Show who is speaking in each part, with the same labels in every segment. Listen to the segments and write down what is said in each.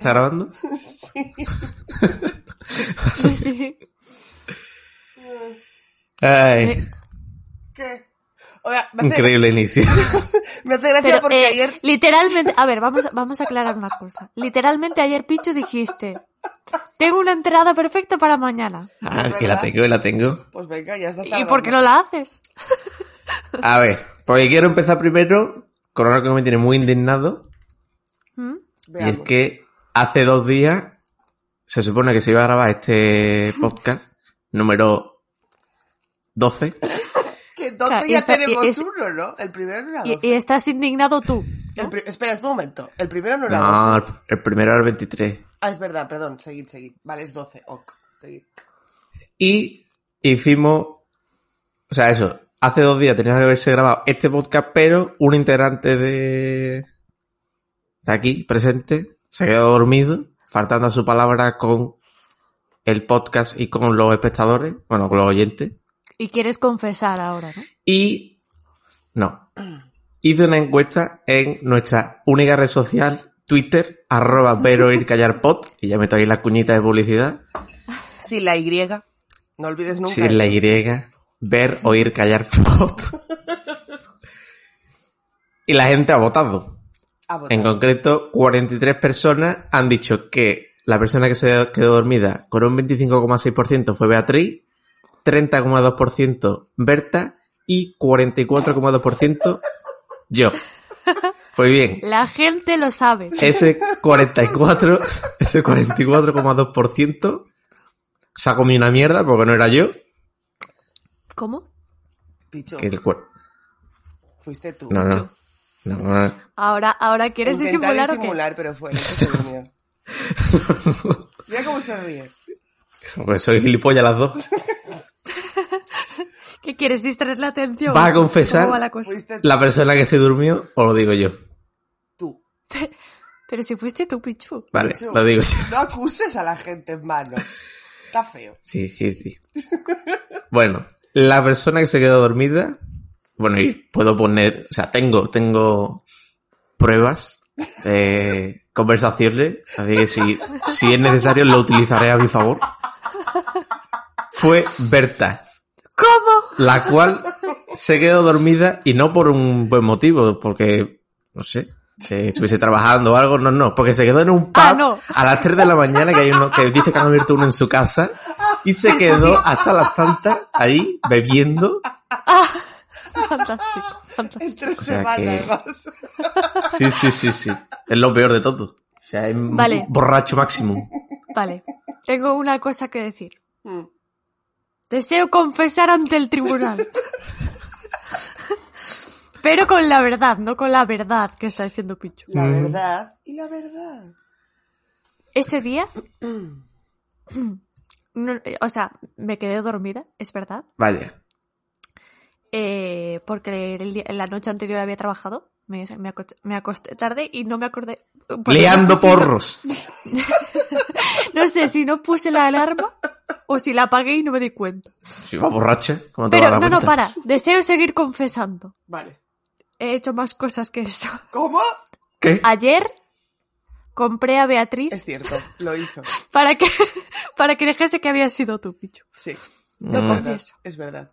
Speaker 1: ¿Está grabando?
Speaker 2: Sí, sí.
Speaker 1: Ay,
Speaker 2: Eh,
Speaker 3: ¿Qué? Oiga, me hace,
Speaker 1: increíble inicio.
Speaker 3: me hace gracia
Speaker 2: Pero,
Speaker 3: porque
Speaker 2: eh,
Speaker 3: ayer...
Speaker 2: literalmente, a ver, vamos, vamos a aclarar una cosa. Literalmente ayer, Pichu, dijiste, tengo una entrada perfecta para mañana.
Speaker 1: Ah, que la tengo, que la tengo.
Speaker 3: Pues venga, ya está
Speaker 2: ¿Y por qué no la haces?
Speaker 1: A ver, porque quiero empezar primero con algo que me tiene muy indignado.
Speaker 2: ¿Mm?
Speaker 1: Y
Speaker 3: Veamos.
Speaker 1: es que hace dos días se supone que se iba a grabar este podcast número 12.
Speaker 3: Que entonces
Speaker 2: Claro, y
Speaker 3: ya
Speaker 2: esta-
Speaker 3: tenemos
Speaker 2: es-
Speaker 3: uno, ¿no? El primero no era
Speaker 2: Y,
Speaker 3: doce.
Speaker 2: y estás indignado tú.
Speaker 3: El pri- Espera, espera un momento. El primero no era
Speaker 1: No, el,
Speaker 3: 12.
Speaker 1: el primero era el 23.
Speaker 3: Ah, es verdad, perdón. Seguid, seguid. Vale, es 12. Ok. Seguid.
Speaker 1: Y hicimos, o sea, eso, hace dos días tenía que haberse grabado este podcast, pero un integrante de, de aquí presente se quedó dormido, faltando a su palabra con el podcast y con los espectadores, bueno, con los oyentes.
Speaker 2: Y quieres confesar ahora, ¿no?
Speaker 1: Y no. Hice una encuesta en nuestra única red social, Twitter, arroba ver oír callar pod, y ya meto ahí la cuñita de publicidad.
Speaker 3: Sin la Y. No olvides nunca
Speaker 1: Sin la. Y, ver, oír, callar pod. y la gente ha votado. En concreto, 43 personas han dicho que la persona que se quedó dormida con un 25,6% fue Beatriz, 30,2% Berta y 44,2% yo. Pues bien,
Speaker 2: La gente lo sabe.
Speaker 1: ese 44, ese 44,2% se ha comido una mierda porque no era yo.
Speaker 2: ¿Cómo?
Speaker 3: Picho,
Speaker 1: Que el cuer-
Speaker 3: fuiste tú.
Speaker 1: No, no. No, no.
Speaker 2: Ahora, ahora quieres
Speaker 3: Intenté
Speaker 2: disimular o qué?
Speaker 3: disimular, pero fue. Mira cómo se ríe.
Speaker 1: Pues soy gilipollas las dos.
Speaker 2: ¿Qué quieres distraer la atención?
Speaker 1: ¿Vas a confesar?
Speaker 2: ¿Cómo va. La
Speaker 1: persona que se durmió o lo digo yo.
Speaker 3: tú.
Speaker 2: Pero si fuiste tú, Pichu.
Speaker 1: Vale,
Speaker 3: Pichu,
Speaker 1: lo digo yo.
Speaker 3: No acuses a la gente, hermano. Está feo.
Speaker 1: Sí, sí, sí. Bueno, la persona que se quedó dormida, bueno, y puedo poner, o sea, tengo, tengo pruebas de conversaciones, así que si, si es necesario lo utilizaré a mi favor. Fue Berta,
Speaker 2: ¿Cómo?
Speaker 1: la cual se quedó dormida y no por un buen motivo, porque, no sé, si estuviese trabajando o algo, no, no, porque se quedó en un pub
Speaker 2: Ah, no.
Speaker 1: a las 3 de la mañana, que hay uno que dice que han abierto uno en su casa, y se quedó hasta las tantas ahí bebiendo.
Speaker 2: Fantástico, fantástico.
Speaker 3: Es tres
Speaker 1: O sea
Speaker 3: semanas,
Speaker 1: que-
Speaker 3: además.
Speaker 1: Sí, sí, sí, sí. Es lo peor de todo. O sea, es un
Speaker 2: Vale.
Speaker 1: borracho máximo.
Speaker 2: Vale. Tengo una cosa que decir.
Speaker 3: Mm.
Speaker 2: Deseo confesar ante el tribunal. Pero con la verdad, no con la verdad que está diciendo Pichu.
Speaker 3: La verdad y la verdad.
Speaker 2: Ese día, no, o sea, me quedé dormida, es verdad,
Speaker 1: Vaya.
Speaker 2: Eh, porque el la noche anterior había trabajado, me, me, aco- me acosté tarde y no me acordé. porque
Speaker 1: Leando
Speaker 2: no sé si no-
Speaker 1: porros.
Speaker 2: No, sé si no puse la alarma o si la apagué y no me di cuenta.
Speaker 1: Si va borracha, ¿cómo te va a
Speaker 2: Pero no, no, para, deseo seguir confesando.
Speaker 3: Vale.
Speaker 2: He hecho más cosas que eso.
Speaker 3: ¿Cómo?
Speaker 1: ¿Qué?
Speaker 2: Ayer compré a Beatriz
Speaker 3: Es cierto, lo hizo.
Speaker 2: para que, para que dijese que había sido tú, Pichu.
Speaker 3: Sí. Es verdad,
Speaker 2: confieso.
Speaker 3: es verdad.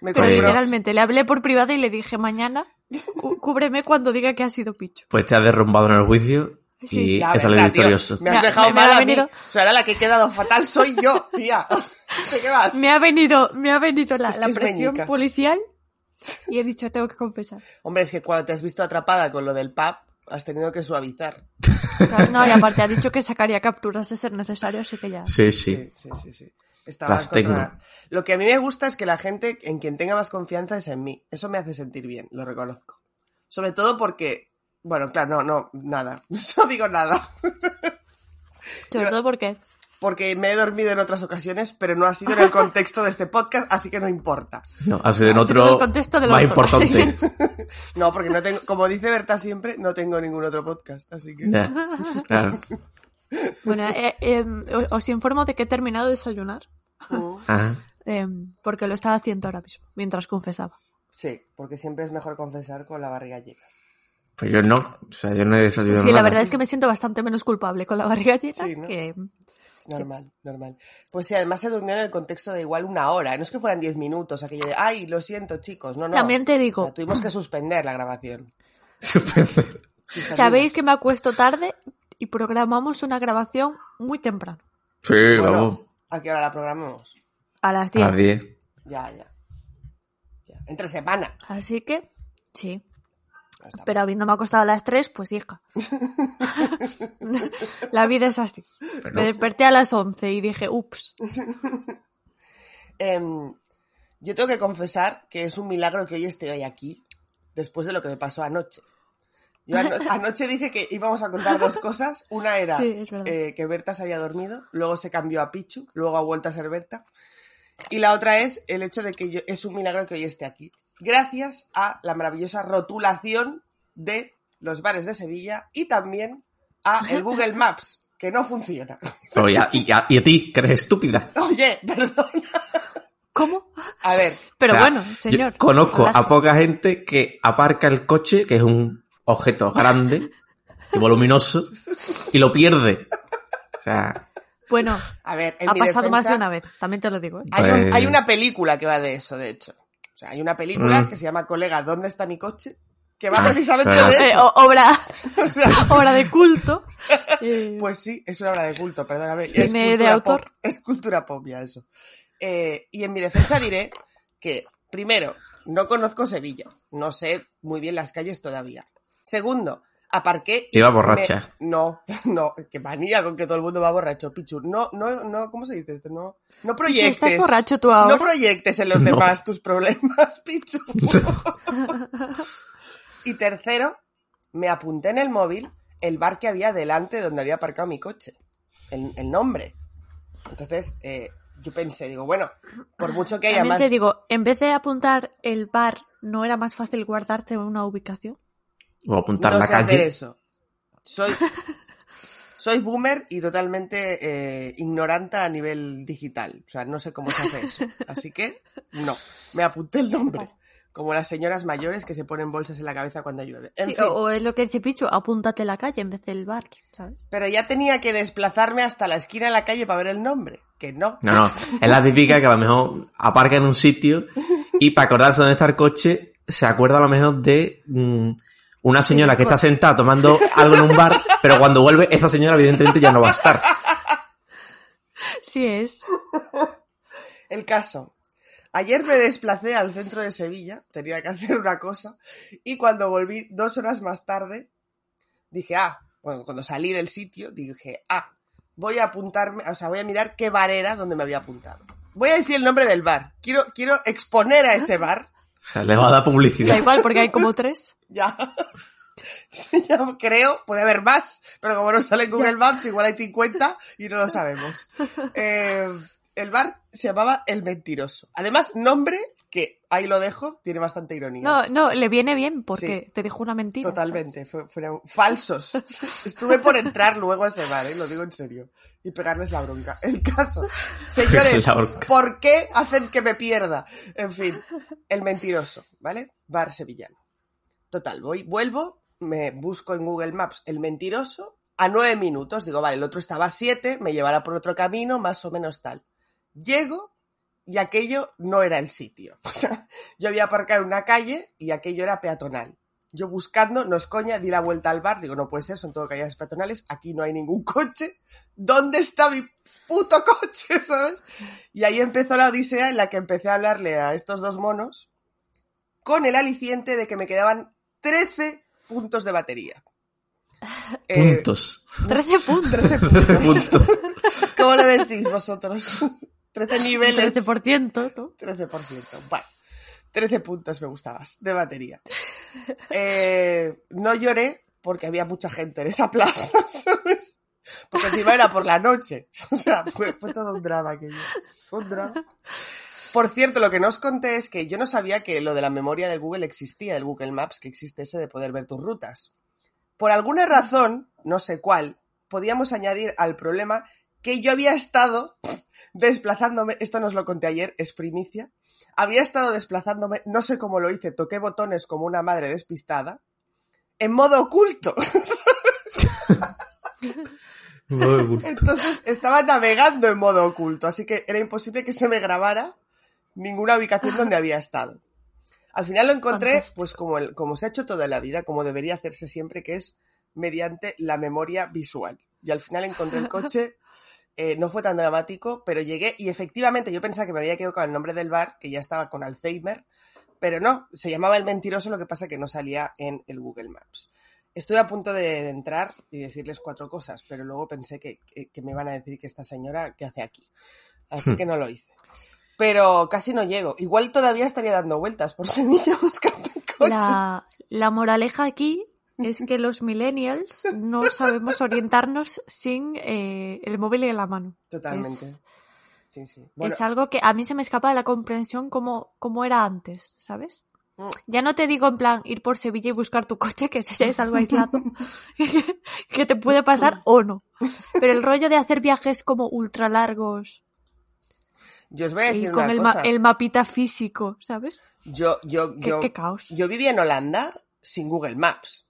Speaker 3: Me
Speaker 2: Pero
Speaker 3: compró-
Speaker 2: literalmente, le hablé por privado y le dije, mañana, cú- cúbreme cuando diga que ha sido Pichu.
Speaker 1: Pues te has derrumbado en el juicio y
Speaker 2: Sí, sí.
Speaker 1: He salido victorioso.
Speaker 3: Me has
Speaker 2: ha-
Speaker 3: dejado
Speaker 2: me- me
Speaker 3: mal
Speaker 2: ha
Speaker 3: a mí.
Speaker 2: venido-
Speaker 3: O sea, ahora la que he quedado fatal soy yo, tía. ¿Qué vas?
Speaker 2: Me ha venido, me ha venido la,
Speaker 3: Es que
Speaker 2: la
Speaker 3: es
Speaker 2: presión
Speaker 3: meñica.
Speaker 2: policial y he dicho, tengo que confesar.
Speaker 3: Hombre, es que cuando te has visto atrapada con lo del pub, has tenido que suavizar.
Speaker 2: Claro, No, y aparte ha dicho que sacaría capturas de ser necesario, así que ya.
Speaker 1: Sí, sí.
Speaker 3: Sí, sí, sí, sí. Estaba
Speaker 1: Las tengo.
Speaker 3: Lo que a mí me gusta es que la gente en quien tenga más confianza es en mí. Eso me hace sentir bien, lo reconozco. Sobre todo porque, bueno, claro, no, no, nada. No digo nada.
Speaker 2: Sobre todo porque
Speaker 3: Porque me he dormido en otras ocasiones, pero no ha sido en el contexto de este podcast, así que no importa.
Speaker 1: No, ha sido en
Speaker 2: sido en
Speaker 1: otro
Speaker 2: el contexto del
Speaker 1: más
Speaker 2: otro,
Speaker 1: importante.
Speaker 3: No, porque no tengo, como dice Berta siempre, no tengo ningún otro podcast, así que.
Speaker 1: Ya, claro.
Speaker 2: Bueno, eh, eh, os informo de que he terminado de desayunar,
Speaker 1: Ajá.
Speaker 2: eh, porque lo estaba haciendo ahora mismo, mientras confesaba.
Speaker 3: Sí, porque siempre es mejor confesar con la barriga llena.
Speaker 1: Pues yo no, o sea, yo no he desayunado
Speaker 2: Sí, la verdad es que me siento bastante menos culpable con la barriga llena
Speaker 3: Sí, ¿no?
Speaker 2: que...
Speaker 3: Normal, normal. Pues sí, además se durmió en el contexto de igual una hora. No es que fueran diez minutos, aquello de, ay, lo siento, chicos. No, no.
Speaker 2: También te
Speaker 3: O
Speaker 2: digo,
Speaker 3: sea, tuvimos que suspender la grabación.
Speaker 2: sabéis que me acuesto tarde y programamos una grabación muy temprano,
Speaker 1: sí, vamos.
Speaker 3: ¿a qué hora la programamos?
Speaker 2: a las
Speaker 1: A
Speaker 2: 10.
Speaker 1: las 10.
Speaker 3: Ya, ya. ya. Entre semana.
Speaker 2: Así que, sí. Pero habiéndome acostado a las 3, pues hija. la vida es así. Me desperté a las 11 y dije, ups.
Speaker 3: Em, yo tengo que confesar que es un milagro que hoy esté hoy aquí, después de lo que me pasó anoche. Yo ano- anoche dije que íbamos a contar dos cosas. Una era
Speaker 2: Sí,
Speaker 3: eh, que Berta se había dormido, luego se cambió a Pichu, luego ha vuelto a ser Berta. Y la otra es el hecho de que yo, es un milagro que hoy esté aquí. Gracias a la maravillosa rotulación de los bares de Sevilla y también a el Google Maps, que no funciona.
Speaker 1: Oye, y, a, y a ti, que eres estúpida.
Speaker 3: Oye, perdona.
Speaker 2: ¿Cómo?
Speaker 3: A ver,
Speaker 2: Pero
Speaker 1: O sea,
Speaker 2: bueno, señor.
Speaker 1: conozco a poca gente que aparca el coche, que es un objeto grande y voluminoso, y lo pierde. O sea,
Speaker 2: Bueno,
Speaker 3: a ver, en
Speaker 2: ha
Speaker 3: mi
Speaker 2: pasado más de una vez, también te lo digo. ¿eh?
Speaker 3: Hay, un-
Speaker 1: Pues-
Speaker 3: hay una película que va de eso, de hecho. O sea, hay una película
Speaker 1: Mm.
Speaker 3: que se llama Colega, ¿dónde está mi coche? Que va
Speaker 1: Ah,
Speaker 3: precisamente
Speaker 1: claro.
Speaker 3: de
Speaker 2: Eh,
Speaker 3: eso.
Speaker 2: obra,
Speaker 3: O sea,
Speaker 2: obra de culto. Eh,
Speaker 3: pues sí, es una obra de culto, perdóname.
Speaker 2: Cine
Speaker 3: es
Speaker 2: de
Speaker 3: cultura
Speaker 2: autor.
Speaker 3: pop, es cultura pop ya eso. Eh, y en mi defensa diré que, primero, no conozco Sevilla. No sé muy bien las calles todavía. Segundo, aparqué... y
Speaker 1: Iba
Speaker 3: me-
Speaker 1: borracha.
Speaker 3: No, no, qué manía con que todo el mundo va borracho, Pichu. No, no, no, ¿cómo se dice esto? No, no proyectes.
Speaker 2: ¿Estás borracho tú ahora?
Speaker 3: No proyectes en los
Speaker 1: No.
Speaker 3: demás tus problemas, Pichu. y tercero, me apunté en el móvil el bar que había delante donde había aparcado mi coche. El, el nombre. Entonces, eh, yo pensé, digo, bueno, por mucho que haya
Speaker 2: también
Speaker 3: más...
Speaker 2: te digo, en vez de apuntar el bar, ¿no era más fácil guardarte una ubicación?
Speaker 1: O apuntar
Speaker 3: no
Speaker 1: la
Speaker 3: sé hacer
Speaker 1: calle.
Speaker 3: eso. Soy, soy boomer y totalmente eh, ignoranta a nivel digital. O sea, no sé cómo se hace eso. Así que, no. Me apunté el nombre. Como las señoras mayores que se ponen bolsas en la cabeza cuando llueve. En
Speaker 2: Sí,
Speaker 3: fin,
Speaker 2: o, o es lo que dice Pichu, apúntate la calle en vez del bar, ¿sabes?
Speaker 3: Pero ya tenía que desplazarme hasta la esquina de la calle para ver el nombre. Que no.
Speaker 1: No, no. Es la típica que a lo mejor aparca en un sitio y para acordarse dónde está el coche, se acuerda a lo mejor de mm, una señora que está sentada tomando algo en un bar, pero cuando vuelve, esa señora evidentemente ya no va a estar.
Speaker 2: Sí es.
Speaker 3: El caso. Ayer me desplacé al centro de Sevilla, tenía que hacer una cosa, y cuando volví dos horas más tarde, dije, ah, bueno, cuando salí del sitio, dije, ah, voy a apuntarme, o sea, voy a mirar qué bar era donde me había apuntado. Voy a decir el nombre del bar. Quiero, quiero exponer a ese bar.
Speaker 1: Sea, le va a dar
Speaker 2: Da
Speaker 1: publicidad.
Speaker 2: igual porque hay como tres.
Speaker 3: Ya. Sí, ya creo, puede haber más, pero como no sale en Google Maps, igual hay 50 y no lo sabemos. Eh, el bar se llamaba El Mentiroso. Además, nombre que, ahí lo dejo, tiene bastante ironía.
Speaker 2: No, no, le viene bien porque
Speaker 3: Sí.
Speaker 2: te dijo una mentira.
Speaker 3: Totalmente, fue- fueron falsos. Estuve por entrar luego a ese bar, ¿eh? lo digo en serio, y pegarles la bronca. El caso, señores. ¿por qué hacen que me pierda? En fin, el mentiroso, ¿vale? Bar sevillano. Total, voy, vuelvo, me busco en Google Maps el mentiroso a nueve minutos. Digo, vale, el otro estaba a siete, me llevará por otro camino, más o menos tal. Llego y aquello no era el sitio. O sea, yo había aparcado en una calle y aquello era peatonal. Yo buscando, no es coña, di la vuelta al bar, digo, no puede ser, son todo calles peatonales, aquí no hay ningún coche. ¿Dónde está mi puto coche, sabes? Y ahí empezó la odisea en la que empecé a hablarle a estos dos monos con el aliciente de que me quedaban 13 puntos de batería. Eh,
Speaker 1: Puntos.
Speaker 2: 13 puntos.
Speaker 3: 13
Speaker 1: Puntos.
Speaker 3: ¿Cómo lo decís vosotros? 13 niveles.
Speaker 2: 13%, ¿no?
Speaker 3: 13%. Bueno, 13 puntos me gustabas de batería. Eh, no lloré porque había mucha gente en esa plaza, ¿sabes? Porque encima era por la noche. O sea, fue, fue todo un drama aquello. Fue un drama. Por cierto, lo que no os conté es que yo no sabía que lo de la memoria de Google existía, del Google Maps, que existe ese de poder ver tus rutas. Por alguna razón, no sé cuál, podíamos añadir al problema que yo había estado desplazándome, esto nos lo conté ayer, es primicia, había estado desplazándome, no sé cómo lo hice, toqué botones como una madre despistada, en modo oculto.
Speaker 1: Modo oculto.
Speaker 3: Entonces estaba navegando en modo oculto, así que era imposible que se me grabara ninguna ubicación donde había estado. Al final lo encontré,
Speaker 2: Fantástico.
Speaker 3: pues como, el- como se ha hecho toda la vida, como debería hacerse siempre, que es mediante la memoria visual. Y al final encontré el coche, eh, no fue tan dramático, pero llegué y efectivamente yo pensaba que me había quedado con el nombre del bar, que ya estaba con Alzheimer, pero no, se llamaba El Mentiroso, lo que pasa que no salía en el Google Maps. Estoy a punto de entrar y decirles cuatro cosas, pero luego pensé que, que- que me iban a decir que esta señora, ¿qué hace aquí? Así
Speaker 1: Hmm.
Speaker 3: que no lo hice. Pero casi no llego. Igual todavía estaría dando vueltas por Sevilla buscando el coche.
Speaker 2: La, la moraleja aquí es que los millennials no sabemos orientarnos sin eh, el móvil en la mano.
Speaker 3: Totalmente.
Speaker 2: Es,
Speaker 3: Sí, sí. Bueno,
Speaker 2: es algo que a mí se me escapa de la comprensión como, como era antes, ¿sabes?
Speaker 3: Mm.
Speaker 2: Ya no te digo en plan ir por Sevilla y buscar tu coche, que eso ya es algo aislado, que te puede pasar o no. Pero el rollo de hacer viajes como ultra largos
Speaker 3: yo os voy a
Speaker 2: y
Speaker 3: decir
Speaker 2: con
Speaker 3: una
Speaker 2: el, ma-
Speaker 3: cosa.
Speaker 2: el mapita físico, ¿sabes?
Speaker 3: Yo, yo, yo,
Speaker 2: qué caos.
Speaker 3: yo vivía en Holanda sin Google Maps.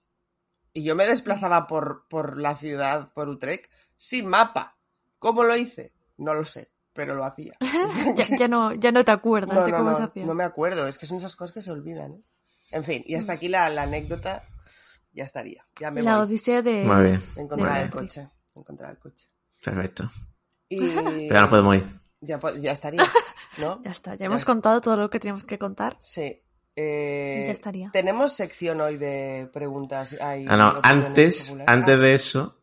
Speaker 3: Y yo me desplazaba por, por la ciudad, por Utrecht, sin mapa. ¿Cómo lo hice? No lo sé, pero lo hacía.
Speaker 2: Ya, ya no, ya no te acuerdas
Speaker 3: No,
Speaker 2: de
Speaker 3: no,
Speaker 2: cómo
Speaker 3: no,
Speaker 2: se hacía.
Speaker 3: no me acuerdo, es que son esas cosas que se olvidan. ¿eh? En fin, y hasta aquí la, la anécdota ya estaría. Ya me
Speaker 2: La
Speaker 3: voy
Speaker 2: odisea de...
Speaker 1: Muy bien.
Speaker 3: de encontrar el coche. de encontrar el coche.
Speaker 1: Perfecto.
Speaker 3: Y
Speaker 1: Pero ya nos podemos ir.
Speaker 3: ya, ya estaría, ¿no?
Speaker 2: Ya está, ya hemos contado todo lo que teníamos que contar.
Speaker 3: Sí. Eh,
Speaker 2: Ya estaría.
Speaker 3: Tenemos sección hoy de preguntas. hay
Speaker 1: Ah, no, antes,
Speaker 3: populares.
Speaker 1: antes
Speaker 3: Ah,
Speaker 1: de eso,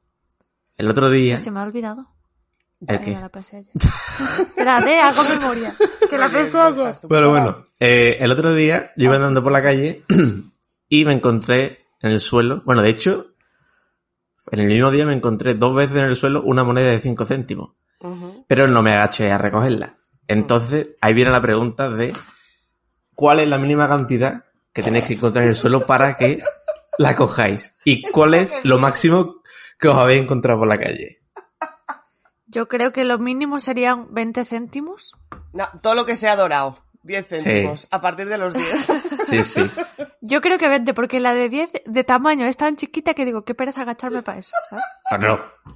Speaker 1: el otro día,
Speaker 2: Se me ha olvidado.
Speaker 1: ¿El
Speaker 2: Ah,
Speaker 1: qué?
Speaker 2: la pensé ayer. Espérate, hago memoria. Que la pensé ayer.
Speaker 3: tú
Speaker 1: Bueno, eh, el otro día yo iba andando por la calle y me encontré en el suelo, bueno, de hecho, en el mismo día me encontré dos veces en el suelo una moneda de 5 céntimos, pero no me agaché a recogerla. Entonces, ahí viene la pregunta de cuál es la mínima cantidad que tenéis que encontrar en el suelo para que la cojáis y cuál es lo máximo que os habéis encontrado por la calle.
Speaker 2: Yo creo que lo mínimo serían 20 céntimos.
Speaker 3: No, todo lo que sea dorado. 10 céntimos. A partir de los 10.
Speaker 1: Sí, sí.
Speaker 2: Yo creo que 20, porque la de 10 de tamaño es tan chiquita que digo, qué pereza agacharme para eso. ¿sabes?
Speaker 1: Pero no.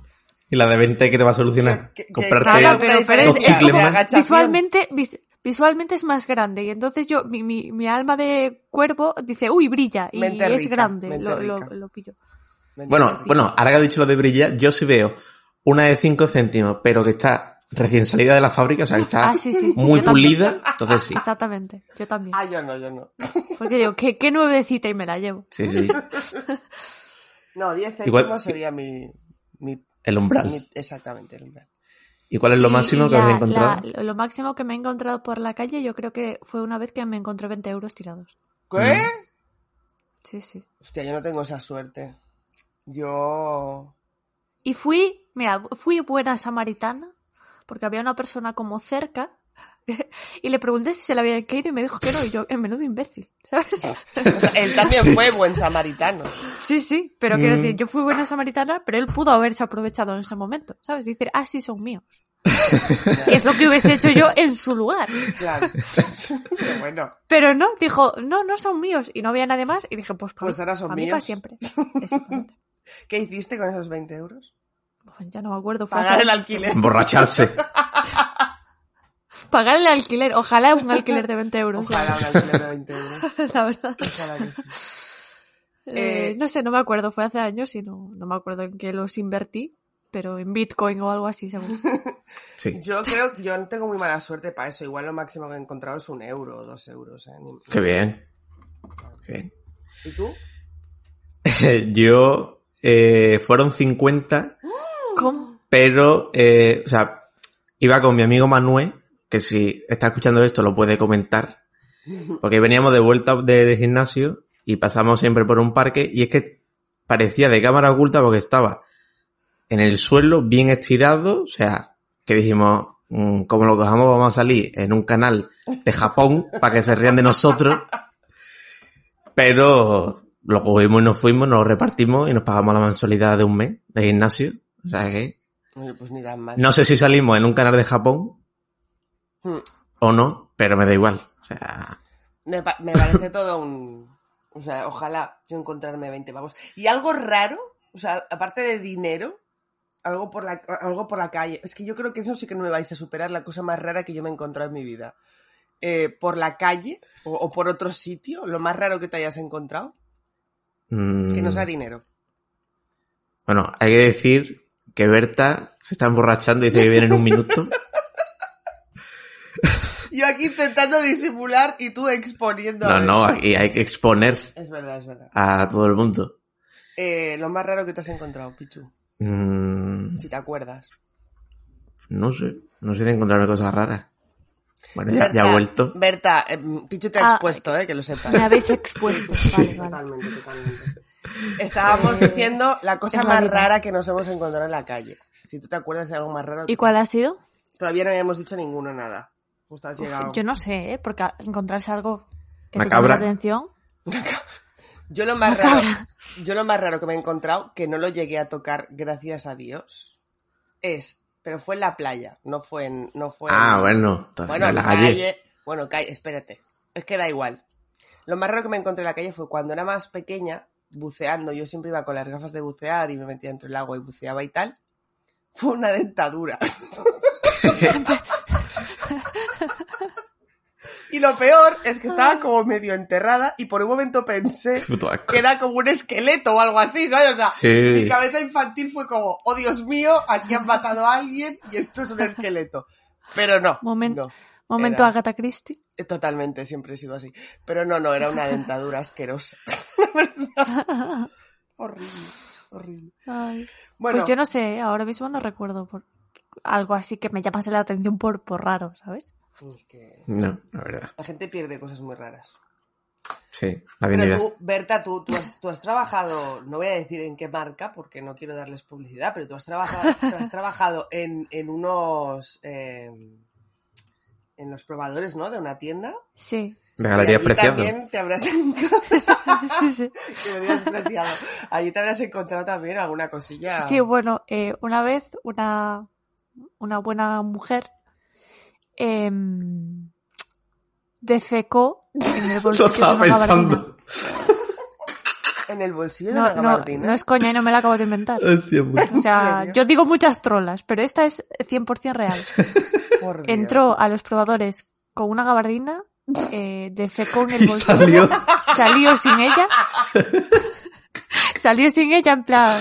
Speaker 1: ¿Y la de 20 qué te va a solucionar?
Speaker 3: Que- que-
Speaker 1: Comprarte
Speaker 3: haya
Speaker 2: pero- pero
Speaker 1: es-
Speaker 3: diferencia
Speaker 1: es como
Speaker 3: de agachación.
Speaker 2: Visualmente, vis- visualmente es más grande y entonces yo, mi, mi, mi alma de cuervo dice, uy, brilla y
Speaker 3: Mente
Speaker 2: es
Speaker 3: rica,
Speaker 2: grande, lo, lo, pillo.
Speaker 1: Bueno, bueno, ahora que has dicho lo de brillar, yo sí veo una de 5 céntimos, pero que está recién salida de la fábrica, o sea, que está
Speaker 2: Ah, sí, sí, sí,
Speaker 1: muy
Speaker 2: yo también.
Speaker 1: pulida, entonces sí.
Speaker 2: Exactamente, yo también.
Speaker 3: Ah, yo no, yo no.
Speaker 2: Porque digo, qué, qué nuevecita y me la llevo.
Speaker 1: Sí, sí.
Speaker 3: No, 10 céntimos
Speaker 1: Igual-
Speaker 3: sería mi, mi,
Speaker 1: El umbral.
Speaker 3: mi- Exactamente, el umbral.
Speaker 1: ¿Y cuál es lo máximo
Speaker 2: y
Speaker 1: que habéis encontrado?
Speaker 2: la- lo máximo que me he encontrado por la calle yo creo que fue una vez que me encontré 20 euros tirados.
Speaker 3: ¿Qué?
Speaker 2: Sí, sí.
Speaker 3: Hostia, yo no tengo esa suerte. Yo...
Speaker 2: Y fui, mira, fui buena samaritana, porque había una persona como cerca, y le pregunté si se le había caído y me dijo que no, y yo, en menudo imbécil, ¿sabes?
Speaker 3: o sea, él también fue buen samaritano.
Speaker 2: Sí, sí, pero quiero
Speaker 1: Mm.
Speaker 2: decir, yo fui buena samaritana, pero él pudo haberse aprovechado en ese momento, ¿sabes? Y decir, ah, sí, son míos. que es lo que hubiese hecho yo en su lugar.
Speaker 3: Claro. Pero bueno,
Speaker 2: Pero no, dijo, no, no son míos. Y no había nadie más. Y dije, pues, para
Speaker 3: Pues
Speaker 2: mí,
Speaker 3: ahora son
Speaker 2: para mí
Speaker 3: míos.
Speaker 2: para siempre. Exactamente.
Speaker 3: ¿qué hiciste con esos 20 euros?
Speaker 2: Pues ya no me acuerdo.
Speaker 3: Pagar el alquiler.
Speaker 1: Emborracharse.
Speaker 2: Pagar el alquiler. Ojalá un alquiler de 20 euros. la
Speaker 3: Ojalá un alquiler de 20 euros.
Speaker 2: verdad, la verdad.
Speaker 3: Ojalá que sí.
Speaker 2: Eh,
Speaker 3: Eh,
Speaker 2: no sé, no me acuerdo. Fue hace años y no, no me acuerdo en qué los invertí. Pero en Bitcoin o algo así, seguro.
Speaker 1: Sí.
Speaker 3: Yo creo, yo no tengo muy mala suerte para eso. Igual lo máximo que he encontrado es un euro o dos euros. ¿eh? Ni-
Speaker 1: Qué bien. Qué bien.
Speaker 3: ¿Y tú?
Speaker 1: Yo, eh, fueron 50,
Speaker 2: ¿Cómo?
Speaker 1: pero, eh, o sea, iba con mi amigo Manuel, que si está escuchando esto lo puede comentar, porque veníamos de vuelta del gimnasio y pasamos siempre por un parque y es que parecía de cámara oculta porque estaba en el suelo bien estirado, o sea, que dijimos, mm, como lo cojamos vamos a salir en un canal de Japón para que se rían de nosotros, pero lo cogimos y nos fuimos, nos repartimos y nos pagamos la mensualidad de un mes de gimnasio, o sea que
Speaker 3: pues ni tan mal.
Speaker 1: no sé si salimos en un canal de Japón
Speaker 3: Hmm.
Speaker 1: o no, pero me da igual, o sea,
Speaker 3: Me, pa- me parece todo un, O sea, ojalá yo encontrarme 20 pavos. Y algo raro, o sea, aparte de dinero, algo por la, algo por la calle. Es que yo creo que eso sí que no me vais a superar, la cosa más rara que yo me he encontrado en mi vida. Eh, por la calle o, o por otro sitio, lo más raro que te hayas encontrado,
Speaker 1: Mm,
Speaker 3: que no sea dinero.
Speaker 1: Bueno, hay que decir que Berta se está emborrachando y dice que viene en un minuto.
Speaker 3: Yo aquí intentando disimular y tú exponiendo.
Speaker 1: No, no, aquí hay que exponer
Speaker 3: Es verdad, es verdad.
Speaker 1: a todo el mundo.
Speaker 3: Eh, lo más raro que te has encontrado, Pichu,
Speaker 1: Mm,
Speaker 3: si te acuerdas.
Speaker 1: no sé, no sé de encontrarme cosas raras. Bueno, ya, ha vuelto.
Speaker 3: Berta, eh, Pichu te ha
Speaker 2: Ah,
Speaker 3: expuesto, eh, que lo sepas.
Speaker 2: Me habéis expuesto. Vale, vale.
Speaker 3: Totalmente, totalmente. Estábamos diciendo la cosa más rara que nos hemos encontrado en la calle. Si tú te acuerdas de algo más raro,
Speaker 2: ¿Y cuál ha sido?
Speaker 3: todavía no habíamos dicho ninguno nada. Justo has llegado.
Speaker 2: Yo no sé, ¿eh? Porque encontrarse algo que te llame
Speaker 1: Macabra.
Speaker 2: la atención.
Speaker 3: Yo lo más raro, yo lo más raro que me he encontrado, que no lo llegué a tocar, gracias a Dios, es, pero fue en la playa, no fue en, no fue
Speaker 1: Ah,
Speaker 3: en-
Speaker 1: bueno, entonces
Speaker 3: bueno,
Speaker 1: no en la calle.
Speaker 3: Bueno, calle, espérate. Es que da igual. Lo más raro que me encontré en la calle fue cuando era más pequeña, buceando. Yo siempre iba con las gafas de bucear y me metía dentro del agua y buceaba y tal. Fue una dentadura. y lo peor es que estaba como medio enterrada y por un momento pensé que era como un esqueleto o algo así, ¿sabes? O sea,
Speaker 1: Sí.
Speaker 3: mi cabeza infantil fue como, oh Dios mío, aquí han matado a alguien y esto es un esqueleto. Pero no.
Speaker 2: Momen-
Speaker 3: no.
Speaker 2: Momento
Speaker 3: Era-
Speaker 2: Agatha Christie.
Speaker 3: Eh, Totalmente, siempre he sido así. Pero no, no, era una dentadura asquerosa. horrible, horrible.
Speaker 2: Ay.
Speaker 3: Bueno,
Speaker 2: Pues yo no sé, ahora mismo no recuerdo por algo así que me llamase la atención por, por raro, ¿sabes?
Speaker 3: Es que
Speaker 1: No, la verdad.
Speaker 3: la gente pierde cosas muy raras.
Speaker 1: Sí, la
Speaker 3: Pero tú, Berta, tú, tú, has, tú has trabajado, no voy a decir en qué marca porque no quiero darles publicidad, pero tú has trabajado, tú has trabajado en, en unos... eh, en los probadores, ¿no? De una tienda.
Speaker 2: Sí.
Speaker 1: De Galerías Preciado.
Speaker 3: también te habrás encontrado...
Speaker 2: sí, sí.
Speaker 3: Allí te habrás encontrado también alguna cosilla...
Speaker 2: Sí, bueno, eh, una vez una, una buena mujer em, defecó en el
Speaker 1: Lo
Speaker 2: bolsillo de
Speaker 1: estaba
Speaker 2: una gabardina.
Speaker 1: pensando.
Speaker 3: En el bolsillo de
Speaker 2: No,
Speaker 3: la
Speaker 2: no,
Speaker 3: gabardina.
Speaker 2: no es coña y no me la acabo de inventar. O sea, yo digo muchas trolas, pero esta es 100% real.
Speaker 3: Por Dios.
Speaker 2: Entró a los probadores con una gabardina, eh, defecó en el
Speaker 1: Y
Speaker 2: bolsillo,
Speaker 1: salió.
Speaker 2: salió sin ella, salió sin ella en plan...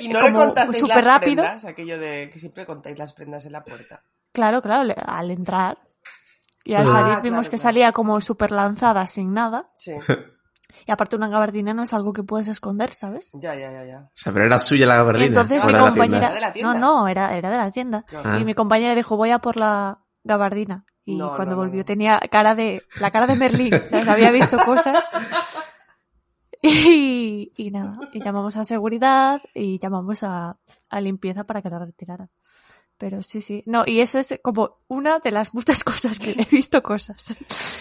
Speaker 3: Y no le
Speaker 2: como
Speaker 3: contasteis las
Speaker 2: rápido.
Speaker 3: prendas, aquello de que siempre contáis las prendas en la puerta.
Speaker 2: Claro, claro, al entrar. Y al
Speaker 3: Ah,
Speaker 2: salir
Speaker 3: claro,
Speaker 2: vimos que
Speaker 3: claro.
Speaker 2: salía como súper lanzada, sin nada.
Speaker 3: Sí,
Speaker 2: Y aparte una gabardina no es algo que puedes esconder, ¿sabes?
Speaker 3: ya, ya, ya, ya.
Speaker 1: O sea, pero era suya la
Speaker 2: Y
Speaker 1: gabardina.
Speaker 2: entonces mi compañera...
Speaker 1: tienda.
Speaker 3: ¿De la tienda?
Speaker 2: No, no, era, era de la tienda.
Speaker 3: Claro.
Speaker 2: Y mi compañera dijo, voy a por la gabardina. Y
Speaker 3: No,
Speaker 2: cuando
Speaker 3: no,
Speaker 2: volvió
Speaker 3: no.
Speaker 2: tenía cara de... La cara de Merlín, ¿sabes? Había visto cosas. Y, y nada, y llamamos a seguridad y llamamos a, a limpieza para que la retiraran. Pero sí, sí. No, y eso es como una de las muchas cosas que he visto cosas.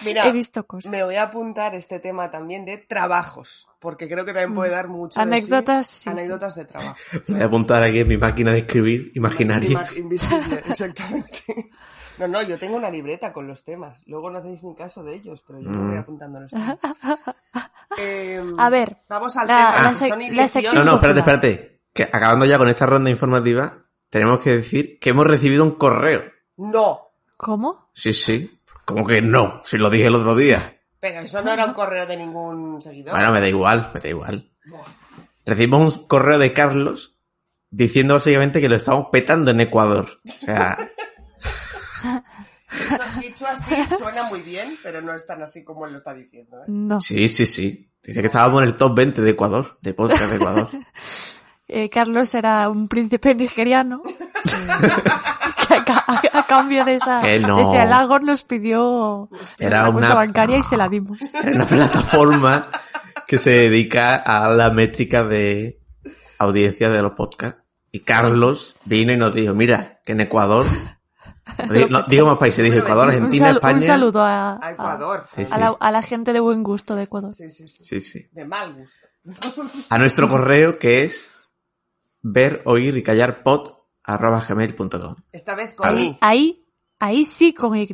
Speaker 3: Mira,
Speaker 2: he visto cosas.
Speaker 3: me voy a apuntar este tema también de trabajos, porque creo que también puede dar mucho de sí.
Speaker 2: Mm. Anécdotas, sí.
Speaker 3: Anécdotas de trabajo.
Speaker 1: Me voy a apuntar aquí en mi máquina de escribir imaginaria.
Speaker 3: Ima- Invisible, exactamente. No, no, yo tengo una libreta con los temas. Luego no hacéis ni caso de ellos, pero yo me
Speaker 1: Mm.
Speaker 3: voy apuntando los temas. Em,
Speaker 2: A ver,
Speaker 3: vamos al
Speaker 2: la-
Speaker 3: tema.
Speaker 2: la
Speaker 3: son
Speaker 2: la
Speaker 1: No, no, espérate, espérate. Que acabando ya con esta ronda informativa, tenemos que decir que hemos recibido un correo.
Speaker 3: No,
Speaker 2: ¿cómo?
Speaker 1: Sí, sí. ¿Cómo que no? Si lo dije el otro día.
Speaker 3: pero eso no era un correo de ningún seguidor.
Speaker 1: Bueno, me da igual, me da igual.
Speaker 3: Buah.
Speaker 1: Recibimos un correo de Carlos diciendo básicamente que lo estamos petando en Ecuador. O sea,
Speaker 3: Eso dicho así suena muy bien, pero no es tan así como él lo está diciendo. ¿eh?
Speaker 2: No.
Speaker 1: sí, sí, sí. Dice que estábamos en el top 20 de Ecuador, de podcast de Ecuador.
Speaker 2: Eh, Carlos era un príncipe nigeriano que a, ca- a- a cambio de, esa,
Speaker 1: no.
Speaker 2: de ese halago nos pidió
Speaker 1: Era
Speaker 2: nuestra cuenta
Speaker 1: una-
Speaker 2: bancaria y se la dimos.
Speaker 1: Era una plataforma que se dedica a la métrica de audiencia de los podcasts. Y Carlos vino y nos dijo, mira, que en Ecuador, no digo, más países, dijo Ecuador,
Speaker 2: Un,
Speaker 1: Argentina,
Speaker 2: salu- un
Speaker 1: España.
Speaker 2: saludo a,
Speaker 3: A Ecuador.
Speaker 1: Sí,
Speaker 2: a- a la, a la gente de buen gusto de Ecuador.
Speaker 3: Sí, sí, sí.
Speaker 1: Sí, sí.
Speaker 3: De mal gusto.
Speaker 1: A nuestro correo que es ver, oír y callar pod arroba gmail.com.
Speaker 3: Esta vez con
Speaker 1: Vale.
Speaker 3: I.
Speaker 2: Ahí, ahí sí con Y.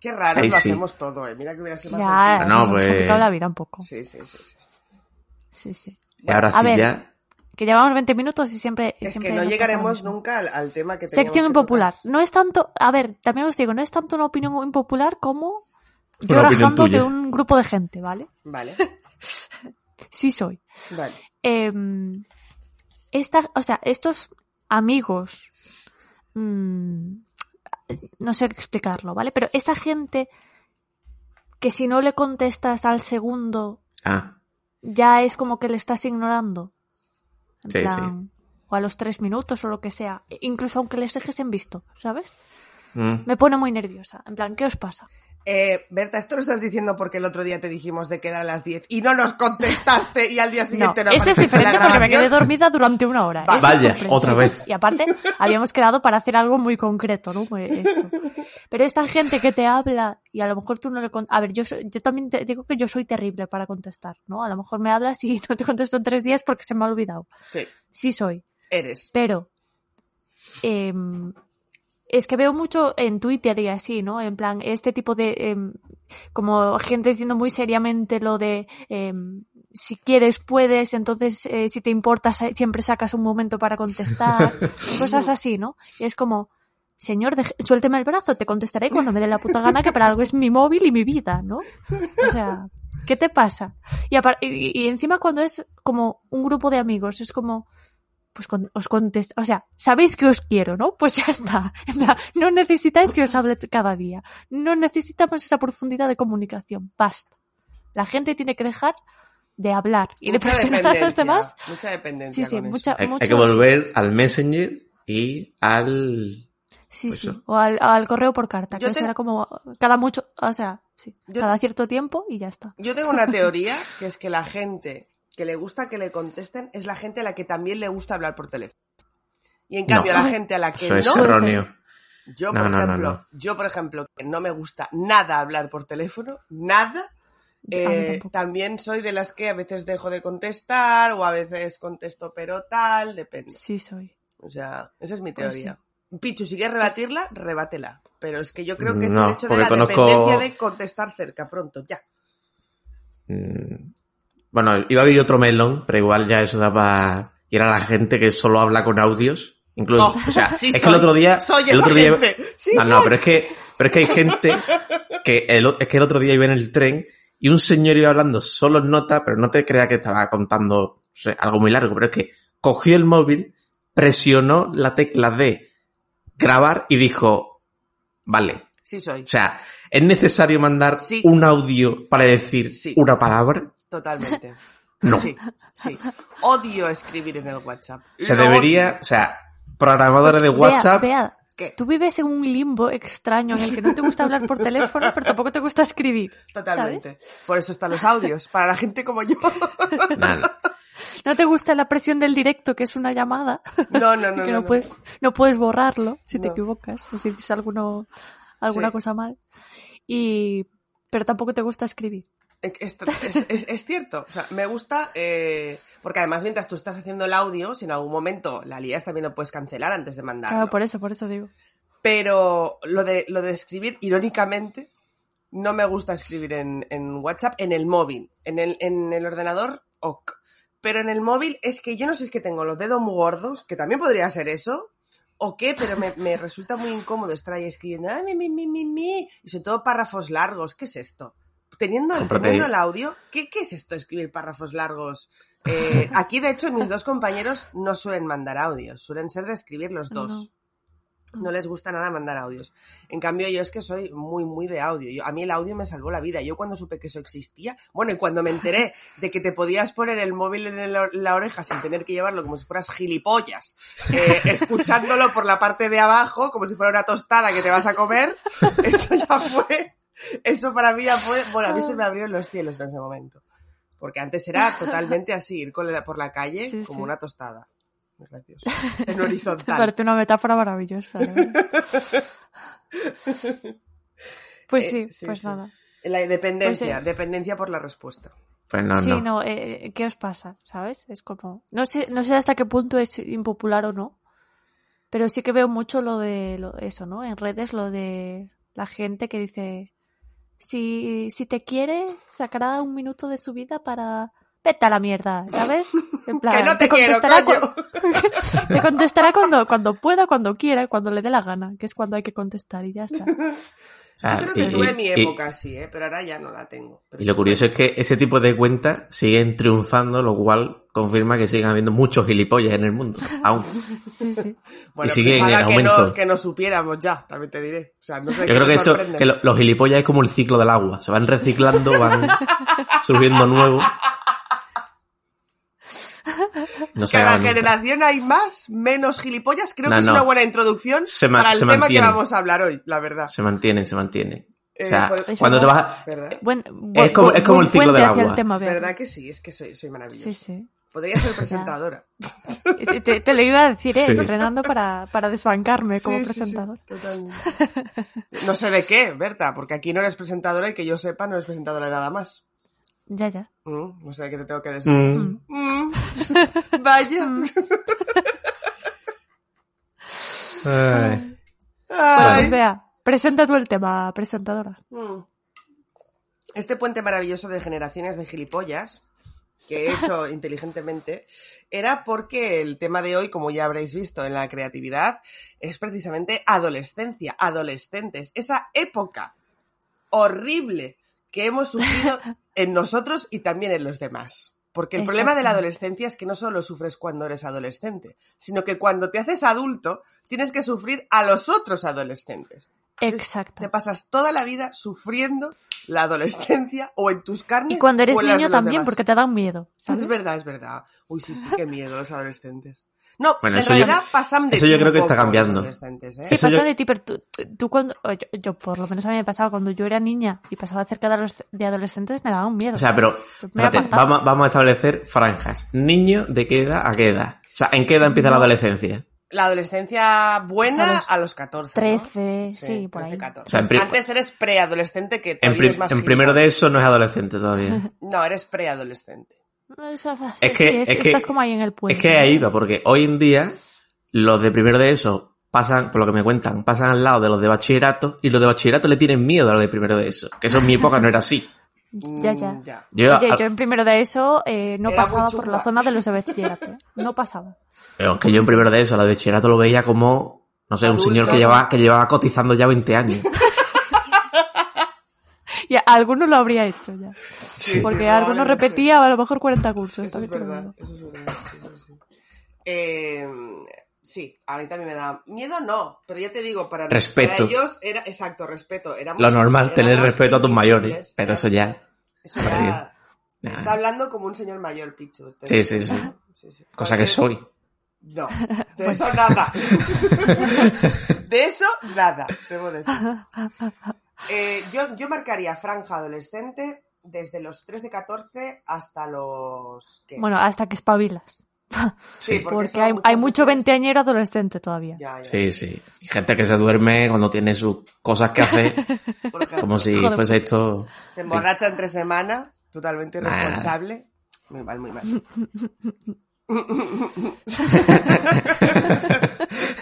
Speaker 3: Qué raro
Speaker 1: Ahí
Speaker 3: lo
Speaker 1: sí.
Speaker 3: hacemos todo, eh. Mira que hubiera sido más.
Speaker 1: No,
Speaker 2: hemos
Speaker 1: pues-
Speaker 2: complicado la vida un poco.
Speaker 3: Sí, sí, sí, sí.
Speaker 2: Sí, sí.
Speaker 1: Y ahora
Speaker 2: A
Speaker 1: sí
Speaker 2: ver,
Speaker 1: ya.
Speaker 2: Que llevamos 20 minutos y siempre.
Speaker 3: Es
Speaker 2: siempre
Speaker 3: que no llegaremos nunca al, al tema que teníamos
Speaker 2: Sección
Speaker 3: que
Speaker 2: impopular.
Speaker 3: tocar.
Speaker 2: No es tanto. A ver, también os digo, no es tanto una opinión impopular como yo rajando de un grupo de gente, ¿vale?
Speaker 3: Vale,
Speaker 2: Sí soy.
Speaker 3: vale.
Speaker 2: Em, esta, o sea, estos amigos, mm, no sé explicarlo, ¿vale? Pero esta gente que si no le contestas al segundo,
Speaker 1: Ah,
Speaker 2: ya es como que le estás ignorando. En
Speaker 1: Sí,
Speaker 2: plan, o a los tres minutos o lo que sea. Incluso aunque les dejes en visto, ¿sabes?
Speaker 1: mm.
Speaker 2: Me pone muy nerviosa. En plan, ¿qué os pasa?
Speaker 3: Eh, Berta, esto lo estás diciendo porque el otro día te dijimos de quedar a las 10 y no nos contestaste y al día
Speaker 2: No,
Speaker 3: siguiente no,
Speaker 2: eso es
Speaker 3: apareciste en la
Speaker 2: diferente porque me quedé dormida durante una hora.
Speaker 3: Va-
Speaker 2: Eso es
Speaker 1: Vaya, otra vez.
Speaker 2: Y aparte, habíamos quedado para hacer algo muy concreto, ¿no? Pues esto. Pero esta gente que te habla y a lo mejor tú no le con- A ver, yo, soy- yo también te digo que yo soy terrible para contestar, ¿no? A lo mejor me hablas y no te contesto en tres días porque se me ha olvidado.
Speaker 3: Sí,
Speaker 2: Sí soy.
Speaker 3: eres.
Speaker 2: Pero em, es que veo mucho en Twitter y así, ¿no? En plan, este tipo de... em, como gente diciendo muy seriamente lo de... em, si quieres, puedes, entonces eh, si te importa, siempre sacas un momento para contestar, cosas así, ¿no? Y es como, señor, suélteme el brazo, te contestaré cuando me dé la puta gana, que para algo es mi móvil y mi vida, ¿no? O sea, ¿qué te pasa? Y, y, y encima cuando es como un grupo de amigos, es como, pues con- os contesto, o sea, sabéis que os quiero, ¿no? Pues ya está. En plan, no necesitáis que os hable cada día. No necesitamos esa profundidad de comunicación. Basta. La gente tiene que dejar de hablar y de presionar a los demás.
Speaker 3: Mucha dependencia.
Speaker 2: Sí, sí,
Speaker 3: con eso.
Speaker 2: mucha,
Speaker 1: Hay, hay
Speaker 2: mucho
Speaker 1: que volver al Messenger y al.
Speaker 2: Sí,
Speaker 1: pues
Speaker 2: sí.
Speaker 1: eso.
Speaker 2: O al, al correo por carta,
Speaker 3: Yo
Speaker 2: que eso
Speaker 3: te-
Speaker 2: era como cada mucho, o sea, sí,
Speaker 3: Yo-
Speaker 2: cada cierto tiempo y ya está.
Speaker 3: Yo tengo una teoría que es que la gente que le gusta que le contesten es la gente a la que también le gusta hablar por teléfono. Y en cambio, la gente a la que
Speaker 1: Eso es
Speaker 3: no,
Speaker 2: ser.
Speaker 1: erróneo.
Speaker 3: yo
Speaker 1: No,
Speaker 3: por
Speaker 1: no, no,
Speaker 3: ejemplo,
Speaker 1: no.
Speaker 3: yo por ejemplo, que no me gusta nada hablar por teléfono, nada. Eh, también soy de las que a veces dejo de contestar o a veces contesto pero tal, depende.
Speaker 2: Sí soy.
Speaker 3: O sea, esa es mi
Speaker 2: Pues
Speaker 3: teoría. Pichu, si quieres rebatirla, rebátela. Pero es que yo creo que es
Speaker 1: No,
Speaker 3: el hecho de la
Speaker 1: conozco-
Speaker 3: dependencia de contestar cerca, pronto, ya.
Speaker 1: Mm, Bueno, iba a haber otro melón, pero igual ya eso da para ir a la gente que solo habla con audios. Incluso,
Speaker 3: Oh,
Speaker 1: o sea,
Speaker 3: sí
Speaker 1: es que el otro día.
Speaker 3: Soy
Speaker 1: el
Speaker 3: esa
Speaker 1: otro día,
Speaker 3: gente. Sí
Speaker 1: no, pero es que, pero es que hay gente que el, o- es que el otro día iba en el tren y un señor iba hablando solo en nota, pero no te creas que estaba contando no sé, algo muy largo, pero es que cogió el móvil, presionó la tecla de grabar y dijo, vale,
Speaker 3: Sí soy.
Speaker 1: o sea, ¿es necesario mandar
Speaker 3: Sí.
Speaker 1: un audio para decir
Speaker 3: Sí.
Speaker 1: una palabra?
Speaker 3: Totalmente.
Speaker 1: No.
Speaker 3: Sí, sí. Odio escribir en el WhatsApp.
Speaker 1: Se
Speaker 3: Lo
Speaker 1: debería,
Speaker 3: odio.
Speaker 1: o sea, programadora de WhatsApp,
Speaker 2: Bea,
Speaker 3: ¿Qué?
Speaker 2: tú vives en un limbo extraño en el que no te gusta hablar por teléfono, pero tampoco te gusta escribir.
Speaker 3: Totalmente.
Speaker 2: ¿sabes?
Speaker 3: Por eso están los audios, para la gente como yo.
Speaker 1: nada.
Speaker 2: No te gusta la presión del directo, que es una llamada.
Speaker 3: No, no, no.
Speaker 2: que
Speaker 3: no,
Speaker 2: no,
Speaker 3: no.
Speaker 2: Puedes, no puedes borrarlo si te
Speaker 3: No.
Speaker 2: equivocas o si dices alguno, alguna
Speaker 3: Sí.
Speaker 2: cosa mal. Y, pero tampoco te gusta escribir.
Speaker 3: Es, es- es- es cierto. O sea, me gusta, eh, porque además mientras tú estás haciendo el audio, si en algún momento la lías también lo puedes cancelar antes de mandarlo.
Speaker 2: Claro, por eso, por eso digo.
Speaker 3: Pero lo de, lo de escribir, irónicamente, no me gusta escribir en, en WhatsApp, en el móvil. En el, en el ordenador, ok. Pero en el móvil es que yo no sé si es que tengo los dedos muy gordos, que también podría ser eso, o qué, pero me, me resulta muy incómodo estar ahí escribiendo, "Ay, mi, mi, mi, mi, mi", y sobre todo párrafos largos. ¿Qué es esto? Teniendo,
Speaker 1: Cómprate-
Speaker 3: teniendo el audio, ¿qué, ¿qué es esto escribir párrafos largos? Eh, aquí, de hecho, mis dos compañeros no suelen mandar audios, suelen ser de escribir los
Speaker 2: No.
Speaker 3: dos. No les gusta nada mandar audios. En cambio, yo es que soy muy, muy de audio. Yo- a mí el audio me salvó la vida. Yo cuando supe que eso existía, bueno, y cuando me enteré de que te podías poner el móvil en el- la oreja sin tener que llevarlo como si fueras gilipollas, eh, escuchándolo por la parte de abajo, como si fuera una tostada que te vas a comer, eso ya fue, eso para mí ya fue, bueno, a mí se me abrieron los cielos en ese momento. Porque antes era totalmente así, ir con la- por la calle
Speaker 2: Sí,
Speaker 3: como
Speaker 2: sí.
Speaker 3: una tostada. Muy gracioso. En
Speaker 2: Me
Speaker 3: horizontal.
Speaker 2: parece una metáfora maravillosa. pues
Speaker 3: Eh,
Speaker 2: sí,
Speaker 3: sí,
Speaker 2: pues
Speaker 3: sí.
Speaker 2: nada.
Speaker 3: La dependencia,
Speaker 2: Pues, eh,
Speaker 3: dependencia por la respuesta.
Speaker 1: Pues no,
Speaker 2: sí,
Speaker 1: no.
Speaker 2: no, eh, ¿qué os pasa? ¿Sabes? Es como, no sé, no sé hasta qué punto es impopular o no, pero sí que veo mucho lo de lo- eso, ¿no? En redes, lo de la gente que dice, si, si te quiere, sacará un minuto de su vida para, vete a la mierda, ¿sabes? En
Speaker 3: Que no te quiero,
Speaker 2: contestará
Speaker 3: coño.
Speaker 2: cu- te contestará cuando, cuando pueda, cuando quiera, cuando le dé la gana, que es cuando hay que contestar y ya está.
Speaker 1: Sea,
Speaker 3: Yo creo que
Speaker 1: y-
Speaker 3: tuve
Speaker 1: y-
Speaker 3: mi
Speaker 1: y-
Speaker 3: época así, ¿eh? Pero ahora ya no la tengo. Pero
Speaker 1: Y lo curioso es que ese tipo de cuentas siguen triunfando, lo cual confirma que siguen habiendo muchos gilipollas en el mundo. Aún.
Speaker 2: Sí, sí.
Speaker 3: Bueno,
Speaker 1: y sigue
Speaker 3: pues que no, que no supiéramos ya, también te diré. O sea, no sé
Speaker 1: Yo creo que eso, que lo- los gilipollas es como el ciclo del agua. Se van reciclando, van surgiendo nuevos. No acaban nunca.
Speaker 3: generación hay más, menos gilipollas. Creo
Speaker 1: No,
Speaker 3: que es una buena introducción
Speaker 1: Se
Speaker 3: para el
Speaker 1: se
Speaker 3: tema
Speaker 1: mantiene.
Speaker 3: que vamos a hablar hoy, la verdad.
Speaker 1: Se mantienen, se mantienen. O
Speaker 3: Eh,
Speaker 1: sea,
Speaker 3: pues-
Speaker 1: cuando te vas a- Es como- es como
Speaker 2: buen
Speaker 1: el ciclo del agua.
Speaker 2: el tema.
Speaker 3: ¿Verdad que sí? Es que soy, soy maravilloso.
Speaker 2: Sí, sí.
Speaker 3: Podría ser presentadora.
Speaker 2: Te, te- lo iba a decir, ¿eh?
Speaker 1: Sí.
Speaker 2: entrenando para, para desbancarme como
Speaker 3: Sí, sí, sí. No sé de qué, Berta, porque aquí no eres presentadora y que yo sepa no eres presentadora de nada más.
Speaker 2: Ya, ya.
Speaker 3: Mm, no sé de qué te tengo que decir.
Speaker 1: Mm,
Speaker 3: Mm. Vaya.
Speaker 1: ay.
Speaker 3: Ay.
Speaker 2: Pues vea, presenta tú el tema, presentadora.
Speaker 3: Mm. Este puente maravilloso de generaciones de gilipollas que he hecho inteligentemente era porque el tema de hoy, como ya habréis visto en la creatividad, es precisamente adolescencia, adolescentes, esa época horrible que hemos sufrido en nosotros y también en los demás. Porque el problema de la adolescencia es que no solo sufres cuando eres adolescente, sino que cuando te haces adulto tienes que sufrir a los otros adolescentes.
Speaker 2: Exacto.
Speaker 3: Te pasas toda la vida sufriendo la adolescencia o en tus carnes.
Speaker 2: Y cuando eres
Speaker 3: o en las de
Speaker 2: niño
Speaker 3: los
Speaker 2: también,
Speaker 3: demás.
Speaker 2: porque te dan miedo. ¿sabes?
Speaker 3: Es verdad, es verdad. Uy, sí, sí, qué miedo los adolescentes. No,
Speaker 1: Bueno,
Speaker 3: en
Speaker 1: eso yo-
Speaker 3: realidad pasan de
Speaker 1: eso
Speaker 3: ti
Speaker 1: yo
Speaker 3: un
Speaker 1: creo que está cambiando.
Speaker 3: ¿eh?
Speaker 2: Sí,
Speaker 1: Eso
Speaker 2: pasan
Speaker 1: yo-
Speaker 2: de ti, pero tú, tú cuando... Yo, yo, por lo menos a mí me pasaba cuando yo era niña y pasaba cerca de, los, de adolescentes, me daban miedo.
Speaker 1: O sea, pero espérate, vamos, vamos a establecer franjas. Niño de qué edad a qué edad. O sea, ¿en qué edad empieza la adolescencia?
Speaker 3: La adolescencia buena
Speaker 2: O sea, los
Speaker 3: a los 14. ¿no?
Speaker 2: 13, sí, por
Speaker 3: 13,
Speaker 2: ahí.
Speaker 3: 14.
Speaker 1: O sea, en pri-
Speaker 3: Antes eres preadolescente que
Speaker 1: En,
Speaker 3: todavía
Speaker 1: pri-
Speaker 3: es más
Speaker 1: en primero de eso no es adolescente todavía.
Speaker 3: No, eres preadolescente.
Speaker 1: Es
Speaker 2: sí,
Speaker 1: que,
Speaker 2: es-
Speaker 1: es que,
Speaker 2: estás como ahí en el puente.
Speaker 1: es que ahí va, porque hoy en día los de primero de eso pasan, por lo que me cuentan, pasan al lado de los de bachillerato y los de bachillerato le tienen miedo a los de primero de eso. Que eso en mi época no era así.
Speaker 2: Ya, ya.
Speaker 3: Mm, ya.
Speaker 1: Yo,
Speaker 2: Oye,
Speaker 1: a-
Speaker 2: yo en primero de eso eh, no
Speaker 3: Era
Speaker 2: pasaba por la zona de los de bachillerato. ¿eh? No pasaba.
Speaker 1: pero es que yo en primero de eso, los de bachillerato lo veía como, no sé, un
Speaker 3: Adultos.
Speaker 1: señor que llevaba, que llevaba cotizando ya 20 años.
Speaker 2: Y a alguno lo habría hecho ya.
Speaker 3: Sí,
Speaker 2: Porque
Speaker 3: sí,
Speaker 2: alguno
Speaker 3: probablemente.
Speaker 2: repetía a lo mejor 40 cursos.
Speaker 3: Eso es
Speaker 2: también te lo
Speaker 3: verdad, eso es verdad, eso sí. Eh, sí, a mí también me da miedo, no, pero ya te digo, para,
Speaker 1: Respeto.
Speaker 3: para ellos era, exacto, respeto. Éramos,
Speaker 1: Lo normal, tener respeto a tus mayores. Pero
Speaker 3: ya-
Speaker 1: eso ya,
Speaker 3: Eso ya,
Speaker 1: Nah.
Speaker 3: está hablando como un señor mayor, Pichu.
Speaker 1: Sí, sí, sí.
Speaker 3: Sí, sí.
Speaker 1: cosa que soy.
Speaker 3: No, de eso nada. de eso nada, debo decir. Eh, yo, yo marcaría franja adolescente desde los 13-14 hasta los... ¿qué?
Speaker 2: Bueno, hasta que espabilas.
Speaker 3: Sí,
Speaker 2: Porque hay, hay mucho veinteañero adolescente todavía.
Speaker 3: Ya, ya.
Speaker 1: Sí, sí. Y gente que se duerme cuando tiene sus cosas que hacer, como si
Speaker 2: Joder.
Speaker 1: fuese esto.
Speaker 3: se emborracha entre semana, totalmente
Speaker 1: Nah.
Speaker 3: irresponsable. Muy mal, muy mal.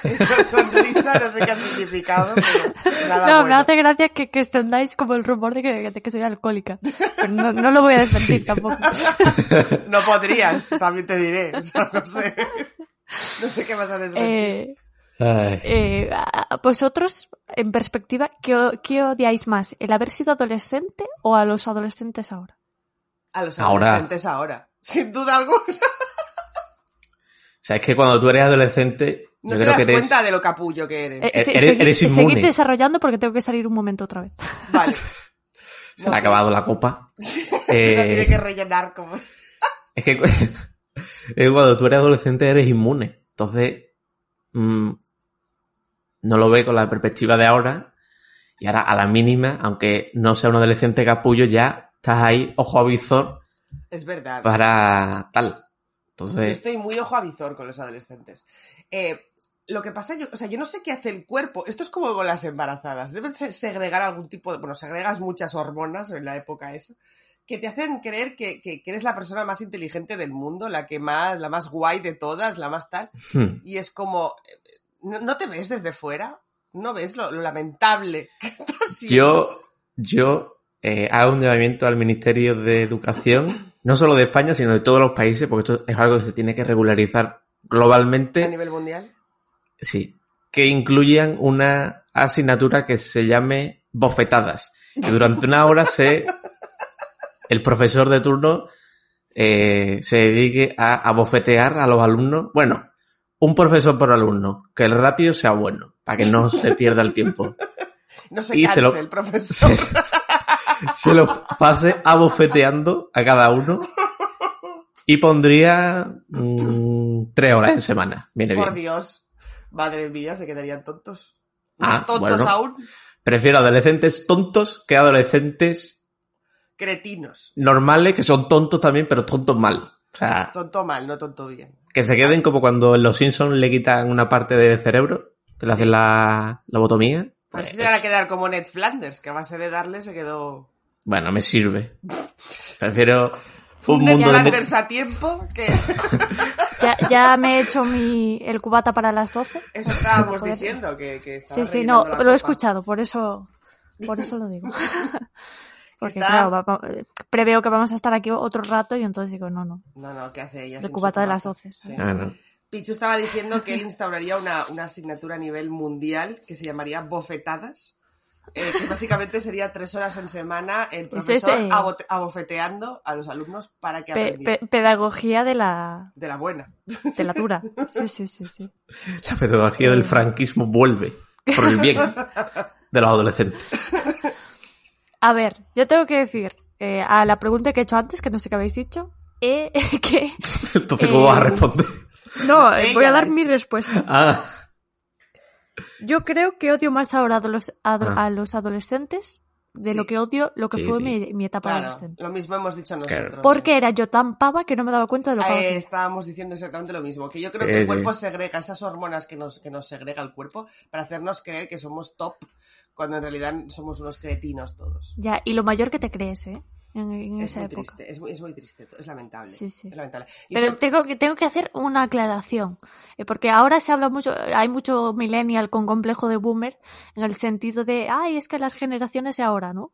Speaker 3: Esa sonrisa no sé qué ha significado, pero nada
Speaker 2: No, me hace gracia que, que extendáis como el rumor de que, de que soy alcohólica. Pero no, no lo voy a desmentir tampoco.
Speaker 3: No podrías, también te diré. O sea, no sé. No sé qué vas a desmentir.
Speaker 2: Eh, eh, vosotros, en perspectiva, ¿qué, qué odiáis más? ¿El haber sido adolescente o a los adolescentes ahora?
Speaker 3: a los
Speaker 1: ahora.
Speaker 3: adolescentes ahora. Sin duda alguna.
Speaker 1: O sea, es que cuando tú eres adolescente,
Speaker 3: No
Speaker 1: yo
Speaker 3: te
Speaker 1: creo
Speaker 3: das
Speaker 1: que eres.
Speaker 3: cuenta de lo capullo que eres.
Speaker 2: Eh,
Speaker 1: Eres-
Speaker 2: se-
Speaker 1: eres
Speaker 2: seguid- seguid
Speaker 1: inmune.
Speaker 2: desarrollando porque tengo que salir un momento otra vez.
Speaker 3: Vale.
Speaker 1: Se le ha acabado la copa.
Speaker 3: Se
Speaker 1: Eh,
Speaker 3: la tiene que rellenar como...
Speaker 1: Es que cuando tú eres adolescente eres inmune. Entonces, mm, no lo ve con la perspectiva de ahora. Y ahora, a la mínima, aunque no sea un adolescente capullo, ya estás ahí, ojo a visor,
Speaker 3: Es verdad.
Speaker 1: para tal.
Speaker 3: Yo
Speaker 1: Entonces,
Speaker 3: estoy muy ojo a visor con los adolescentes. Eh, lo que pasa, yo, o sea, yo no sé qué hace el cuerpo. Esto es como con las embarazadas. Debes se- segregar algún tipo de. Bueno, segregas muchas hormonas en la época esa. Que te hacen creer que, que- que eres la persona más inteligente del mundo, la que más, la más guay de todas, la más tal.
Speaker 1: hmm,
Speaker 3: Y es como. eh, ¿No, no te ves desde fuera? ¿No ves lo, lo lamentable que estás
Speaker 1: yo, yo eh, hago un llamamiento al Ministerio de Educación no solo de España, sino de todos los países, porque esto es algo que se tiene que regularizar
Speaker 3: A
Speaker 1: globalmente,
Speaker 3: nivel mundial.
Speaker 1: sí, que incluyan una asignatura que se llame bofetadas. Y durante una hora se, el profesor de turno eh, se dedique a, a bofetear a los alumnos. Bueno, un profesor por alumno, que el ratio sea bueno, para que no se pierda el tiempo.
Speaker 3: No se
Speaker 1: Y
Speaker 3: canse
Speaker 1: se lo-
Speaker 3: el profesor.
Speaker 1: se, se lo pase abofeteando a cada uno y pondría mm, tres horas en semana. Viene
Speaker 3: Por
Speaker 1: bien.
Speaker 3: Dios. Madre mía, se quedarían tontos.
Speaker 1: Ah,
Speaker 3: tontos
Speaker 1: bueno.
Speaker 3: aún.
Speaker 1: Prefiero adolescentes tontos que adolescentes
Speaker 3: Cretinos.
Speaker 1: normales que son tontos también, pero tontos mal. O sea,
Speaker 3: Tonto mal, no tonto bien.
Speaker 1: que se queden como cuando en los Simpsons le quitan una parte del cerebro, que le hacen la lobotomía.
Speaker 3: A ver
Speaker 1: Pues,
Speaker 3: si se van a quedar como Ned Flanders, que a base de darle se quedó...
Speaker 1: bueno, me sirve. Prefiero un
Speaker 3: Ned
Speaker 1: mundo de...
Speaker 3: Flanders a tiempo, que
Speaker 2: Ya, ya me he hecho mi, el cubata para las 12.
Speaker 3: eso estábamos diciendo, que, que estaba
Speaker 2: Sí, sí, no, lo he
Speaker 3: copa.
Speaker 2: escuchado, por eso, por eso lo digo. Porque
Speaker 3: Está-
Speaker 2: claro, va- va- preveo que vamos a estar aquí otro rato y entonces digo, no, no.
Speaker 3: No, no, ¿qué hace ella?
Speaker 2: De
Speaker 3: su
Speaker 2: cubata de las 12,
Speaker 3: Sí.
Speaker 1: Ah, no.
Speaker 3: Pichu estaba diciendo que él instauraría una, una asignatura a nivel mundial que se llamaría bofetadas, eh, que básicamente sería tres horas en semana el
Speaker 2: Eso es,
Speaker 3: profesor
Speaker 2: eh,
Speaker 3: abofeteando a los alumnos para que
Speaker 2: Pe- pedagogía de la,
Speaker 3: De la buena.
Speaker 2: de la dura. Sí, sí, sí, sí.
Speaker 1: La pedagogía del franquismo vuelve por el bien de los adolescentes.
Speaker 2: A ver, yo tengo que decir, eh, a la pregunta que he hecho antes, que no sé qué habéis dicho, eh, que...
Speaker 1: Entonces, ¿cómo vas a
Speaker 2: Eh,
Speaker 1: responder?
Speaker 2: No, eh,
Speaker 3: Ella
Speaker 2: voy a dar mi respuesta.
Speaker 1: Ah,
Speaker 2: Yo creo que odio más ahora a los, a,
Speaker 1: Ah.
Speaker 2: a los adolescentes de
Speaker 3: Sí.
Speaker 2: lo que odio lo que
Speaker 1: Sí,
Speaker 2: fue
Speaker 1: sí.
Speaker 2: mi, mi etapa
Speaker 3: Claro,
Speaker 2: adolescente.
Speaker 3: lo mismo hemos dicho nosotros.
Speaker 2: Porque era yo tan pava que no me daba cuenta de lo que
Speaker 3: Eh, estábamos diciendo exactamente lo mismo, que yo creo
Speaker 1: Sí,
Speaker 3: que el
Speaker 1: sí.
Speaker 3: cuerpo segrega esas hormonas que nos, que nos segrega el cuerpo para hacernos creer que somos top cuando en realidad somos unos cretinos todos.
Speaker 2: Ya, y lo mayor que te crees, ¿eh? En, en
Speaker 3: Es
Speaker 2: esa
Speaker 3: muy
Speaker 2: época.
Speaker 3: triste, es muy, es muy triste, es lamentable.
Speaker 2: Sí, sí.
Speaker 3: Es lamentable. Y
Speaker 2: Pero
Speaker 3: eso-
Speaker 2: tengo que, tengo que hacer una aclaración, eh, porque ahora se habla mucho, hay mucho millennial con complejo de boomer, en el sentido de, ay, es que las generaciones de ahora, ¿no?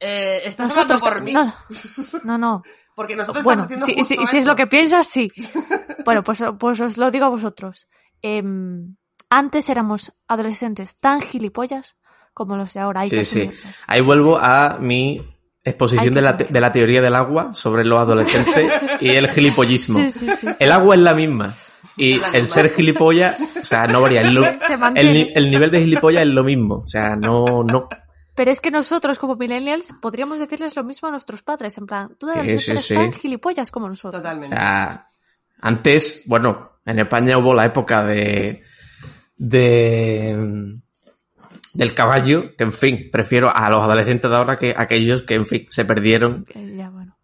Speaker 3: eh, estás hablando por mí,
Speaker 2: No, no, no.
Speaker 3: porque nosotros
Speaker 2: Bueno,
Speaker 3: estamos haciendo
Speaker 2: si,
Speaker 3: justo
Speaker 2: si- si es lo que piensas, sí. Bueno, pues, pues os lo digo a vosotros. Em, antes éramos adolescentes tan gilipollas como los de ahora. Hay
Speaker 1: sí,
Speaker 2: que
Speaker 1: sí. Ahí vuelvo a mi exposición de la, de la teoría del agua sobre los adolescentes y el gilipollismo.
Speaker 2: Sí, sí, sí, sí.
Speaker 1: El agua es la misma. Y
Speaker 3: la
Speaker 1: el
Speaker 3: misma.
Speaker 1: ser gilipollas, o sea, no varía.
Speaker 2: Se
Speaker 1: el, el nivel de gilipollas es lo mismo. O sea, no, no.
Speaker 2: Pero es que nosotros, como millennials, podríamos decirles lo mismo a nuestros padres. En plan, tú de
Speaker 1: Sí,
Speaker 2: adolescente
Speaker 1: sí,
Speaker 2: eres
Speaker 1: sí.
Speaker 2: tan gilipollas como nosotros.
Speaker 1: O
Speaker 3: Totalmente.
Speaker 1: sea, antes, bueno, en España hubo la época de, de, del caballo, que en fin, prefiero a los adolescentes de ahora que a aquellos que, en fin, se perdieron.
Speaker 2: Que ya, bueno.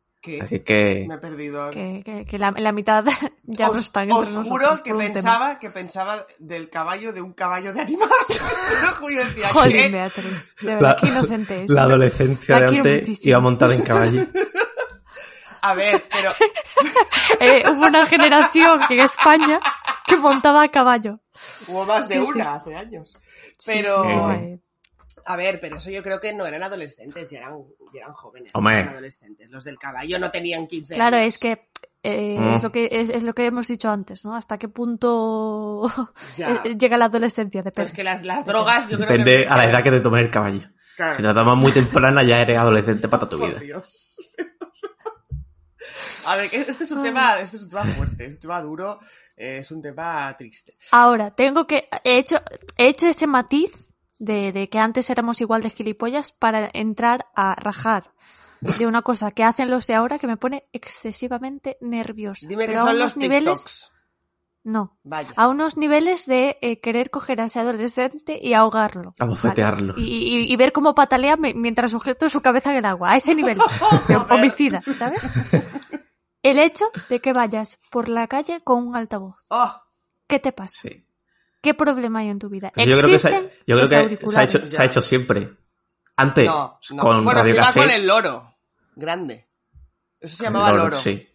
Speaker 1: Así que,
Speaker 3: me he perdido.
Speaker 2: Que, que, que la, la mitad ya no
Speaker 3: os,
Speaker 2: están entre
Speaker 3: os juro que
Speaker 2: tema.
Speaker 3: pensaba, que pensaba del caballo de un caballo de animal. ¿qué?
Speaker 2: Beatriz. De verdad, qué inocente es.
Speaker 1: la adolescencia
Speaker 2: La
Speaker 1: de antes
Speaker 2: muchísimo.
Speaker 1: iba montada en caballo.
Speaker 3: A ver, pero
Speaker 2: Eh, hubo una generación que en España que montaba a caballo.
Speaker 3: hubo más de
Speaker 2: Sí, sí.
Speaker 3: una hace años.
Speaker 2: Sí,
Speaker 3: Pero,
Speaker 2: sí,
Speaker 1: sí.
Speaker 3: a ver, pero eso yo creo que no eran adolescentes, ya eran, ya eran jóvenes.
Speaker 1: Hombre.
Speaker 3: no eran adolescentes. Los del caballo no tenían 15
Speaker 2: Claro,
Speaker 3: años.
Speaker 2: es que eh,
Speaker 1: Mm.
Speaker 2: es lo que es, es lo que hemos dicho antes, ¿no? Hasta qué punto
Speaker 3: Ya.
Speaker 2: eh, llega la adolescencia,
Speaker 3: Pero
Speaker 2: depende.
Speaker 3: es que las, las drogas, yo creo
Speaker 1: Depende
Speaker 3: que.
Speaker 1: a la edad que te tomes el caballo.
Speaker 3: Claro.
Speaker 1: Si la tomas muy temprana ya eres adolescente para toda tu
Speaker 3: Por
Speaker 1: vida.
Speaker 3: Dios. A ver, que este es un tema, este es un tema fuerte, es un tema duro, eh, es un tema triste.
Speaker 2: Ahora, tengo que. He hecho, he hecho ese matiz de, de que antes éramos igual de gilipollas para entrar a rajar de una cosa que hacen los de ahora que me pone excesivamente nerviosa.
Speaker 3: Dime que
Speaker 2: Pero a
Speaker 3: son
Speaker 2: unos
Speaker 3: los
Speaker 2: niveles.
Speaker 3: TikToks.
Speaker 2: No.
Speaker 3: Vaya.
Speaker 2: A unos niveles de eh, querer coger a ese adolescente y ahogarlo.
Speaker 1: Abofetearlo.
Speaker 2: ¿vale? Y, y- y ver cómo patalea mi- mientras sujeto su cabeza en el agua. A ese nivel. de homicida, ¿sabes? El hecho de que vayas por la calle con un altavoz.
Speaker 3: Oh,
Speaker 2: ¿Qué te pasa?
Speaker 1: Sí.
Speaker 2: ¿Qué problema hay en tu vida?
Speaker 1: Pues yo creo que, se,
Speaker 2: ¿Existen
Speaker 1: yo creo
Speaker 2: los
Speaker 1: que se, ha
Speaker 2: auriculares?
Speaker 1: hecho, se ha hecho siempre. Antes,
Speaker 3: no, no.
Speaker 1: con
Speaker 3: bueno, se iba con el loro. Grande. Eso se llamaba
Speaker 1: el
Speaker 3: loro.
Speaker 1: Sí.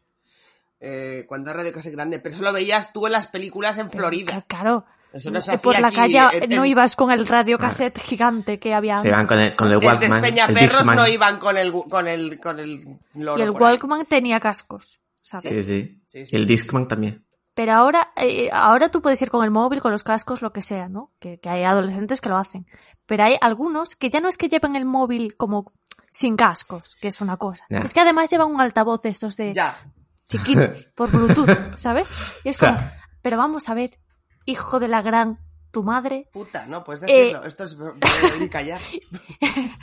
Speaker 3: Eh, cuando era Radio Cassette grande. Pero eso lo veías tú en las películas en Florida.
Speaker 2: Claro.
Speaker 3: Eso no se
Speaker 2: Que por la
Speaker 3: aquí
Speaker 2: calle
Speaker 3: en-
Speaker 2: no
Speaker 3: en-
Speaker 2: ibas con el radiocassette gigante que había
Speaker 1: Se van con el, con el Walkman, Dixman.
Speaker 3: no iban con el, con el, con el loro
Speaker 2: y el
Speaker 3: ahí.
Speaker 2: Walkman tenía cascos, ¿sabes?
Speaker 1: Sí, sí.
Speaker 3: Sí, sí,
Speaker 1: Y el
Speaker 3: sí.
Speaker 1: Discman también.
Speaker 2: Pero ahora, eh, ahora tú puedes ir con el móvil, con los cascos, lo que sea, ¿no? Que, que hay adolescentes que lo hacen. Pero hay algunos que ya no es que lleven el móvil como sin cascos, que es una cosa. Es que además llevan un altavoz de estos de
Speaker 3: Ya.
Speaker 2: chiquitos por Bluetooth, ¿sabes? Y es
Speaker 1: O sea-
Speaker 2: como, pero vamos a ver, hijo de la gran, tu madre,
Speaker 3: Puta, no, puedes
Speaker 2: Eh,
Speaker 3: decirlo. Esto es callar.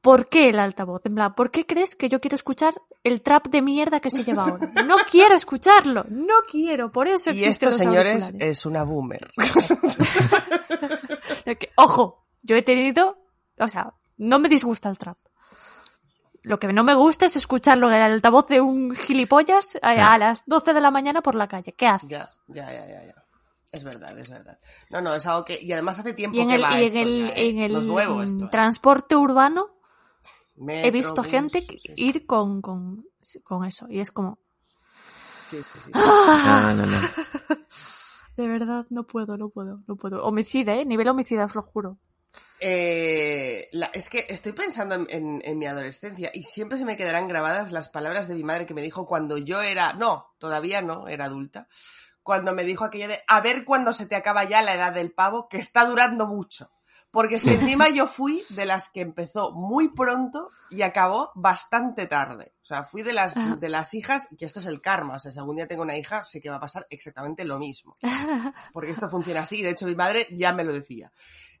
Speaker 2: ¿por qué el altavoz? En plan, ¿por qué crees que yo quiero escuchar el trap de mierda que se lleva ahora? No quiero escucharlo, no quiero, por eso
Speaker 3: Y esto,
Speaker 2: los
Speaker 3: señores, es una boomer.
Speaker 2: Ojo, yo he tenido, o sea, no me disgusta el trap. Lo que no me gusta es escucharlo en el altavoz de un gilipollas a, a las 12 de la mañana por la calle. ¿Qué haces?
Speaker 3: Ya, ya, ya, ya, ya. Es verdad, es verdad. No, no, es algo que... Y además hace tiempo
Speaker 2: Y en
Speaker 3: que
Speaker 2: el,
Speaker 3: va
Speaker 2: y
Speaker 3: esto
Speaker 2: en el,
Speaker 3: ya, ¿eh?
Speaker 2: en el
Speaker 3: No es nuevo esto. ¿eh?
Speaker 2: transporte urbano
Speaker 3: Metro,
Speaker 2: he visto
Speaker 3: bus,
Speaker 2: gente
Speaker 3: sí, sí,
Speaker 2: ir con, con, con eso. Y es como,
Speaker 3: sí, sí, sí.
Speaker 1: No, no, no.
Speaker 2: de verdad, no puedo, no puedo, no puedo. Homicida, ¿eh? Nivel homicida, os lo juro.
Speaker 3: Eh, la- es que estoy pensando en, en- en mi adolescencia y siempre se me quedarán grabadas las palabras de mi madre que me dijo cuando yo era, no, todavía no, era adulta, cuando me dijo aquello de, a ver cuándo se te acaba ya la edad del pavo, que está durando mucho. Porque es que encima yo fui de las que empezó muy pronto y acabó bastante tarde. O sea, fui de las,
Speaker 2: Ah.
Speaker 3: de las hijas, que esto es el karma, o sea, si algún día tengo una hija, sé que va a pasar exactamente lo mismo. Porque esto funciona así, y de hecho mi madre ya me lo decía.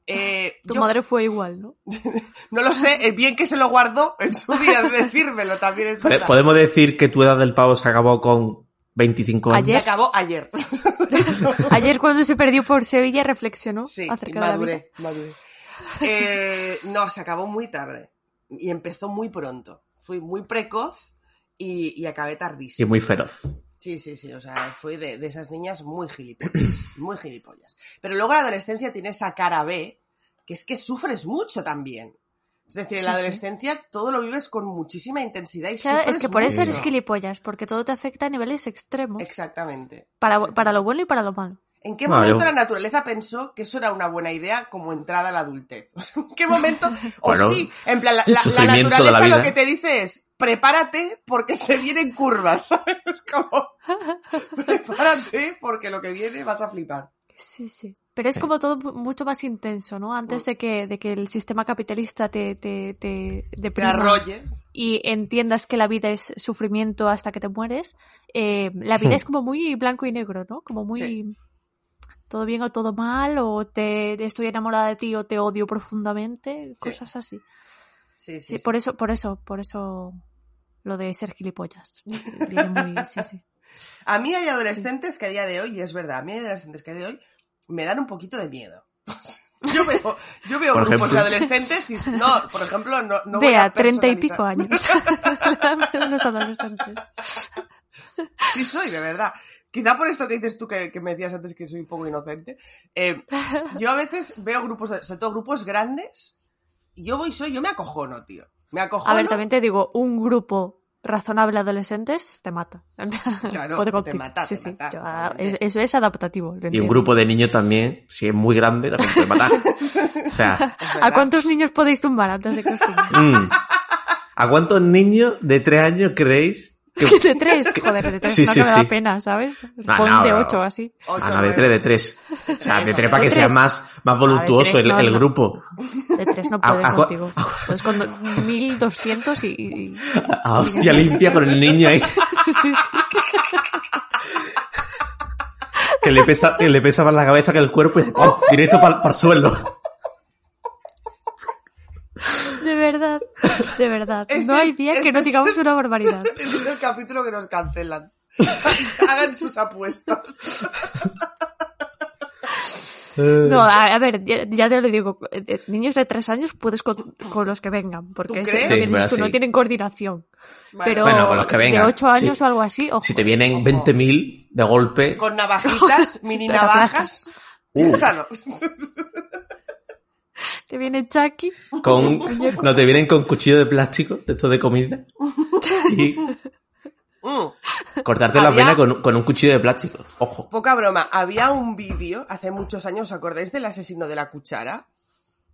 Speaker 3: Eh,
Speaker 2: Tu
Speaker 3: yo
Speaker 2: madre fue igual, ¿no?
Speaker 3: no lo sé, es bien que se lo guardó en su día de decírmelo, también es verdad.
Speaker 1: Podemos decir que tu edad del pavo se acabó con 25 años.
Speaker 3: Se acabó ayer.
Speaker 2: Ayer cuando se perdió por Sevilla reflexionó
Speaker 3: Sí,
Speaker 2: acerca de la vida.
Speaker 3: maduré, maduré. Eh, no, se acabó muy tarde. Y empezó muy pronto. Fui muy precoz y, y acabé
Speaker 1: Y
Speaker 3: tardísimo.
Speaker 1: muy feroz.
Speaker 3: Sí, sí, sí. O sea, fui de, de esas niñas muy gilipollas. Muy gilipollas. Pero luego la adolescencia tiene esa cara B, que es que sufres mucho también. Es decir, en la
Speaker 2: sí.
Speaker 3: adolescencia todo lo vives con muchísima intensidad y
Speaker 2: Claro, es que por eso eres gilipollas, porque todo te afecta a niveles extremos.
Speaker 3: Exactamente.
Speaker 2: Para,
Speaker 3: exactamente.
Speaker 2: para lo bueno y para lo malo.
Speaker 3: ¿En qué momento
Speaker 1: yo-
Speaker 3: la naturaleza pensó que eso era una buena idea como entrada a la adultez? O sea, ¿En qué momento? O
Speaker 1: Bueno,
Speaker 3: sí, en plan, la, naturaleza lo que te dice es, prepárate porque se vienen curvas, ¿sabes? Como, prepárate porque lo que viene vas a flipar.
Speaker 2: Sí, sí. Pero es como todo mu- mucho más intenso, ¿no? Antes de que, de que el sistema capitalista te, te, te
Speaker 3: Te arrolle.
Speaker 2: y entiendas que la vida es sufrimiento hasta que te mueres, eh, la vida es como muy blanco y negro, ¿no? Como muy
Speaker 3: Sí.
Speaker 2: todo bien o todo mal, o te estoy enamorada de ti o te odio profundamente, cosas así.
Speaker 3: Sí, sí,
Speaker 2: Sí,
Speaker 3: sí.
Speaker 2: por eso, por eso, por eso lo de ser gilipollas. Viene muy, sí, sí.
Speaker 3: A mí hay adolescentes que a día de hoy, y es verdad, a mí hay adolescentes que a día de hoy me dan un poquito de miedo. Yo veo, yo veo
Speaker 1: Por
Speaker 3: grupos
Speaker 1: ejemplo.
Speaker 3: de adolescentes y no, por ejemplo, no, no voy
Speaker 2: Vea,
Speaker 3: a
Speaker 2: treinta y pico años. Los adolescentes.
Speaker 3: Sí soy, de verdad. Quizá por esto que dices tú que, que me decías antes que soy un poco inocente. eh, yo a veces veo grupos, de- sobre todo grupos grandes, y yo voy soy, yo me acojono, tío. Me acojono.
Speaker 2: A ver, también te digo, un grupo razonable adolescentes te mata.
Speaker 3: Claro,
Speaker 2: Puede
Speaker 3: te
Speaker 2: contigo.
Speaker 3: mata,
Speaker 2: sí,
Speaker 3: te
Speaker 2: sí.
Speaker 3: mata,
Speaker 2: Yo, es- eso es adaptativo.
Speaker 1: Y un grupo de niños también, si es muy grande, también puede matar. O sea,
Speaker 2: ¿A cuántos niños podéis tumbar antes de que os
Speaker 1: mm. ¿a cuántos niños de tres años creéis que...
Speaker 2: de tres, joder, de tres
Speaker 1: Sí,
Speaker 2: no
Speaker 1: sí,
Speaker 2: que me da pena, ¿sabes?
Speaker 1: No,
Speaker 2: Pon
Speaker 1: no,
Speaker 2: de
Speaker 1: bro.
Speaker 2: ocho así.
Speaker 3: Ocho,
Speaker 1: Ah, no, de tres, de tres. O sea, de
Speaker 3: Tres,
Speaker 1: para que sea más, más voluptuoso
Speaker 2: tres
Speaker 1: el,
Speaker 2: no,
Speaker 1: el grupo.
Speaker 2: De tres no
Speaker 1: a-
Speaker 2: contigo. Pues con 1200 y... y-
Speaker 1: A hostia limpia con el niño ahí,
Speaker 2: Sí, sí, sí.
Speaker 1: que le pesa, que le pesa más la cabeza que el cuerpo y ¡pum! directo para el suelo.
Speaker 2: Verdad, de verdad.
Speaker 3: Este
Speaker 2: no hay
Speaker 3: es-
Speaker 2: día que
Speaker 3: este
Speaker 2: no
Speaker 3: es-
Speaker 2: digamos una barbaridad.
Speaker 3: Es el capítulo que nos cancelan. Hagan sus apuestas.
Speaker 2: No, a, a ver, ya, ya te lo digo, eh, niños de tres años puedes con, con los que vengan, porque
Speaker 3: ¿Tú
Speaker 2: es
Speaker 3: crees?
Speaker 2: que
Speaker 1: Sí, bueno,
Speaker 2: tú, no
Speaker 1: sí.
Speaker 2: tienen coordinación.
Speaker 3: Vale.
Speaker 2: Pero
Speaker 1: Bueno, con los que vengan,
Speaker 2: de ocho años
Speaker 1: sí.
Speaker 2: o algo así, ojo.
Speaker 1: Si te vienen
Speaker 3: Ojo.
Speaker 1: 20.000 de golpe,
Speaker 3: Con navajitas, mini navajas.
Speaker 1: Uh.
Speaker 2: Te viene Chucky,
Speaker 1: con, no te vienen con cuchillo de plástico, de esto de comida. Y,
Speaker 3: Mm.
Speaker 1: Cortarte la vena con, con un cuchillo de plástico. Ojo.
Speaker 3: Poca broma, había un vídeo hace muchos años, ¿os acordáis del asesino de la cuchara?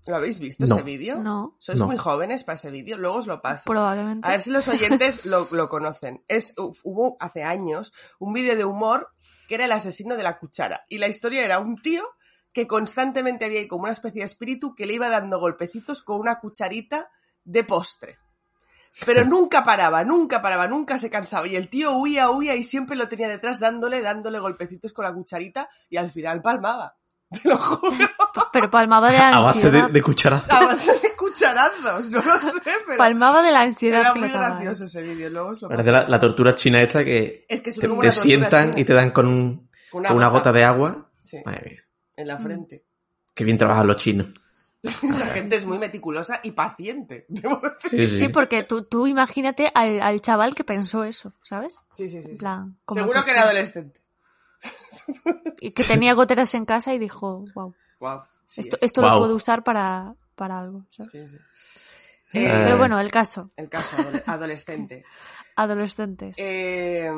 Speaker 3: ¿Lo habéis visto
Speaker 1: No.
Speaker 3: ese vídeo?
Speaker 2: No.
Speaker 3: Sois
Speaker 1: No.
Speaker 3: muy jóvenes para ese vídeo, luego os lo paso.
Speaker 2: Probablemente.
Speaker 3: A ver si los oyentes lo, lo conocen. Es, uf, hubo hace años un vídeo de humor que era el asesino de la cuchara. Y la historia era un tío que constantemente había ahí como una especie de espíritu que le iba dando golpecitos con una cucharita de postre. Pero nunca paraba, nunca paraba, nunca se cansaba. Y el tío huía, huía y siempre lo tenía detrás dándole, dándole golpecitos con la cucharita y al final palmaba. Te lo juro.
Speaker 2: Pero palmaba de la
Speaker 1: A base de,
Speaker 2: ansiedad.
Speaker 1: de cucharazo.
Speaker 3: A base de cucharazos, no lo sé, pero
Speaker 2: Palmaba de la ansiedad
Speaker 3: era muy
Speaker 2: daba.
Speaker 3: gracioso ese vídeo. Luego os lo
Speaker 1: Parece la, la tortura china esta que
Speaker 3: Es que
Speaker 1: te, sientan
Speaker 3: china.
Speaker 1: y te dan con, un-
Speaker 3: Con una
Speaker 1: con una
Speaker 3: gota.
Speaker 1: gota de agua.
Speaker 3: Sí.
Speaker 1: Madre mía.
Speaker 3: En la frente.
Speaker 1: Qué bien trabajan los chinos.
Speaker 3: Esa gente es muy meticulosa y paciente. debo decir.
Speaker 1: Sí, sí.
Speaker 2: Sí, porque tú, tú imagínate al, al chaval que pensó eso, ¿sabes?
Speaker 3: Sí, sí, sí.
Speaker 2: Plan,
Speaker 3: Seguro que era adolescente.
Speaker 2: Y que tenía goteras en casa y dijo, wow,
Speaker 3: Wow. Sí,
Speaker 2: esto,
Speaker 3: es.
Speaker 2: esto lo puedo usar para, para algo. ¿sabes?
Speaker 3: Sí, sí.
Speaker 1: Eh.
Speaker 2: Pero bueno, el caso,
Speaker 3: el caso adole- adolescente.
Speaker 2: adolescentes.
Speaker 3: Eh,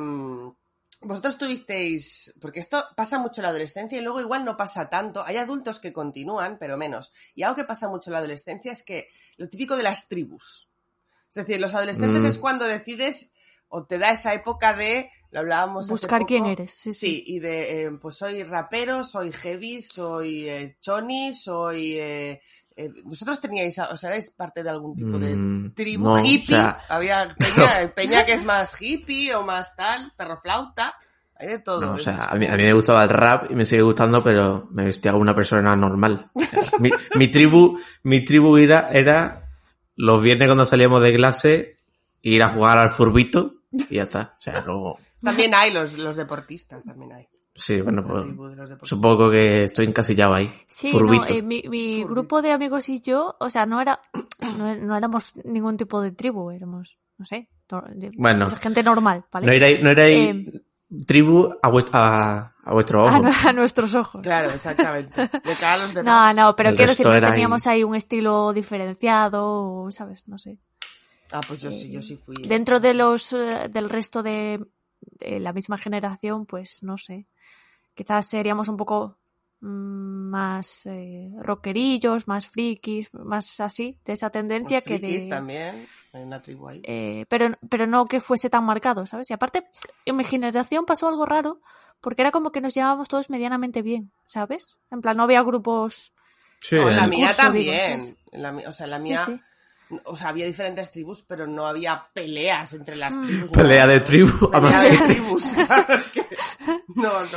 Speaker 3: vosotros tuvisteis, porque esto pasa mucho en la adolescencia y luego igual no pasa tanto. Hay adultos que continúan, pero menos. Y algo que pasa mucho en la adolescencia es que lo típico de las tribus. Es decir, los adolescentes
Speaker 1: Mm.
Speaker 3: es cuando decides o te da esa época de, lo hablábamos hace
Speaker 2: Buscar
Speaker 3: poco,
Speaker 2: quién eres, sí, sí.
Speaker 3: y de, eh, pues soy rapero, soy heavy, soy eh, choni, soy... eh, eh, ¿Vosotros teníais, o sea, erais parte de algún tipo de
Speaker 1: Mm,
Speaker 3: tribu
Speaker 1: no, o
Speaker 3: hippie?
Speaker 1: sea-
Speaker 3: Había peña, peña que es más hippie o más tal, perro flauta, hay de todo.
Speaker 1: No, o
Speaker 3: eso
Speaker 1: sea, a mí,
Speaker 3: como-
Speaker 1: a mí me gustaba el rap y me sigue gustando, pero me vestía como una persona normal. Mi, mi tribu, mi tribu era, era los viernes cuando salíamos de clase ir a jugar al furbito y ya está. O sea, luego,
Speaker 3: También hay los, los deportistas, también hay.
Speaker 1: Sí, bueno, pues supongo que estoy encasillado ahí.
Speaker 2: Sí, no, eh, mi, mi grupo de amigos y yo, o sea, no era, no, no éramos ningún tipo de tribu, éramos, no sé, to- de-
Speaker 1: Bueno.
Speaker 2: gente normal, ¿vale?
Speaker 1: No era, no era
Speaker 2: Eh,
Speaker 1: tribu a, vuest- a, a vuestro ojo.
Speaker 2: a, nu- a nuestros ojos.
Speaker 3: Claro, exactamente. De los
Speaker 2: No,
Speaker 3: demás.
Speaker 2: no, pero
Speaker 1: El
Speaker 2: quiero decir que teníamos ahí un estilo diferenciado, ¿sabes? No sé.
Speaker 3: Ah, pues yo sí, yo sí fui.
Speaker 2: Dentro de los eh, del resto de, de la misma generación, pues no sé. Quizás seríamos un poco mm, más eh, rockerillos, más frikis, más así, de esa tendencia
Speaker 3: Los
Speaker 2: que
Speaker 3: frikis
Speaker 2: de.
Speaker 3: también, hay una tribu ahí.
Speaker 2: eh, pero, pero no que fuese tan marcado, ¿sabes? Y aparte, en mi generación pasó algo raro, porque era como que nos llevábamos todos medianamente bien, ¿sabes? En plan, no había grupos.
Speaker 1: Sí,
Speaker 3: No, en la mía
Speaker 2: curso,
Speaker 3: también. la o sea, en la
Speaker 2: Sí,
Speaker 3: mía.
Speaker 2: sí.
Speaker 3: O sea, había diferentes tribus, pero no había peleas entre las
Speaker 2: Mm.
Speaker 3: tribus.
Speaker 1: Pelea
Speaker 3: no.
Speaker 1: de tribu.
Speaker 3: Pelea
Speaker 1: además.
Speaker 3: de tribus. claro, es que-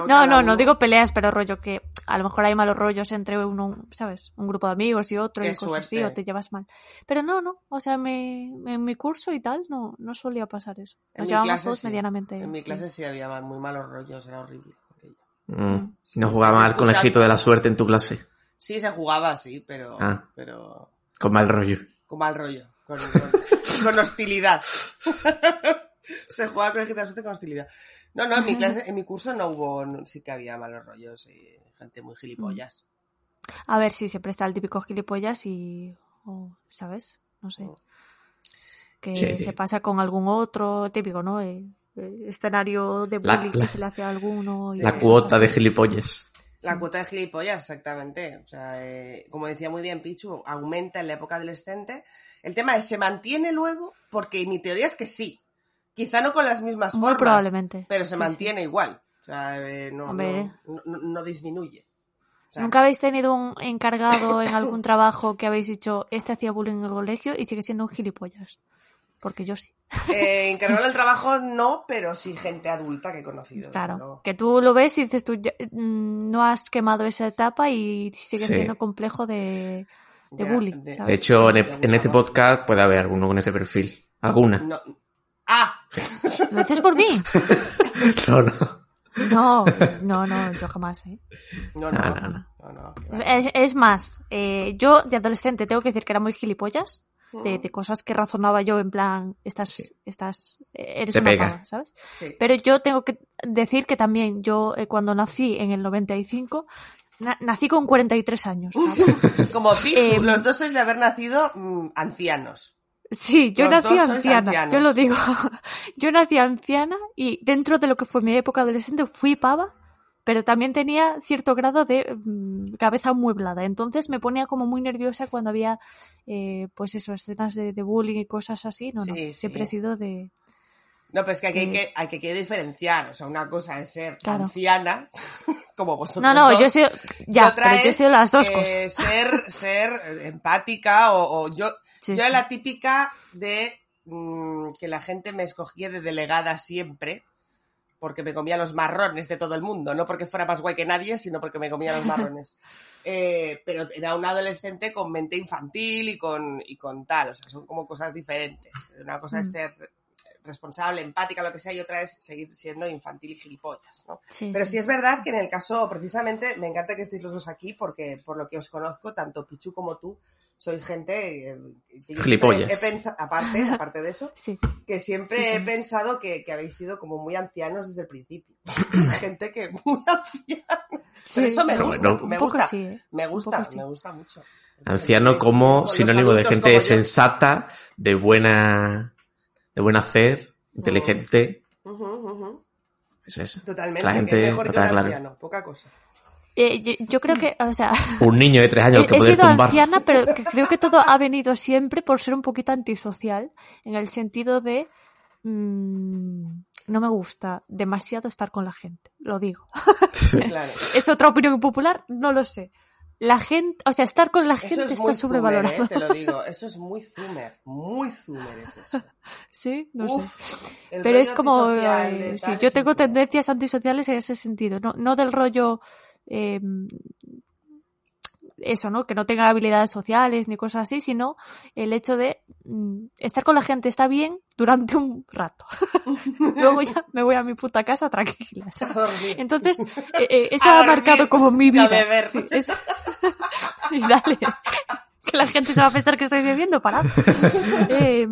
Speaker 3: No, no,
Speaker 2: No, digo peleas, pero rollo que a lo mejor hay malos rollos entre uno, ¿sabes? Un grupo de amigos y otro
Speaker 3: Qué
Speaker 2: y cosas así, o te llevas mal. Pero no, no, o sea, me, en mi curso y tal no, no solía pasar eso. Nos llevábamos
Speaker 3: clase
Speaker 2: todos
Speaker 3: sí.
Speaker 2: medianamente.
Speaker 3: En mi clase sí había muy malos rollos, era horrible. aquello.
Speaker 1: Mm.
Speaker 3: Sí,
Speaker 1: No
Speaker 3: sí,
Speaker 1: jugaba
Speaker 3: sí,
Speaker 1: al conejito de la suerte en tu clase.
Speaker 3: Sí, se jugaba así, pero.
Speaker 1: Ah.
Speaker 3: Pero.
Speaker 1: Con mal rollo.
Speaker 3: Con mal rollo. Con, con- con hostilidad. se jugaba con el suerte con hostilidad. No, no, en mi clase, en mi curso no hubo. no- sí que había malos rollos y gente muy gilipollas.
Speaker 2: A ver si siempre está el típico gilipollas y. ¿Sabes? No sé.
Speaker 3: Oh.
Speaker 2: Que
Speaker 1: Sí.
Speaker 2: se pasa con algún otro, típico, ¿no? Eh, eh, escenario de
Speaker 1: La-
Speaker 2: bullying
Speaker 1: la-
Speaker 2: que se le hace a alguno. y
Speaker 1: La cuota de gilipollas.
Speaker 3: La cuota de gilipollas, exactamente. O sea, eh, como decía muy bien Pichu, aumenta en la época adolescente. El tema es, ¿se mantiene luego? Porque mi teoría es que sí. Quizá no con las mismas
Speaker 2: Muy
Speaker 3: formas.
Speaker 2: probablemente.
Speaker 3: Pero se
Speaker 2: Sí,
Speaker 3: mantiene igual. O sea, eh, no, no, no- no disminuye. O sea,
Speaker 2: ¿Nunca habéis tenido un encargado en algún trabajo que habéis dicho, este hacía bullying en el colegio y sigue siendo un gilipollas? Porque yo sí.
Speaker 3: eh, encargado del trabajo no, pero sí gente adulta que he conocido.
Speaker 2: Claro. Que tú lo ves y dices, tú ya- mm, no has quemado esa etapa y sigues
Speaker 1: Sí.
Speaker 2: siendo complejo de, de
Speaker 3: Ya,
Speaker 2: bullying.
Speaker 3: de-
Speaker 2: ¿sabes?
Speaker 1: De hecho, en, en este podcast puede haber alguno con ese perfil. ¿Alguna?
Speaker 3: No. Ah,
Speaker 2: ¿Lo dices por mí?
Speaker 1: No, no.
Speaker 2: No, no, no, yo jamás. ¿eh?
Speaker 3: no, no,
Speaker 1: No,
Speaker 3: no,
Speaker 1: no,
Speaker 3: no, no, que va.
Speaker 2: Es, es más, eh, yo de adolescente tengo que decir que era muy gilipollas. De, de cosas que razonaba yo en plan, estás, eh, eres
Speaker 1: Te
Speaker 2: una
Speaker 1: pega.
Speaker 2: ¿sabes?
Speaker 3: Sí.
Speaker 2: Pero yo tengo que decir que también yo, eh, cuando nací en el 95, na- nací con 43 años.
Speaker 3: Como Pichu,
Speaker 2: Eh,
Speaker 3: los dos sois de haber nacido mm, ancianos.
Speaker 2: Sí, yo
Speaker 3: Los
Speaker 2: nací anciana, yo lo digo. yo nací anciana y dentro de lo que fue mi época adolescente fui pava, pero también tenía cierto grado de mm, cabeza amueblada. Entonces me ponía como muy nerviosa cuando había, eh, pues eso, escenas de, de bullying y cosas así. No, no,
Speaker 3: Sí,
Speaker 2: siempre he sido de...
Speaker 3: No, pero es que aquí hay que, hay que, diferenciar. O sea, una cosa es ser
Speaker 2: Claro.
Speaker 3: anciana, como vosotros.
Speaker 2: No, no,
Speaker 3: dos,
Speaker 2: yo he sido... Ya,
Speaker 3: otra
Speaker 2: pero yo he
Speaker 3: es,
Speaker 2: sido las dos
Speaker 3: eh,
Speaker 2: cosas.
Speaker 3: Ser, ser empática o, o yo,
Speaker 2: Sí,
Speaker 3: yo era la típica de mm, que la gente me escogía de delegada siempre porque me comía los marrones de todo el mundo, no porque fuera más guay que nadie, sino porque me comía los marrones. Eh, pero era una adolescente con mente infantil y con, y con tal, o sea, son como cosas diferentes. Una cosa es
Speaker 2: Mm.
Speaker 3: ser responsable, empática, lo que sea, y otra es seguir siendo infantil y gilipollas, ¿no?
Speaker 2: Sí,
Speaker 3: Pero
Speaker 2: sí.
Speaker 3: sí es verdad que en el caso, precisamente, me encanta que estéis los dos aquí porque por lo que os conozco, tanto Pichu como tú, sois gente eh, que
Speaker 1: Gilipollas.
Speaker 3: he pensado, aparte, aparte de eso,
Speaker 2: Sí.
Speaker 3: que siempre he pensado que, que habéis sido como muy ancianos desde el principio. gente que muy anciana.
Speaker 2: Sí,
Speaker 3: Pero eso me gusta,
Speaker 1: bueno.
Speaker 3: me gusta,
Speaker 2: sí, ¿eh?
Speaker 3: me gusta, me gusta mucho.
Speaker 1: Anciano como sinónimo de gente
Speaker 3: como
Speaker 1: sensata, de buena, de buen hacer, inteligente. Es eso.
Speaker 3: Totalmente,
Speaker 1: La
Speaker 3: que
Speaker 1: gente
Speaker 3: es mejor que un anciano, poca cosa.
Speaker 2: Eh, yo, yo creo que, o sea,
Speaker 1: Un niño de tres años
Speaker 2: he,
Speaker 1: que
Speaker 2: he
Speaker 1: poder
Speaker 2: sido
Speaker 1: tumbar.
Speaker 2: anciana, pero creo que todo ha venido siempre por ser un poquito antisocial, en el sentido de mm, no me gusta demasiado estar con la gente, lo digo.
Speaker 3: Claro.
Speaker 2: ¿Es otra opinión popular? No lo sé. La gente, o sea, estar con la gente
Speaker 3: es
Speaker 2: está sobrevalorado.
Speaker 3: Zoomer, ¿eh? te lo digo. Eso es muy zoomer. Muy zoomer es eso.
Speaker 2: Sí, no sé.
Speaker 3: Uf,
Speaker 2: Pero es como, eh, sí, yo tengo tendencias antisociales en ese sentido, no, no del rollo, eh, eso, ¿no? Que no tenga habilidades sociales ni cosas así, sino el hecho de estar con la gente está bien durante un rato. Luego ya me voy a mi puta casa tranquila. Entonces, eh, eh, eso
Speaker 3: A
Speaker 2: ha
Speaker 3: dormir
Speaker 2: marcado como mi vida.
Speaker 3: beber.
Speaker 2: Sí, eso- y dale. Que la gente se va a pensar que estoy bebiendo, parad. Eh,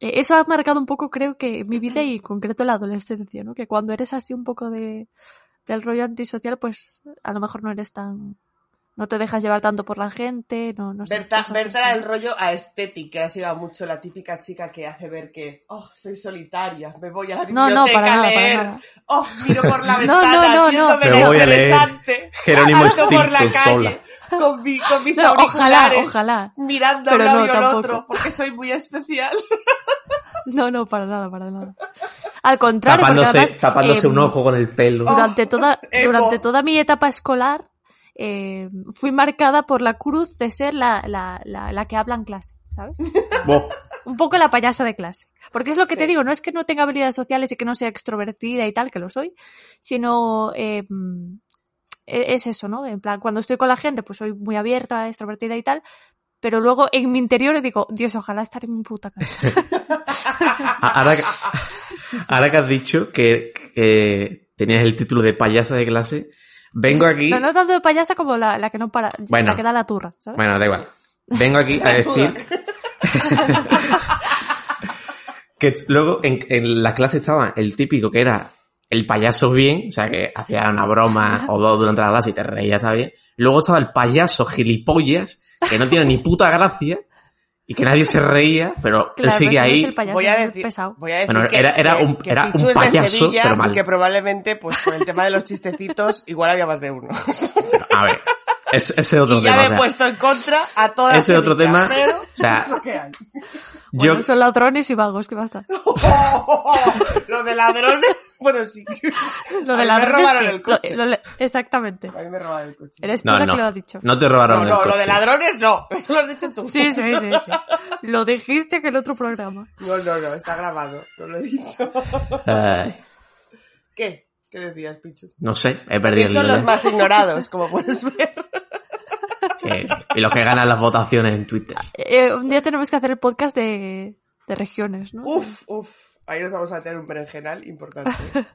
Speaker 2: eh, eso ha marcado un poco, creo que, mi vida y en concreto la adolescencia, ¿no? Que cuando eres así un poco de, del rollo antisocial, pues a lo mejor no eres tan, no te dejas llevar tanto por la gente, no, no sé.
Speaker 3: Berta,
Speaker 2: así.
Speaker 3: el rollo aesthetic, que ha sido mucho la típica chica que hace ver que, oh, soy solitaria, me voy a la
Speaker 2: No, no,
Speaker 3: biblioteca
Speaker 2: para
Speaker 3: a
Speaker 2: nada, para nada.
Speaker 3: oh, miro por la
Speaker 2: No,
Speaker 3: ventana,
Speaker 2: no, no, no.
Speaker 1: Me voy a leer
Speaker 3: interesante,
Speaker 1: Jerónimo
Speaker 3: por la
Speaker 1: Stilton
Speaker 3: calle
Speaker 1: sola.
Speaker 3: con, mi- con mis
Speaker 2: No, ojalá,
Speaker 3: auriculares,
Speaker 2: ojalá.
Speaker 3: mirando a un lado
Speaker 2: no,
Speaker 3: y al
Speaker 2: tampoco.
Speaker 3: otro, porque soy muy especial.
Speaker 2: No, no, para nada, para nada. Al contrario,
Speaker 1: Tapándose,
Speaker 2: además,
Speaker 1: tapándose
Speaker 2: em,
Speaker 1: un ojo con el pelo.
Speaker 2: durante toda,
Speaker 3: emo.
Speaker 2: durante toda mi etapa escolar eh, fui marcada por la cruz de ser la, la, la, la que habla en clase, ¿sabes? Un poco la payasa de clase. Porque es lo que te digo, no es que no tenga habilidades sociales y que no sea extrovertida y tal, que lo soy, sino eh, e- es eso, ¿no? En plan, cuando estoy con la gente, pues soy muy abierta, extrovertida y tal, pero luego en mi interior digo, Dios, ojalá estar en mi puta casa.
Speaker 1: Ahora que, ahora que has dicho que, que tenías el título de payasa de clase, vengo aquí.
Speaker 2: No, no tanto de payasa como la, la que no para,
Speaker 1: Bueno.
Speaker 2: la que da la turra, ¿sabes?
Speaker 1: Bueno, da igual. Vengo aquí a decir que luego en, en la clase estaba el típico que era el payaso bien, o sea, que hacía una broma o dos durante la clase y te reías, ¿sabes? Luego estaba el payaso gilipollas, que no tiene ni puta gracia y que nadie se reía, pero él
Speaker 2: Claro,
Speaker 1: sigue
Speaker 2: no es
Speaker 1: ahí.
Speaker 2: el
Speaker 3: voy a decir,
Speaker 2: pesado.
Speaker 3: voy a decir
Speaker 1: Bueno,
Speaker 3: que,
Speaker 1: era- era
Speaker 3: que-
Speaker 1: un-
Speaker 3: que
Speaker 1: era un
Speaker 3: Pichu es de
Speaker 1: payaso,
Speaker 3: Sevilla
Speaker 1: pero mal.
Speaker 3: y que probablemente, pues por el tema de los chistecitos, igual había más de uno.
Speaker 1: A ver, es- ese es otro
Speaker 3: y ya
Speaker 1: tema.
Speaker 3: me
Speaker 1: o sea,
Speaker 3: he puesto en contra a todas
Speaker 1: ese otro tema,
Speaker 3: pero
Speaker 1: o sea,
Speaker 3: es lo que hay.
Speaker 1: yo,
Speaker 2: Bueno, son ladrones y vagos, ¿qué va a estar?
Speaker 3: lo de ladrones, bueno, sí.
Speaker 2: Lo de
Speaker 3: mí me
Speaker 2: ladrones
Speaker 3: robaron
Speaker 2: que-
Speaker 3: el coche.
Speaker 2: lo- lo- exactamente.
Speaker 3: A mí me robaron el coche.
Speaker 2: Eres tú
Speaker 1: no,
Speaker 2: la
Speaker 1: no,
Speaker 2: que lo ha dicho.
Speaker 1: no te
Speaker 3: No,
Speaker 1: robaron el
Speaker 3: no,
Speaker 1: coche.
Speaker 3: lo de ladrones no, eso lo has dicho tú.
Speaker 2: Sí, sí, sí, sí. Lo dijiste en el otro programa.
Speaker 3: No, no, no, está grabado, no lo he dicho.
Speaker 1: Ay,
Speaker 3: ¿Qué? ¿Qué decías, Pichu?
Speaker 1: no sé, he perdido
Speaker 3: Que
Speaker 1: el
Speaker 3: son los
Speaker 1: de-
Speaker 3: más ignorados, como puedes ver.
Speaker 1: Y los que ganan las votaciones en Twitter.
Speaker 2: Eh, un día tenemos que hacer el podcast de, de regiones, ¿no?
Speaker 3: Uf, uf. Ahí nos vamos a tener un berenjenal importante.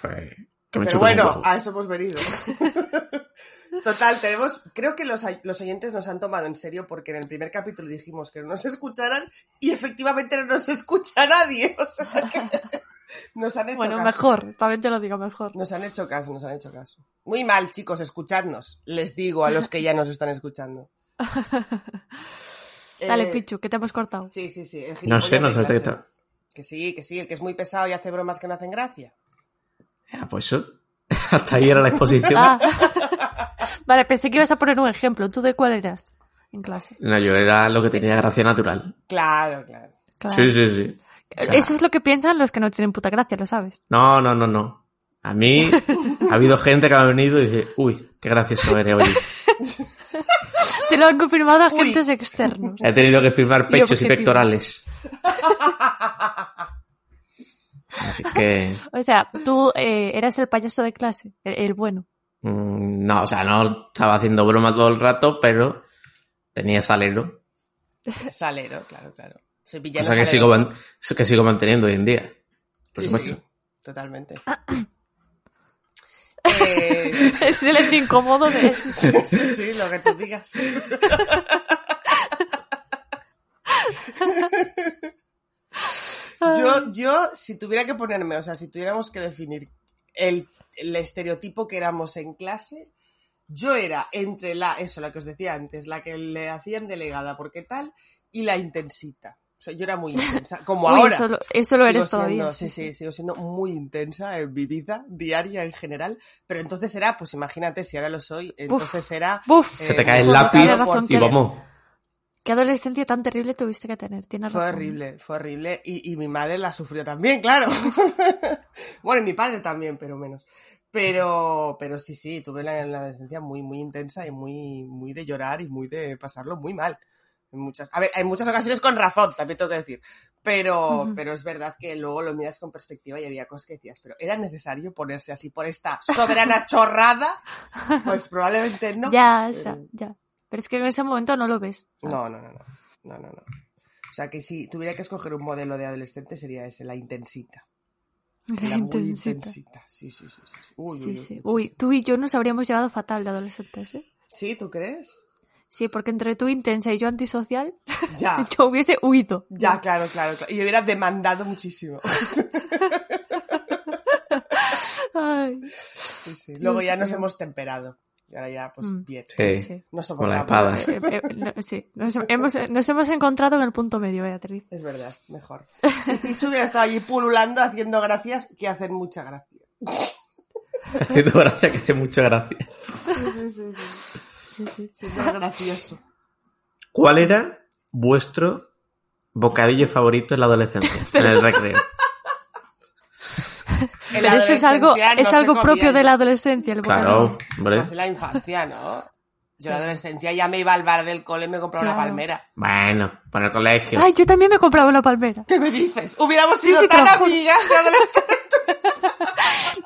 Speaker 1: Bueno, pues,
Speaker 3: Pero bueno, a eso hemos venido. Total, tenemos, creo que los, los oyentes nos han tomado en serio porque en el primer capítulo dijimos que no nos escucharan y efectivamente no nos escucha nadie. O sea que nos han hecho
Speaker 2: Bueno,
Speaker 3: caso.
Speaker 2: mejor, también te lo digo, mejor.
Speaker 3: Nos han hecho caso, nos han hecho caso. Muy mal, chicos, escuchadnos. Les digo a los que ya nos están escuchando.
Speaker 2: Dale,
Speaker 3: Eh,
Speaker 2: Pichu, que te hemos cortado.
Speaker 3: Sí, sí, sí. el
Speaker 1: No sé, no sé.
Speaker 3: Que sí, que sí, el que es muy pesado y hace bromas que no hacen gracia.
Speaker 1: Ah, pues eso. Hasta ahí era la exposición.
Speaker 2: Ah. vale, pensé que ibas a poner un ejemplo. ¿Tú de cuál eras en clase?
Speaker 1: No, yo era lo que tenía gracia natural.
Speaker 3: Claro, claro.
Speaker 2: Claro.
Speaker 1: Sí, sí, sí.
Speaker 2: Eso es lo que piensan los que no tienen puta gracia, lo sabes.
Speaker 1: No, no, no, no. A mí ha habido gente que me ha venido y dice, uy, qué gracioso eres hoy.
Speaker 2: Te lo han confirmado
Speaker 3: Uy.
Speaker 2: agentes externos.
Speaker 1: He tenido que firmar pechos y pectorales. Así que,
Speaker 2: O sea, tú eh, eras el payaso de clase, el, el bueno.
Speaker 1: mm, no, o sea, no estaba haciendo broma todo el rato, pero tenía salero.
Speaker 3: Salero, claro, claro. Soy villano
Speaker 1: Cosa que sigo, man- que sigo manteniendo hoy en día. Por
Speaker 3: Sí,
Speaker 1: supuesto.
Speaker 3: sí, totalmente. Eh,
Speaker 2: El silencio incómodo de eso.
Speaker 3: sí, sí, lo que tú digas. Yo, yo, si tuviera que ponerme, o sea, si tuviéramos que definir el, el estereotipo que éramos en clase, yo era entre la, eso, la que os decía antes, la que le hacían delegada porque tal, y la intensita. O sea, yo era muy intensa, como
Speaker 2: Uy,
Speaker 3: ahora.
Speaker 2: eso lo, eso lo
Speaker 3: Sigo
Speaker 2: eres
Speaker 3: siendo-
Speaker 2: todavía.
Speaker 3: sí, sí, sigo siendo muy intensa en mi vida diaria en general. Pero entonces era, pues imagínate, si ahora lo soy, entonces era.
Speaker 2: Buf.
Speaker 1: Se te
Speaker 3: eh,
Speaker 1: cae el lápiz y vamos.
Speaker 2: ¿Qué adolescencia tan terrible tuviste que tener? Tienes
Speaker 3: Fue
Speaker 2: razón.
Speaker 3: horrible, fue horrible. Y, y mi madre la sufrió también, claro. bueno, y mi padre también, pero menos. Pero, pero sí, sí, tuve la, la adolescencia muy, muy intensa y muy, muy de llorar y muy de pasarlo muy mal. En muchas, a ver, en muchas ocasiones con razón, también tengo que decir. Pero, pero es verdad que luego lo miras con perspectiva y había cosas que decías, pero ¿era necesario ponerse así por esta soberana chorrada? Pues probablemente no.
Speaker 2: Ya,
Speaker 3: Pero-
Speaker 2: esa, ya. Pero es que en ese momento no lo ves.
Speaker 3: no, no, no, no. No, no, no. O sea que si tuviera que escoger un modelo de adolescente sería ese, la intensita.
Speaker 2: La
Speaker 3: La muy
Speaker 2: intensita.
Speaker 3: intensita. Sí, sí, sí. sí. Uy,
Speaker 2: Sí,
Speaker 3: uy,
Speaker 2: sí.
Speaker 3: Uy,
Speaker 2: tú y yo nos habríamos llevado fatal de adolescentes, ¿eh?
Speaker 3: ¿Sí? ¿Tú crees?
Speaker 2: Sí, porque entre tú intensa y yo antisocial,
Speaker 3: Ya.
Speaker 2: yo hubiese huido.
Speaker 3: Ya, claro, claro, claro. Y hubiera demandado muchísimo.
Speaker 2: Ay,
Speaker 3: Sí, sí. Luego ya nos hemos temperado. Y ahora ya, pues
Speaker 2: Mm.
Speaker 3: bien.
Speaker 1: Sí.
Speaker 2: sí.
Speaker 3: No
Speaker 1: Con la
Speaker 3: soportamos.
Speaker 1: espada.
Speaker 2: Eh, eh, no, sí, nos hemos, nos hemos encontrado en el punto medio, Beatriz.
Speaker 3: Es verdad, mejor. Y Pichu hubiera estado allí pululando haciendo gracias que hacen mucha gracia.
Speaker 1: Haciendo gracia que hace mucha gracia.
Speaker 3: Sí, sí, sí, sí.
Speaker 2: Sí, sí.
Speaker 3: Siendo gracioso.
Speaker 1: ¿Cuál era vuestro bocadillo favorito en la adolescencia? En el recreo.
Speaker 2: Pero esto es algo,
Speaker 3: no
Speaker 2: es algo propio de la adolescencia, el
Speaker 1: Claro,
Speaker 2: bocadillo.
Speaker 1: hombre.
Speaker 3: Más en la infancia, ¿no? Yo en la adolescencia ya me iba al bar del cole y me compraba una
Speaker 2: Claro.
Speaker 3: palmera.
Speaker 1: Bueno, para el colegio.
Speaker 2: Ay, yo también me compraba una palmera.
Speaker 3: ¿Qué me dices? Hubiéramos sido
Speaker 2: sí,
Speaker 3: tan amigas de adolescencia.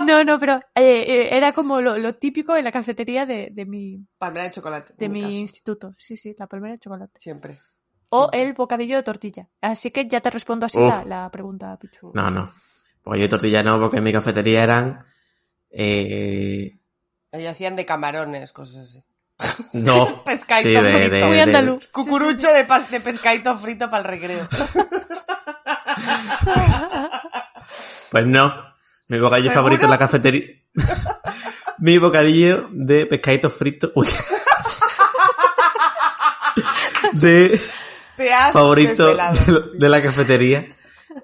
Speaker 2: No, no, pero eh, eh, era como lo, lo típico en la cafetería de, de mi,
Speaker 3: Palmera de chocolate.
Speaker 2: de mi instituto. Sí, sí, la palmera de chocolate.
Speaker 3: Siempre.
Speaker 2: O el bocadillo de tortilla. Así que ya te respondo así la, la pregunta, Pichu.
Speaker 1: No, no. Pues yo tortilla no, porque en mi cafetería eran... Eh,
Speaker 3: Ahí hacían de camarones, cosas así.
Speaker 1: no.
Speaker 3: Pescadito
Speaker 1: Sí, de,
Speaker 3: frito.
Speaker 1: de-
Speaker 2: Muy
Speaker 1: de-
Speaker 2: andaluz.
Speaker 3: Cucurucho de, pas- de pescadito frito para el recreo.
Speaker 1: Pues no. Mi bocadillo
Speaker 3: ¿Seguro?
Speaker 1: favorito en la cafetería. Mi bocadillo de pescaditos fritos. Uy. de
Speaker 3: Te has
Speaker 1: favorito de, de la cafetería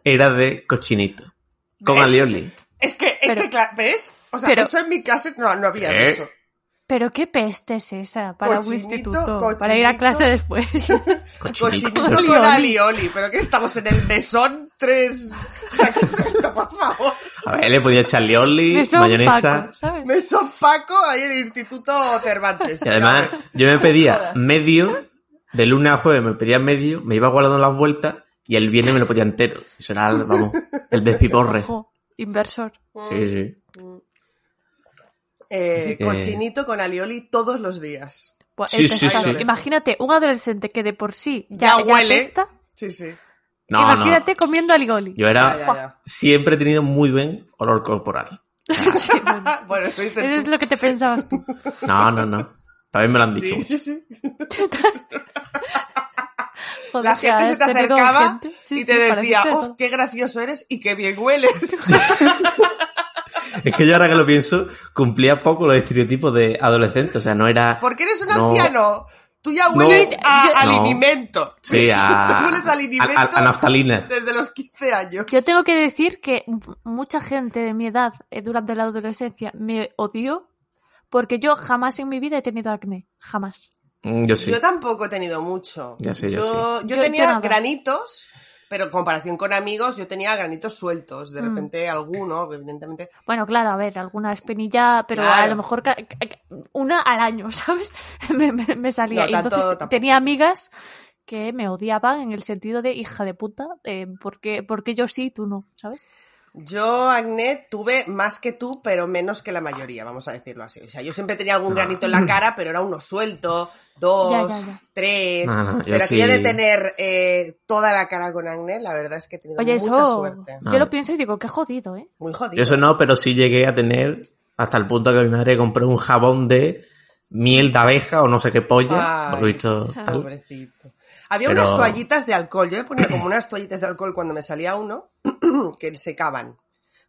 Speaker 1: era de cochinito. Con
Speaker 3: ¿Ves?
Speaker 1: alioli.
Speaker 3: Es que, es
Speaker 2: Pero-
Speaker 3: que, claro, ¿ves? O sea,
Speaker 2: pero-
Speaker 3: eso en mi clase no, no había
Speaker 1: ¿Eh?
Speaker 3: eso.
Speaker 2: Pero qué peste es esa para un
Speaker 3: Cochinito,
Speaker 2: instituto, para ir a
Speaker 3: cochinito.
Speaker 2: clase después.
Speaker 1: Cochinito.
Speaker 3: Cochinito
Speaker 2: Con alioli.
Speaker 3: Pero que estamos en el mesón 3. O sea, ¿qué es esto, por favor?
Speaker 1: A ver, le podía echar
Speaker 2: Mesón
Speaker 1: mayonesa.
Speaker 2: Paco, ¿sabes?
Speaker 3: Mesón Paco ahí en el Instituto Cervantes.
Speaker 1: Y además, yo me pedía medio, de lunes a jueves me pedía medio, me iba guardando las vueltas y el viernes me lo pedía entero. Eso era, vamos, el despiporre.
Speaker 2: Ojo, inversor.
Speaker 1: Sí, sí.
Speaker 3: Eh, Cochinito con alioli todos los días.
Speaker 2: Pues
Speaker 1: Sí, sí,
Speaker 3: sí.
Speaker 2: Imagínate un adolescente que de por sí
Speaker 3: Ya
Speaker 2: ya, ya,
Speaker 3: huele.
Speaker 2: apesta.
Speaker 3: Sí, sí.
Speaker 1: No,
Speaker 2: Imagínate comiendo alioli.
Speaker 1: no. Yo era,
Speaker 3: Ya, ya, ya.
Speaker 1: siempre he tenido muy buen olor corporal.
Speaker 2: Sí, bueno.
Speaker 3: Bueno, eso dices
Speaker 2: Eso es lo que te pensabas tú.
Speaker 1: No, no, no. También me lo han dicho.
Speaker 3: Sí, sí, sí.
Speaker 2: Joder,
Speaker 3: La gente se te acercaba
Speaker 2: gente. Sí,
Speaker 3: y te
Speaker 2: sí,
Speaker 3: decía, oh, qué gracioso eres y qué bien hueles.
Speaker 1: Es que yo ahora que lo pienso, cumplía poco los estereotipos de adolescente. O sea, no era...
Speaker 3: Porque eres un
Speaker 1: No.
Speaker 3: anciano. Tú ya hueles
Speaker 2: Sí,
Speaker 3: a
Speaker 2: yo-
Speaker 3: al
Speaker 1: No.
Speaker 3: alimento.
Speaker 1: Sí, a,
Speaker 3: Tú hueles al alimento
Speaker 1: a- a naftalina.
Speaker 3: desde los 15 años.
Speaker 2: Yo tengo que decir que mucha gente de mi edad eh, durante la adolescencia me odió porque yo jamás en mi vida he tenido acné. Jamás.
Speaker 1: Mm, Yo sí.
Speaker 3: Yo tampoco he tenido mucho.
Speaker 1: Ya sé, yo
Speaker 3: yo, yo
Speaker 2: Yo-
Speaker 3: tenía granitos, pero en comparación con amigos, yo tenía granitos sueltos. De
Speaker 2: Mm.
Speaker 3: repente alguno, evidentemente.
Speaker 2: Bueno, claro, a ver, alguna espinilla, pero
Speaker 3: Claro.
Speaker 2: a lo mejor una al año, ¿sabes? me, me- me salía.
Speaker 3: No,
Speaker 2: y
Speaker 3: tanto
Speaker 2: entonces
Speaker 3: tampoco.
Speaker 2: tenía amigas que me odiaban en el sentido de hija de puta, eh, porque, porque yo sí, tú no, ¿sabes?
Speaker 3: Yo acné tuve más que tú, pero menos que la mayoría, vamos a decirlo así. O sea, yo siempre tenía algún granito en la cara, pero era uno suelto, dos,
Speaker 2: Ya, ya, ya.
Speaker 3: tres.
Speaker 1: No, no, yo
Speaker 3: pero
Speaker 1: sí.
Speaker 3: de tener eh, toda la cara con acné, la verdad es que he tenido
Speaker 2: Oye,
Speaker 3: mucha
Speaker 2: eso.
Speaker 3: suerte.
Speaker 2: Yo
Speaker 1: No.
Speaker 2: lo pienso y digo, qué jodido, ¿eh?
Speaker 3: Muy jodido.
Speaker 1: Yo eso no, pero sí llegué a tener hasta el punto que mi madre compró un jabón de miel de abeja o no sé qué polla.
Speaker 3: Ay,
Speaker 1: por lo visto, tal.
Speaker 3: Pobrecito. Había
Speaker 1: Pero-
Speaker 3: unas toallitas de alcohol. Yo me ponía como unas toallitas de alcohol cuando me salía uno que secaban.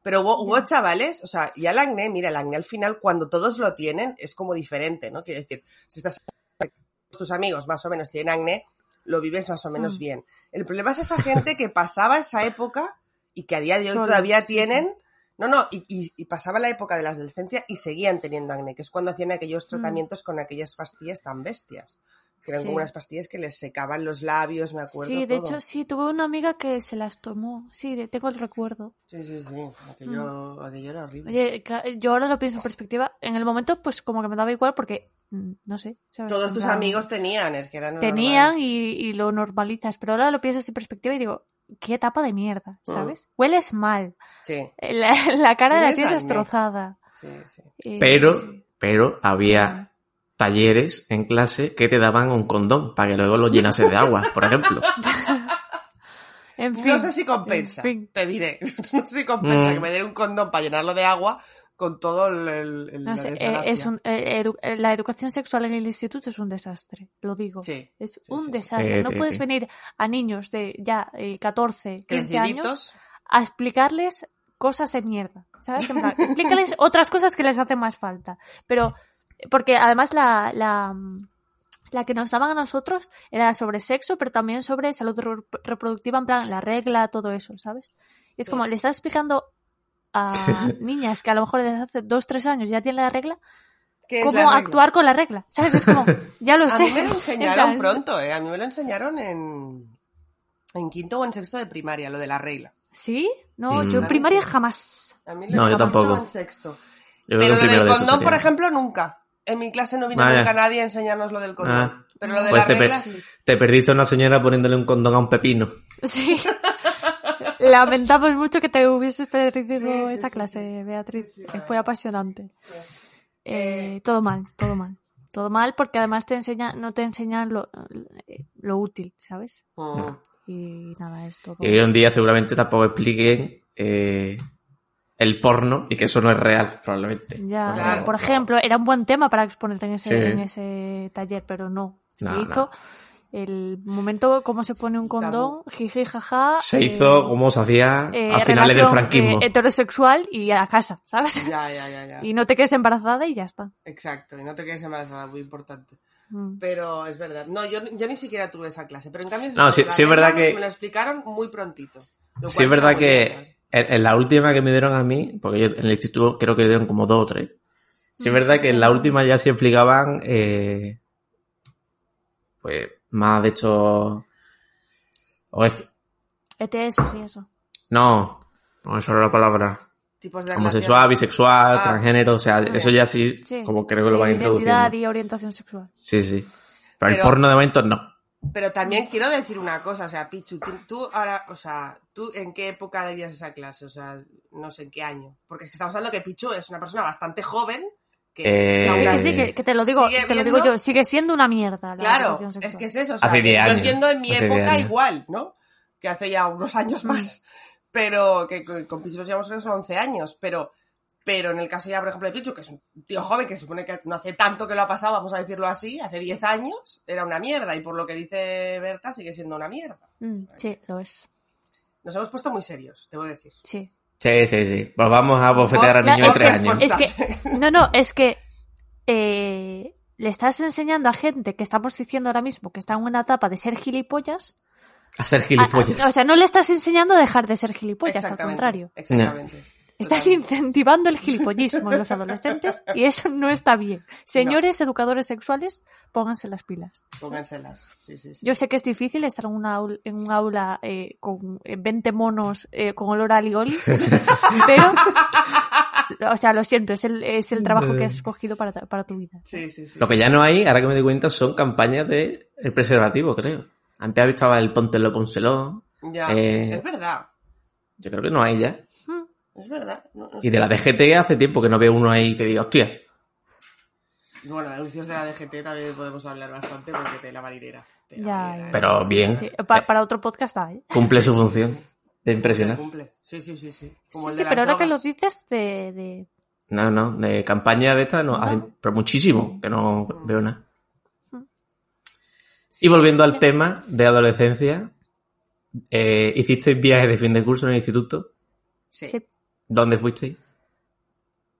Speaker 3: Pero hubo, hubo chavales, o sea, y el acné, mira, el acné al final, cuando todos lo tienen, es como diferente, ¿no? Quiero decir, si estás tus amigos más o menos tienen acné, lo vives más o menos
Speaker 2: Mm.
Speaker 3: bien. El problema es esa gente que pasaba esa época y que a día de hoy
Speaker 2: Solo,
Speaker 3: todavía
Speaker 2: sí,
Speaker 3: tienen. No, no, y, y- y pasaba la época de la adolescencia y seguían teniendo acné, que es cuando hacían aquellos tratamientos con aquellas pastillas tan bestias. Que eran
Speaker 2: Mm. Sí.
Speaker 3: como unas pastillas que les secaban los labios, me acuerdo.
Speaker 2: Sí, de
Speaker 3: todo.
Speaker 2: hecho, sí, tuve una amiga que se las tomó. Sí, de- tengo el recuerdo.
Speaker 3: Sí, sí, sí. Aquello, aquello era horrible.
Speaker 2: Mm. Oye, yo ahora lo pienso en perspectiva. En el momento, pues como que me daba igual porque, mm, no sé. ¿sabes?
Speaker 3: Todos tus amigos tenían, es que eran.
Speaker 2: Tenían
Speaker 3: normal.
Speaker 2: y, y lo normalizas, pero ahora lo piensas en perspectiva y digo, qué etapa de mierda,
Speaker 3: Mm.
Speaker 2: ¿sabes? Hueles mal.
Speaker 3: Sí,
Speaker 2: La, la cara la
Speaker 3: Tienes
Speaker 2: tienes
Speaker 3: acné.
Speaker 2: destrozada.
Speaker 3: sí, sí.
Speaker 2: Y-
Speaker 1: Pero,
Speaker 2: sí.
Speaker 1: pero había talleres en clase que te daban un condón para que luego lo llenases de agua, por ejemplo.
Speaker 2: En fin,
Speaker 3: No sé si compensa,
Speaker 2: en fin.
Speaker 3: te diré. No sé si compensa
Speaker 1: Mm.
Speaker 3: que me den un condón para llenarlo de agua con todo el. el- el-
Speaker 2: No
Speaker 3: la
Speaker 2: sé, eh,
Speaker 3: desgracia.
Speaker 2: es un- eh, edu- eh, la educación sexual en el instituto es un desastre, lo digo.
Speaker 3: Sí,
Speaker 2: Es
Speaker 3: sí,
Speaker 2: un
Speaker 3: sí,
Speaker 2: desastre.
Speaker 1: Sí,
Speaker 2: no
Speaker 1: sí,
Speaker 2: puedes
Speaker 1: sí.
Speaker 2: venir a niños de ya eh, 14, 15 años a explicarles cosas de mierda. ¿Sabes? En plan, explícales otras cosas que les hacen más falta. Pero, porque además la, la, la que nos daban a nosotros era sobre sexo, pero también sobre salud re- reproductiva, en plan, la regla, todo eso, ¿sabes? Y es
Speaker 3: Sí.
Speaker 2: como, le estás explicando a niñas que a lo mejor desde hace dos, tres años ya tienen la regla,
Speaker 3: ¿Qué es
Speaker 2: cómo
Speaker 3: la regla?
Speaker 2: actuar con la regla. ¿Sabes? Es como, ya lo
Speaker 3: A
Speaker 2: sé.
Speaker 3: mí me lo
Speaker 2: En
Speaker 3: enseñaron
Speaker 2: plan,
Speaker 3: pronto, ¿eh? A mí me lo enseñaron en. En quinto o en sexto de primaria, lo de la regla.
Speaker 2: ¿Sí? No,
Speaker 1: Sí.
Speaker 2: yo en
Speaker 3: A
Speaker 2: primaria jamás.
Speaker 3: A mí
Speaker 1: No, yo
Speaker 3: jamás
Speaker 1: tampoco.
Speaker 3: en sexto.
Speaker 1: Yo
Speaker 3: Pero lo del
Speaker 1: de eso
Speaker 3: condón, por ejemplo, nunca. En mi clase no vino
Speaker 1: Vaya.
Speaker 3: nunca nadie a enseñarnos lo del condón.
Speaker 1: Ah.
Speaker 3: Pero lo de
Speaker 1: Pues
Speaker 3: la
Speaker 1: te, per-
Speaker 3: regla sí.
Speaker 1: te perdiste a una señora poniéndole un condón a un pepino.
Speaker 2: Sí. Lamentamos mucho que te hubieses perdido
Speaker 3: Sí, sí,
Speaker 2: esa
Speaker 3: sí,
Speaker 2: clase, Beatriz.
Speaker 3: Sí, sí,
Speaker 2: que
Speaker 3: la
Speaker 2: fue apasionante. Eh, todo mal, todo mal. Todo mal porque además te enseña, no te enseñan lo, lo útil, ¿sabes?
Speaker 3: Mm.
Speaker 2: Y nada, es todo.
Speaker 1: Y hoy en día seguramente tampoco expliquen eh, el porno y que eso no es real, probablemente.
Speaker 2: Ya,
Speaker 3: Claro.
Speaker 2: por ejemplo, era un buen tema para exponerte en ese,
Speaker 1: Sí.
Speaker 2: en ese taller, pero no. Se
Speaker 1: No,
Speaker 2: hizo
Speaker 1: no.
Speaker 2: el momento cómo se pone un condón, jiji, jaja.
Speaker 1: Se
Speaker 2: eh,
Speaker 1: hizo como se hacía
Speaker 2: eh,
Speaker 1: a finales del
Speaker 2: relación,
Speaker 1: franquismo.
Speaker 2: eh, heterosexual y a casa, ¿sabes?
Speaker 3: Ya, ya, ya, ya.
Speaker 2: Y no te quedes embarazada y ya está.
Speaker 3: Exacto, y no te quedes embarazada, muy importante.
Speaker 2: Mm.
Speaker 3: Pero es verdad. No, yo, yo ni siquiera tuve esa clase. Pero en cambio,
Speaker 1: No,
Speaker 3: la
Speaker 1: sí es verdad que-
Speaker 3: Me lo explicaron muy prontito. lo
Speaker 1: Sí, es verdad
Speaker 3: bien,
Speaker 1: que en, en la última que me dieron a mí, porque yo en el instituto creo que dieron como dos o tres. Sí, es verdad que en la última ya sí explicaban, eh, pues, más de hecho, o es,
Speaker 2: ETS, sí, eso.
Speaker 1: no, no, eso era la palabra.
Speaker 3: Tipos de
Speaker 1: Homosexual,
Speaker 3: relaciones.
Speaker 1: bisexual,
Speaker 3: Ah,
Speaker 1: transgénero, o sea, eso ya sí,
Speaker 2: Sí.
Speaker 1: como creo que lo van
Speaker 2: Eh,
Speaker 1: introduciendo.
Speaker 2: Identidad y orientación sexual.
Speaker 1: Sí, sí. Pero, el porno de momento no.
Speaker 3: Pero también quiero decir una cosa, o sea, Pichu, tú, tú ahora, o sea, ¿tú en qué época darías esa clase? O sea, no sé en qué año. Porque es que estamos hablando que Pichu es una persona bastante joven que,
Speaker 1: Eh,
Speaker 3: que
Speaker 2: Sí, que sí, que, que te lo digo, te lo digo yo, sigue siendo una mierda la
Speaker 3: Claro, es que es eso. O sea,
Speaker 1: Hace 10
Speaker 3: yo
Speaker 1: años,
Speaker 3: entiendo en mi
Speaker 1: hace 10
Speaker 3: época igual, ¿no? Que hace ya unos años
Speaker 2: Mm.
Speaker 3: más. Pero que con con Pichu nos llevamos son 11 años. Pero, pero en el caso ya, por ejemplo, de Pichu, que es un tío joven que se supone que no hace tanto que lo ha pasado, vamos a decirlo así, hace 10 años, era una mierda. Y por lo que dice Berta, sigue siendo una mierda.
Speaker 2: Mm, sí, lo es.
Speaker 3: Nos hemos puesto muy serios, debo decir.
Speaker 2: Sí.
Speaker 1: Sí, sí, sí. Volvamos a bofetear a
Speaker 3: Claro,
Speaker 1: niños de
Speaker 3: es que
Speaker 1: 3
Speaker 3: es
Speaker 1: años.
Speaker 3: por-
Speaker 2: Es que, no, no, es que eh, le estás enseñando a gente que estamos diciendo ahora mismo que está en una etapa de ser gilipollas.
Speaker 1: A ser gilipollas.
Speaker 2: a- o sea, no le estás enseñando a dejar de ser gilipollas, al contrario.
Speaker 3: Exactamente.
Speaker 2: Estás incentivando el gilipollismo en los adolescentes y eso no está bien. Señores educadores sexuales, pónganse las pilas.
Speaker 3: Pónganselas. Sí, sí, sí.
Speaker 2: Yo sé que es difícil estar en, una aul- en un aula eh, con eh, 20 monos eh, con olor a alioli, pero, o sea, lo siento, es el, es el trabajo que has escogido para, para tu vida.
Speaker 3: Sí, sí, sí.
Speaker 1: Lo que ya no hay, ahora que me doy cuenta, son campañas de el preservativo, creo. Antes estaba el póntelo, pónselo.
Speaker 3: Ya,
Speaker 1: Eh,
Speaker 3: es verdad.
Speaker 1: Yo creo que no hay ya.
Speaker 3: Es verdad. No- no
Speaker 1: Y de la DGT hace tiempo que no veo uno ahí que diga, hostia.
Speaker 3: Bueno, de anuncios de la DGT también podemos hablar bastante porque te la marinera. Tela
Speaker 2: Ya,
Speaker 3: marinera. ¿eh?
Speaker 1: Pero bien.
Speaker 2: Sí, pa- para otro podcast hay.
Speaker 1: Cumple su función de impresionar.
Speaker 3: Cumple. Sí, sí, sí, sí. Como
Speaker 2: Sí,
Speaker 3: el
Speaker 2: sí,
Speaker 3: de
Speaker 2: pero ahora que lo dices de... de-
Speaker 1: No, no, de campaña de esta no, pero muchísimo que no veo nada. Y volviendo al tema de adolescencia, eh, ¿hicisteis viajes de fin de curso en el instituto?
Speaker 3: Sí.
Speaker 2: Sí.
Speaker 1: ¿Dónde fuisteis?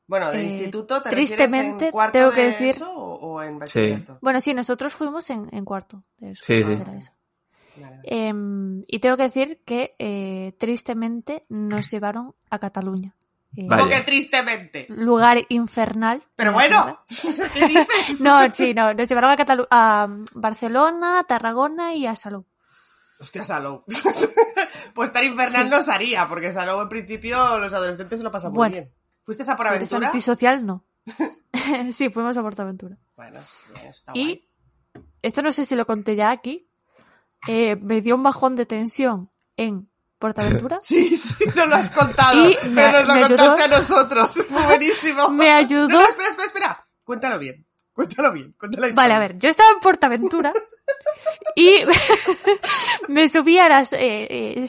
Speaker 3: Bueno, de
Speaker 2: Eh,
Speaker 3: instituto, ¿te
Speaker 2: tristemente,
Speaker 3: refieres en cuarto
Speaker 2: tengo
Speaker 3: de
Speaker 2: que decir-
Speaker 3: eso o, o en bachillerato?
Speaker 2: Bueno, sí, nosotros fuimos en, en cuarto. de eso,
Speaker 1: Sí, sí.
Speaker 2: de la ESO.
Speaker 3: Vale, vale.
Speaker 2: Em, y tengo que decir que eh, tristemente nos llevaron a Cataluña. Eh.
Speaker 3: Como que tristemente.
Speaker 2: Lugar infernal.
Speaker 3: Pero bueno. ¿qué dices?
Speaker 2: No, sí, no. Nos llevaron a, Catalu- a Barcelona, a Tarragona y a Salou.
Speaker 3: Hostia, Salou. pues estar infernal
Speaker 2: Sí.
Speaker 3: nos haría, porque Salou en principio los adolescentes se lo pasan muy bien. ¿Fuiste a por
Speaker 2: Si eres
Speaker 3: aventura?
Speaker 2: antisocial, no. sí, fuimos a Portaventura.
Speaker 3: Bueno, bien, está
Speaker 2: Y
Speaker 3: guay.
Speaker 2: esto no sé si lo conté ya aquí. eh, me dio un bajón de tensión en Portaventura.
Speaker 3: Sí, sí, nos lo has contado.
Speaker 2: Y me-
Speaker 3: pero nos lo
Speaker 2: ayudó-
Speaker 3: contaste a nosotros. Buenísimo.
Speaker 2: Me ayudó-
Speaker 3: No, no, espera, espera, espera. Cuéntalo bien. Cuéntalo bien. Cuéntala la
Speaker 2: Vale, a ver, yo estaba en Portaventura y me subí a las, eh, eh,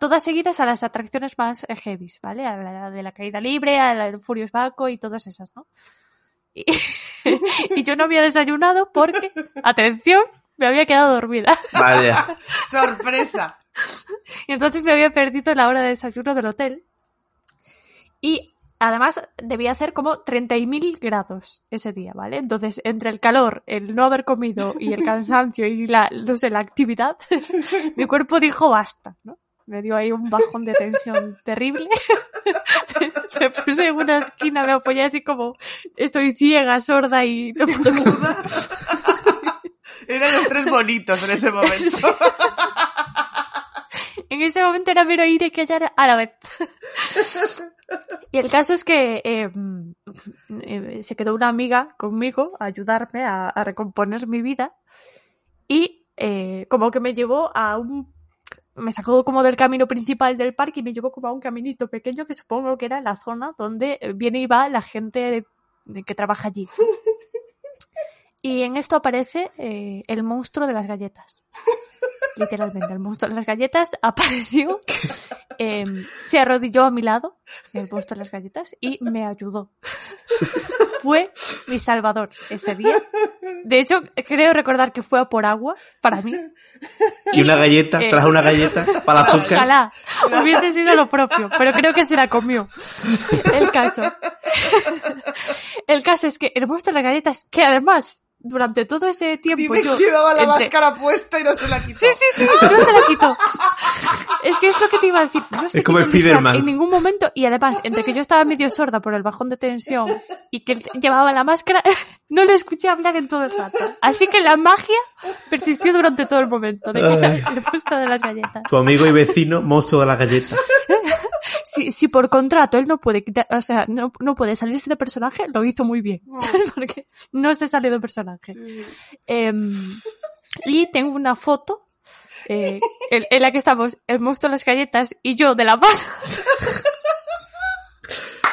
Speaker 2: todas seguidas a las atracciones más eh, heavies, ¿vale? A la de la caída libre, a la del Furious Baco y todas esas, ¿no? Y, y yo no había desayunado porque, atención, me había quedado dormida.
Speaker 1: Vaya.
Speaker 3: Sorpresa.
Speaker 2: Y entonces me había perdido la hora de desayuno del hotel. Y además debía hacer como 30.000 grados ese día, ¿vale? Entonces, entre el calor, el no haber comido y el cansancio y la, no sé, la actividad, mi cuerpo dijo basta, ¿no? Me dio ahí un bajón de tensión terrible. me puse en una esquina, me apoyé así como estoy ciega, sorda y no puedo
Speaker 3: Eran los tres bonitos en ese momento.
Speaker 2: En ese momento era mero ir y callar a la vez. Y el caso es que eh, eh, se quedó una amiga conmigo a ayudarme a, recomponer mi vida y eh, como que me llevó a un... Me sacó como del camino principal del parque y me llevó como a un caminito pequeño que supongo que era la zona donde viene y va la gente que trabaja allí. Y en esto aparece eh, el monstruo de las galletas. Literalmente, el monstruo de las galletas apareció, eh, se arrodilló a mi lado, el monstruo de las galletas, y me ayudó. Fue mi salvador ese día. De hecho, creo recordar que fue a por agua para mí.
Speaker 1: Y una galleta,
Speaker 2: eh,
Speaker 1: trajo una galleta para el azúcar.
Speaker 2: Ojalá hubiese sido lo propio, pero creo que se la comió. El caso. El caso es que el monstruo de las galletas, que además, durante todo ese tiempo
Speaker 3: Dime
Speaker 2: yo...
Speaker 3: que llevaba la
Speaker 2: entre-
Speaker 3: máscara puesta y no se la quitó.
Speaker 2: Sí, sí, sí, no se la quitó. Es que es lo que te iba a decir. No se
Speaker 1: Es como Spiderman.
Speaker 2: En ningún momento. Y además, entre que yo estaba medio sorda por el bajón de tensión y que él llevaba la máscara, no le escuché hablar en todo el rato. Así que la magia persistió durante todo el momento de quitar el puesto de las galletas.
Speaker 1: Tu amigo y vecino, monstruo de la galleta.
Speaker 2: Si, si por contrato él no puede quitar, o sea, no, no puede salirse de personaje, lo hizo muy bien. Porque no se sale de personaje. Em, y tengo una foto eh, en, en la que estamos el monstruo de las galletas y yo de la mano.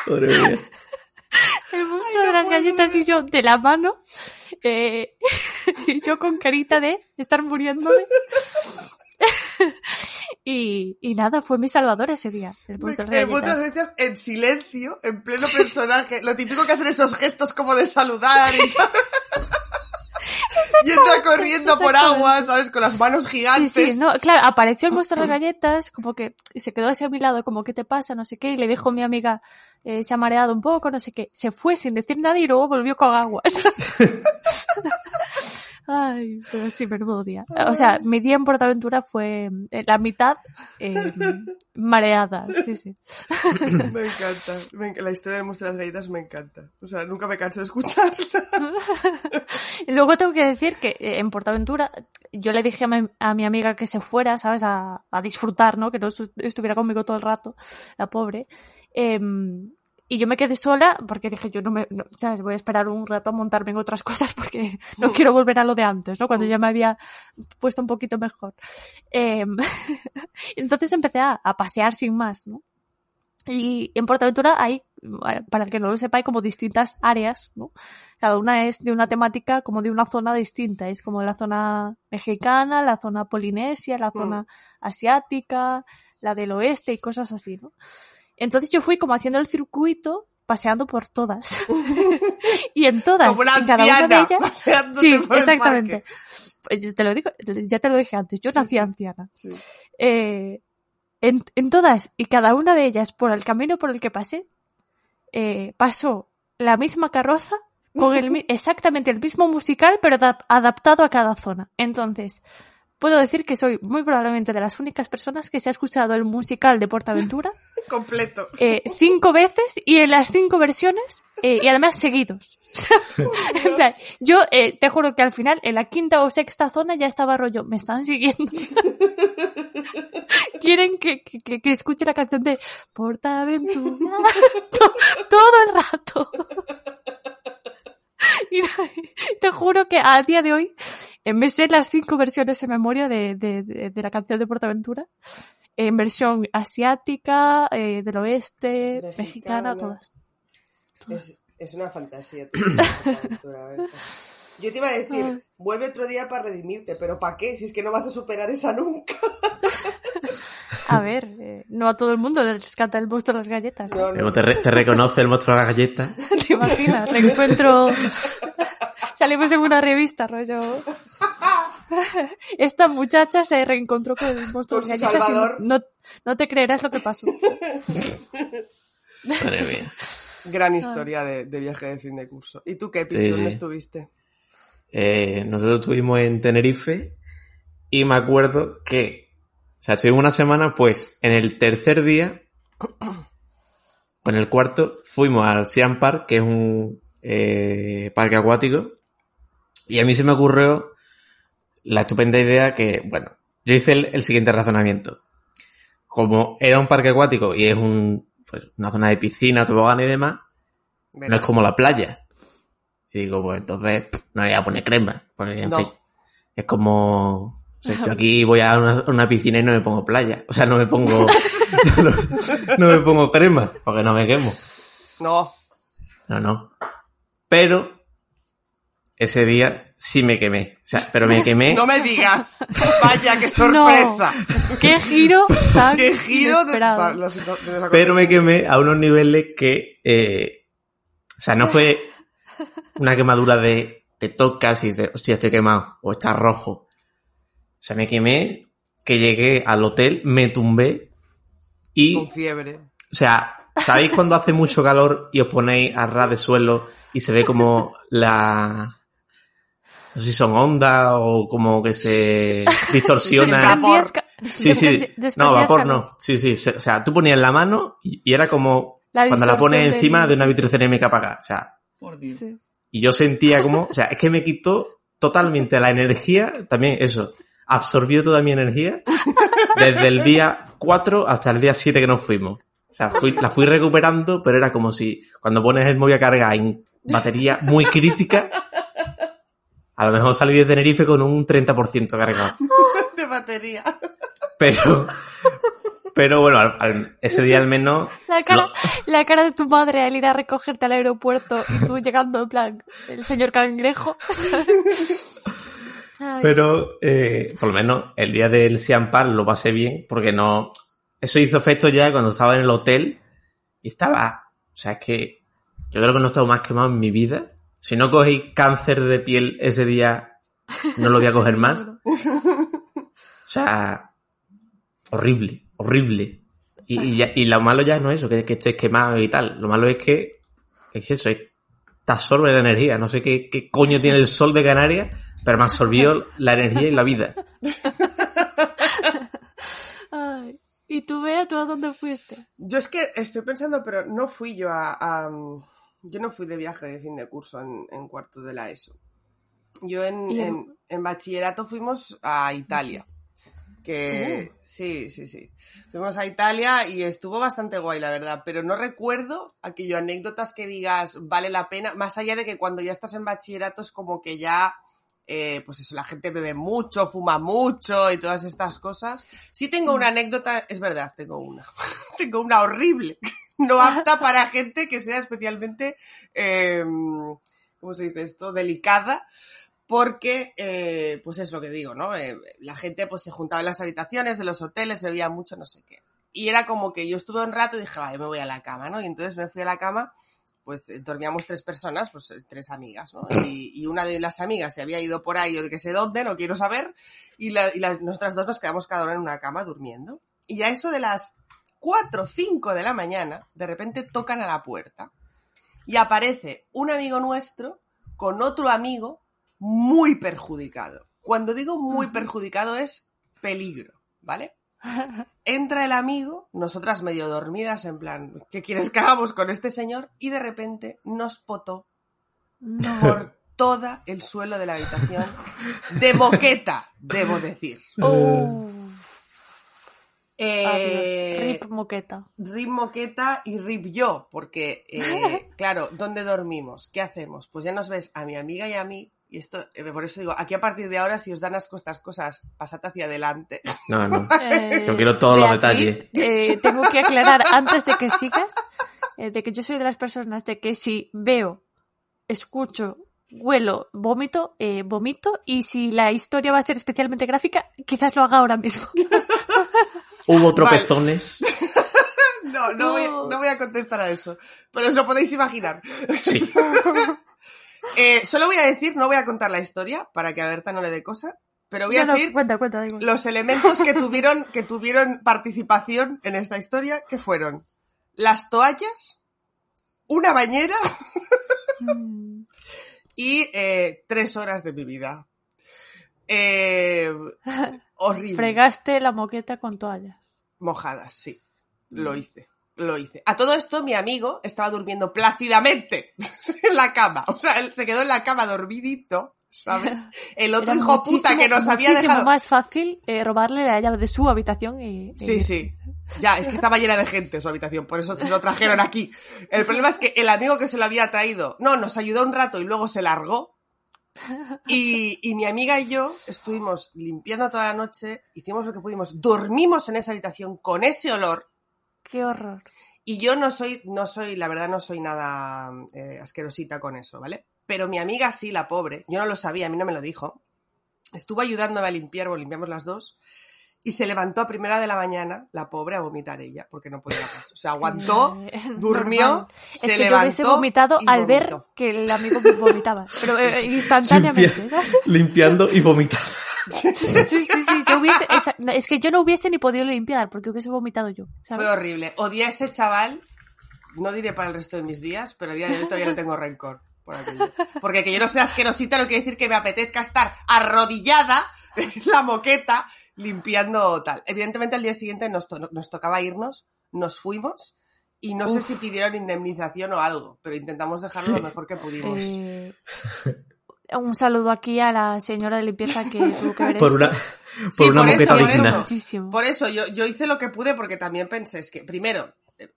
Speaker 1: Madre mía.
Speaker 2: El monstruo
Speaker 3: no
Speaker 2: de las
Speaker 3: puedo,
Speaker 2: galletas y yo de la mano. eh, y yo con carita de estar muriéndome. y, y nada, fue mi salvador ese día. El monstruo de las galletas.
Speaker 3: en silencio, en pleno personaje. Lo típico que hacen esos gestos como de saludar y tal. Yendo corriendo por agua, ¿sabes? Con las manos
Speaker 2: Sí,
Speaker 3: gigantes.
Speaker 2: sí, no, claro, apareció el monstruo de galletas, como que se quedó así a mi lado, como, ¿qué te pasa? No sé qué, y le dijo mi amiga, eh, se ha mareado un poco, no sé qué. Se fue sin decir nada y luego volvió con agua. Ay, pero sí, menudo día. O sea, mi día en Portaventura fue eh, la mitad eh, mareada, sí, sí.
Speaker 3: Me encanta. Me la historia del monstruo de las galletas me encanta. O sea, nunca me canso de escucharla.
Speaker 2: Y luego tengo que decir que eh, en Portaventura yo le dije a mi, a mi amiga que se fuera, ¿sabes? A, a disfrutar, ¿no? Que no estu- estuviera conmigo todo el rato, la pobre. Em, y yo me quedé sola porque dije, yo no me, no, ¿sabes? Voy a esperar un rato a montarme en otras cosas porque no quiero volver a lo de antes, ¿no? Cuando ya me había puesto un poquito mejor. Em, entonces empecé a, a pasear sin más, ¿no? Y en Portaventura hay, para el que no lo sepa, hay como distintas áreas, ¿no? Cada una es de una temática como de una zona distinta. Es como la zona mexicana, la zona polinesia, la zona asiática, la del oeste y cosas así, ¿no? Entonces yo fui como haciendo el circuito, paseando por todas. y en todas,
Speaker 3: Como una
Speaker 2: en cada una de ellas. Sí,
Speaker 3: por
Speaker 2: exactamente. Pues te lo digo, ya te lo dije antes, yo nací anciana.
Speaker 3: Sí.
Speaker 2: Eh, en, en todas y cada una de ellas, por el camino por el que pasé, eh, pasó la misma carroza con el, exactamente el mismo musical, pero adap- adaptado a cada zona. Entonces, puedo decir que soy muy probablemente de las únicas personas que se ha escuchado el musical de Portaventura
Speaker 3: Completo.
Speaker 2: eh, cinco veces y en las cinco versiones eh, y además seguidos. Yo eh, te juro que al final, en la quinta o sexta zona ya estaba rollo, me están siguiendo. Quieren que, que, que escuche la canción de Portaventura to- todo el rato. Y te juro que a día de hoy eh, me sé las cinco versiones en memoria de, de, de, de la canción de Portaventura. En versión asiática, eh, del oeste,
Speaker 3: Mexicana.
Speaker 2: mexicana, todas.
Speaker 3: Es, es una fantasía. tu aventura, Berta. Yo te iba a decir, vuelve otro día para redimirte, pero ¿para qué? Si es que no vas a superar esa nunca.
Speaker 2: A ver, eh, no a todo el mundo les canta el monstruo de las galletas.
Speaker 3: No, no.
Speaker 1: Pero te, re- te reconoce el monstruo de la galleta.
Speaker 2: ¿Te imaginas? Reencuentro. Salimos en una revista, rollo. Esta muchacha se reencontró con el monstruo de las galletas y
Speaker 3: Salvador.
Speaker 2: no, no te creerás lo que pasó.
Speaker 1: Madre mía.
Speaker 3: Gran historia de, de viaje de fin de curso. ¿Y tú qué, Pichu?
Speaker 1: Sí,
Speaker 3: ¿Dónde
Speaker 1: sí.
Speaker 3: estuviste?
Speaker 1: Eh, nosotros estuvimos en Tenerife y me acuerdo que, sea, estuvimos una semana, pues en el tercer día, o en el cuarto, fuimos al Siam Park, que es un eh, parque acuático, y a mí se me ocurrió la estupenda idea que, bueno, yo hice el, el siguiente razonamiento. Como era un parque acuático y es un, pues, una zona de piscina, tobogán y demás, no es como la playa. Y digo, pues entonces pff, no le voy a poner crema. Porque, en
Speaker 3: No.
Speaker 1: fin, es como... o sea, yo aquí voy a una, una piscina y no me pongo playa. O sea, no me pongo... no, no me pongo crema, porque no me quemo.
Speaker 3: No.
Speaker 1: No, no. Pero ese día sí me quemé. O sea, pero me quemé...
Speaker 3: No me digas. Vaya, qué sorpresa.
Speaker 2: ¡Qué giro tan
Speaker 3: Qué giro de... de
Speaker 1: pero me quemé a unos niveles que... eh, o sea, no fue una quemadura de te tocas y dices, hostia, estoy quemado, o está rojo. O sea, me quemé, que llegué al hotel, me tumbé y,
Speaker 3: Con fiebre.
Speaker 1: o sea, ¿sabéis cuando hace mucho calor y os ponéis a ras de suelo y se ve como la... No sé si son ondas o como que se distorsiona. Sí, sí. No, vapor no. Sí, sí. O sea, tú ponías la mano y, era como
Speaker 2: La
Speaker 1: cuando la pones encima
Speaker 2: del-
Speaker 1: de una
Speaker 2: sí, sí.
Speaker 1: vitrocerámica para acá. O sea,
Speaker 2: Sí.
Speaker 1: y yo sentía como, o sea, es que me quitó totalmente la energía, también eso, absorbió toda mi energía desde el día 4 hasta el día 7 que nos fuimos. O sea, fui- la fui recuperando, pero era como si cuando pones el móvil a cargar en batería muy crítica, a lo mejor salí de Tenerife con un 30% cargado.
Speaker 3: De batería.
Speaker 1: Pero, pero bueno, al- al- ese día al menos...
Speaker 2: La cara,
Speaker 1: lo-
Speaker 2: la cara de tu madre al ir a recogerte al aeropuerto y tú llegando en plan, el señor cangrejo. Ay.
Speaker 1: Pero eh, por lo menos el día del Siam Park lo pasé bien porque no... Eso hizo efecto ya cuando estaba en el hotel y estaba... O sea, es que yo creo que no he estado más quemado en mi vida. Si no cogí cáncer de piel ese día no lo voy a coger más. O sea, horrible, horrible. Y, y, ya- y lo malo ya no es eso, que, que estés quemado y tal. Lo malo es que, es que eso, es- te absorbe la energía. No sé qué, qué coño tiene el sol de Canarias, pero me absorbió la energía y la vida.
Speaker 2: Ay. ¿Y tú, Bea, tú a dónde fuiste?
Speaker 3: Yo es que estoy pensando, pero no fui yo a... a- yo no fui de viaje de fin de curso en, en cuarto de la ESO. Yo en,
Speaker 2: ¿Y en-
Speaker 3: en- en bachillerato fuimos a Italia. Que
Speaker 2: Uh.
Speaker 3: sí, sí, sí. Fuimos a Italia y estuvo bastante guay, la verdad. Pero no recuerdo aquello, anécdotas que digas vale la pena. Más allá de que cuando ya estás en bachillerato es como que ya eh, pues eso, la gente bebe mucho, fuma mucho y todas estas cosas. Sí tengo una anécdota, es verdad, tengo una. tengo una horrible, no apta para gente que sea especialmente, eh, ¿cómo se dice esto? Delicada. Porque, eh, pues es lo que digo, ¿no? Eh, la gente pues se juntaba en las habitaciones de los hoteles, bebía mucho, no sé qué. Y era como que yo estuve un rato y dije, vale, me voy a la cama, ¿no? Y entonces me fui a la cama pues dormíamos tres personas, pues eh, tres amigas, ¿no? Y, y una de las amigas se había ido por ahí, o de que sé dónde, no quiero saber, y, la, y las, nosotras dos nos quedamos cada una en una cama durmiendo. Y a eso de las cuatro o cinco de la mañana, de repente tocan a la puerta y aparece un amigo nuestro con otro amigo muy perjudicado. Cuando digo muy perjudicado es peligro, ¿vale? Entra el amigo, nosotras medio dormidas, en plan, ¿qué quieres que hagamos con este señor? Y de repente nos potó
Speaker 2: No.
Speaker 3: por todo el suelo de la habitación, de moqueta, debo decir.
Speaker 2: Oh.
Speaker 3: Eh,
Speaker 2: Adiós. Rip moqueta.
Speaker 3: Rip moqueta y rip yo, porque, eh, claro, ¿dónde dormimos? ¿Qué hacemos? Pues ya nos ves a mi amiga y a mí, y esto, eh, por eso digo, aquí a partir de ahora, si os dan asco estas cosas, pasad hacia adelante.
Speaker 1: No, no.
Speaker 2: Eh,
Speaker 1: Yo quiero todos los detalles.
Speaker 2: eh, tengo que aclarar antes de que sigas, eh, de que yo soy de las personas de que si veo, escucho, huelo, vómito, eh, vomito, y si la historia va a ser especialmente gráfica, quizás lo haga ahora mismo.
Speaker 1: Hubo tropezones.
Speaker 3: No, no, Voy,
Speaker 2: No.
Speaker 3: no voy a contestar a eso, pero os lo podéis imaginar.
Speaker 1: Sí.
Speaker 3: Eh, solo voy a decir, no voy a contar la historia, para que a Berta no le dé cosa, pero voy a
Speaker 2: no,
Speaker 3: decir
Speaker 2: cuenta, cuenta,
Speaker 3: los elementos que tuvieron, que tuvieron participación en esta historia, que fueron las toallas, una bañera
Speaker 2: Mm,
Speaker 3: y eh, tres horas de mi vida. Eh, horrible.
Speaker 2: Fregaste la moqueta con toalla.
Speaker 3: Mojadas, sí. Lo hice. Lo hice. A todo esto, mi amigo estaba durmiendo plácidamente en la cama. O sea, él se quedó en la cama dormidito, ¿sabes? El otro
Speaker 2: Era
Speaker 3: hijo puta que nos había dejado.
Speaker 2: más fácil eh, robarle la llave de su habitación y... y-
Speaker 3: Sí, sí. Ya, es que estaba llena de gente su habitación, por eso se lo trajeron aquí. El problema es que el amigo que se lo había traído, no, nos ayudó un rato y luego se largó. Y, y mi amiga y yo estuvimos limpiando toda la noche, hicimos lo que pudimos, dormimos en esa habitación con ese olor.
Speaker 2: Qué horror.
Speaker 3: Y yo no soy, no soy, la verdad no soy nada eh, asquerosita con eso, ¿vale? Pero mi amiga sí, la pobre, yo no lo sabía, a mí no me lo dijo. Estuvo ayudándome a limpiar, o limpiamos las dos, y se levantó a primera de la mañana, la pobre, a vomitar ella, porque no podía más. O sea, aguantó, durmió, se
Speaker 2: es que
Speaker 3: levantó
Speaker 2: yo hubiese vomitado
Speaker 3: y
Speaker 2: al ver que el amigo vomitaba. Pero eh, instantáneamente,
Speaker 1: Limpia-
Speaker 2: ¿sabes?
Speaker 1: limpiando y vomitando.
Speaker 2: Sí, sí, sí. Yo hubiese, esa- no, es que yo no hubiese ni podido limpiar porque hubiese vomitado yo. ¿sabes?
Speaker 3: Fue horrible. Odié a ese chaval, no diré para el resto de mis días, pero a día de hoy todavía le tengo rencor. Por. Porque que yo no sea asquerosita no quiere decir que me apetezca estar arrodillada en la moqueta limpiando tal. Evidentemente al día siguiente nos, to- nos tocaba irnos, nos fuimos y no sé si pidieron indemnización o algo, pero intentamos dejarlo lo mejor que pudimos.
Speaker 2: Eh, un saludo aquí a la señora de limpieza que tuvo que ver
Speaker 1: Por
Speaker 2: eso.
Speaker 1: una, por
Speaker 3: Sí,
Speaker 1: una
Speaker 3: por
Speaker 1: moqueta
Speaker 3: eso, por eso.
Speaker 2: Muchísimo.
Speaker 3: Por eso yo, yo hice lo que pude porque también pensé, es que primero, eh,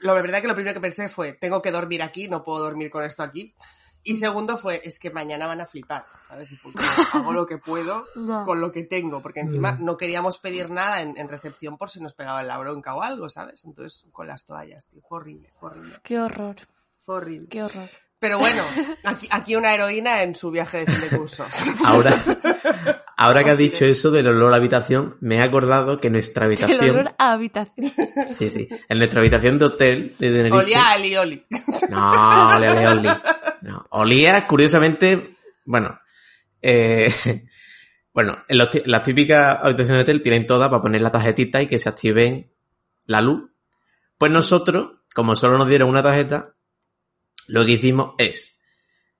Speaker 3: lo verdad que lo primero que pensé fue, tengo que dormir aquí, no puedo dormir con esto aquí. Y segundo fue, es que mañana van a flipar, ¿sabes? Y hago lo que puedo con lo que tengo, porque encima no queríamos pedir nada en, en recepción por si nos pegaba la bronca o algo, ¿sabes? Entonces, con las toallas, tío, fue horrible, fue horrible,
Speaker 2: Qué horror,
Speaker 3: fue horrible.
Speaker 2: qué horror.
Speaker 3: Pero bueno, aquí, aquí una heroína en su viaje de fin de curso.
Speaker 1: Ahora, ahora que has dicho eso del olor a habitación, me he acordado que nuestra
Speaker 2: El
Speaker 1: habitación,
Speaker 2: olor a habitación.
Speaker 1: sí, sí, en nuestra habitación de hotel de Tenerife,
Speaker 3: Olía a Ali Oli.
Speaker 1: no, ole, ole, oli. No, olía curiosamente, bueno, eh, bueno, en los ti- las típicas habitaciones de hotel tienen todas para poner la tarjetita y que se activen la luz. Pues nosotros, como solo nos dieron una tarjeta, lo que hicimos es,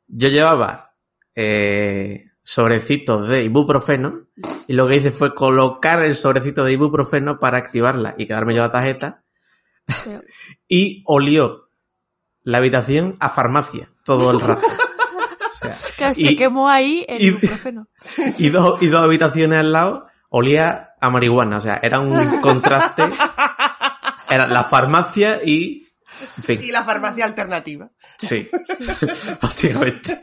Speaker 1: yo llevaba eh, sobrecitos de ibuprofeno y lo que hice fue colocar el sobrecito de ibuprofeno para activarla y quedarme yo la tarjeta
Speaker 2: Pero-
Speaker 1: y olió la habitación a farmacia todo el rato. O sea,
Speaker 2: Claro,
Speaker 1: Y-
Speaker 2: se quemó ahí el
Speaker 1: y-
Speaker 2: ibuprofeno.
Speaker 1: y, dos, y dos habitaciones al lado olía a marihuana. O sea, era un contraste. Era la farmacia y... En fin,
Speaker 3: Y la farmacia alternativa.
Speaker 1: sí. Básicamente.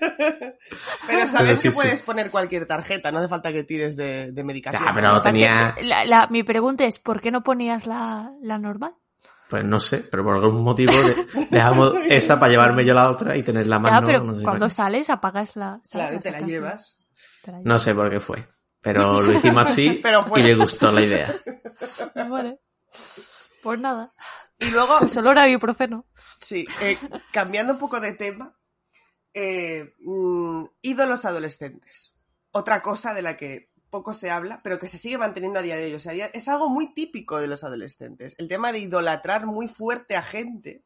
Speaker 3: Pero sabes
Speaker 1: sí,
Speaker 3: que
Speaker 1: sí.
Speaker 3: puedes poner cualquier tarjeta, no hace falta que tires de, de medicación.
Speaker 1: Ya, pero
Speaker 2: Aparte,
Speaker 1: tenía...
Speaker 2: la- la- mi pregunta es, ¿por qué no ponías la, la normal?
Speaker 1: Pues no sé, pero por algún motivo de- dejamos esa para llevarme yo la otra y tener la
Speaker 2: Ya,
Speaker 1: mano.
Speaker 2: pero
Speaker 1: no sé
Speaker 2: cuando
Speaker 1: qué.
Speaker 2: sales apagas la...
Speaker 3: Claro, y
Speaker 2: sacas
Speaker 3: te la
Speaker 2: la-
Speaker 3: llevas.
Speaker 2: te llevas.
Speaker 1: No sé por qué fue. Pero lo hicimos así
Speaker 3: Pero
Speaker 1: y me gustó la idea.
Speaker 2: Vale. Pues nada.
Speaker 3: Y luego,
Speaker 2: Pues olor a ibuprofeno.
Speaker 3: sí, eh, cambiando un poco de tema, eh, mm, ídolos adolescentes. Otra cosa de la que poco se habla, pero que se sigue manteniendo a día de hoy. O sea, es algo muy típico de los adolescentes. El tema de idolatrar muy fuerte a gente.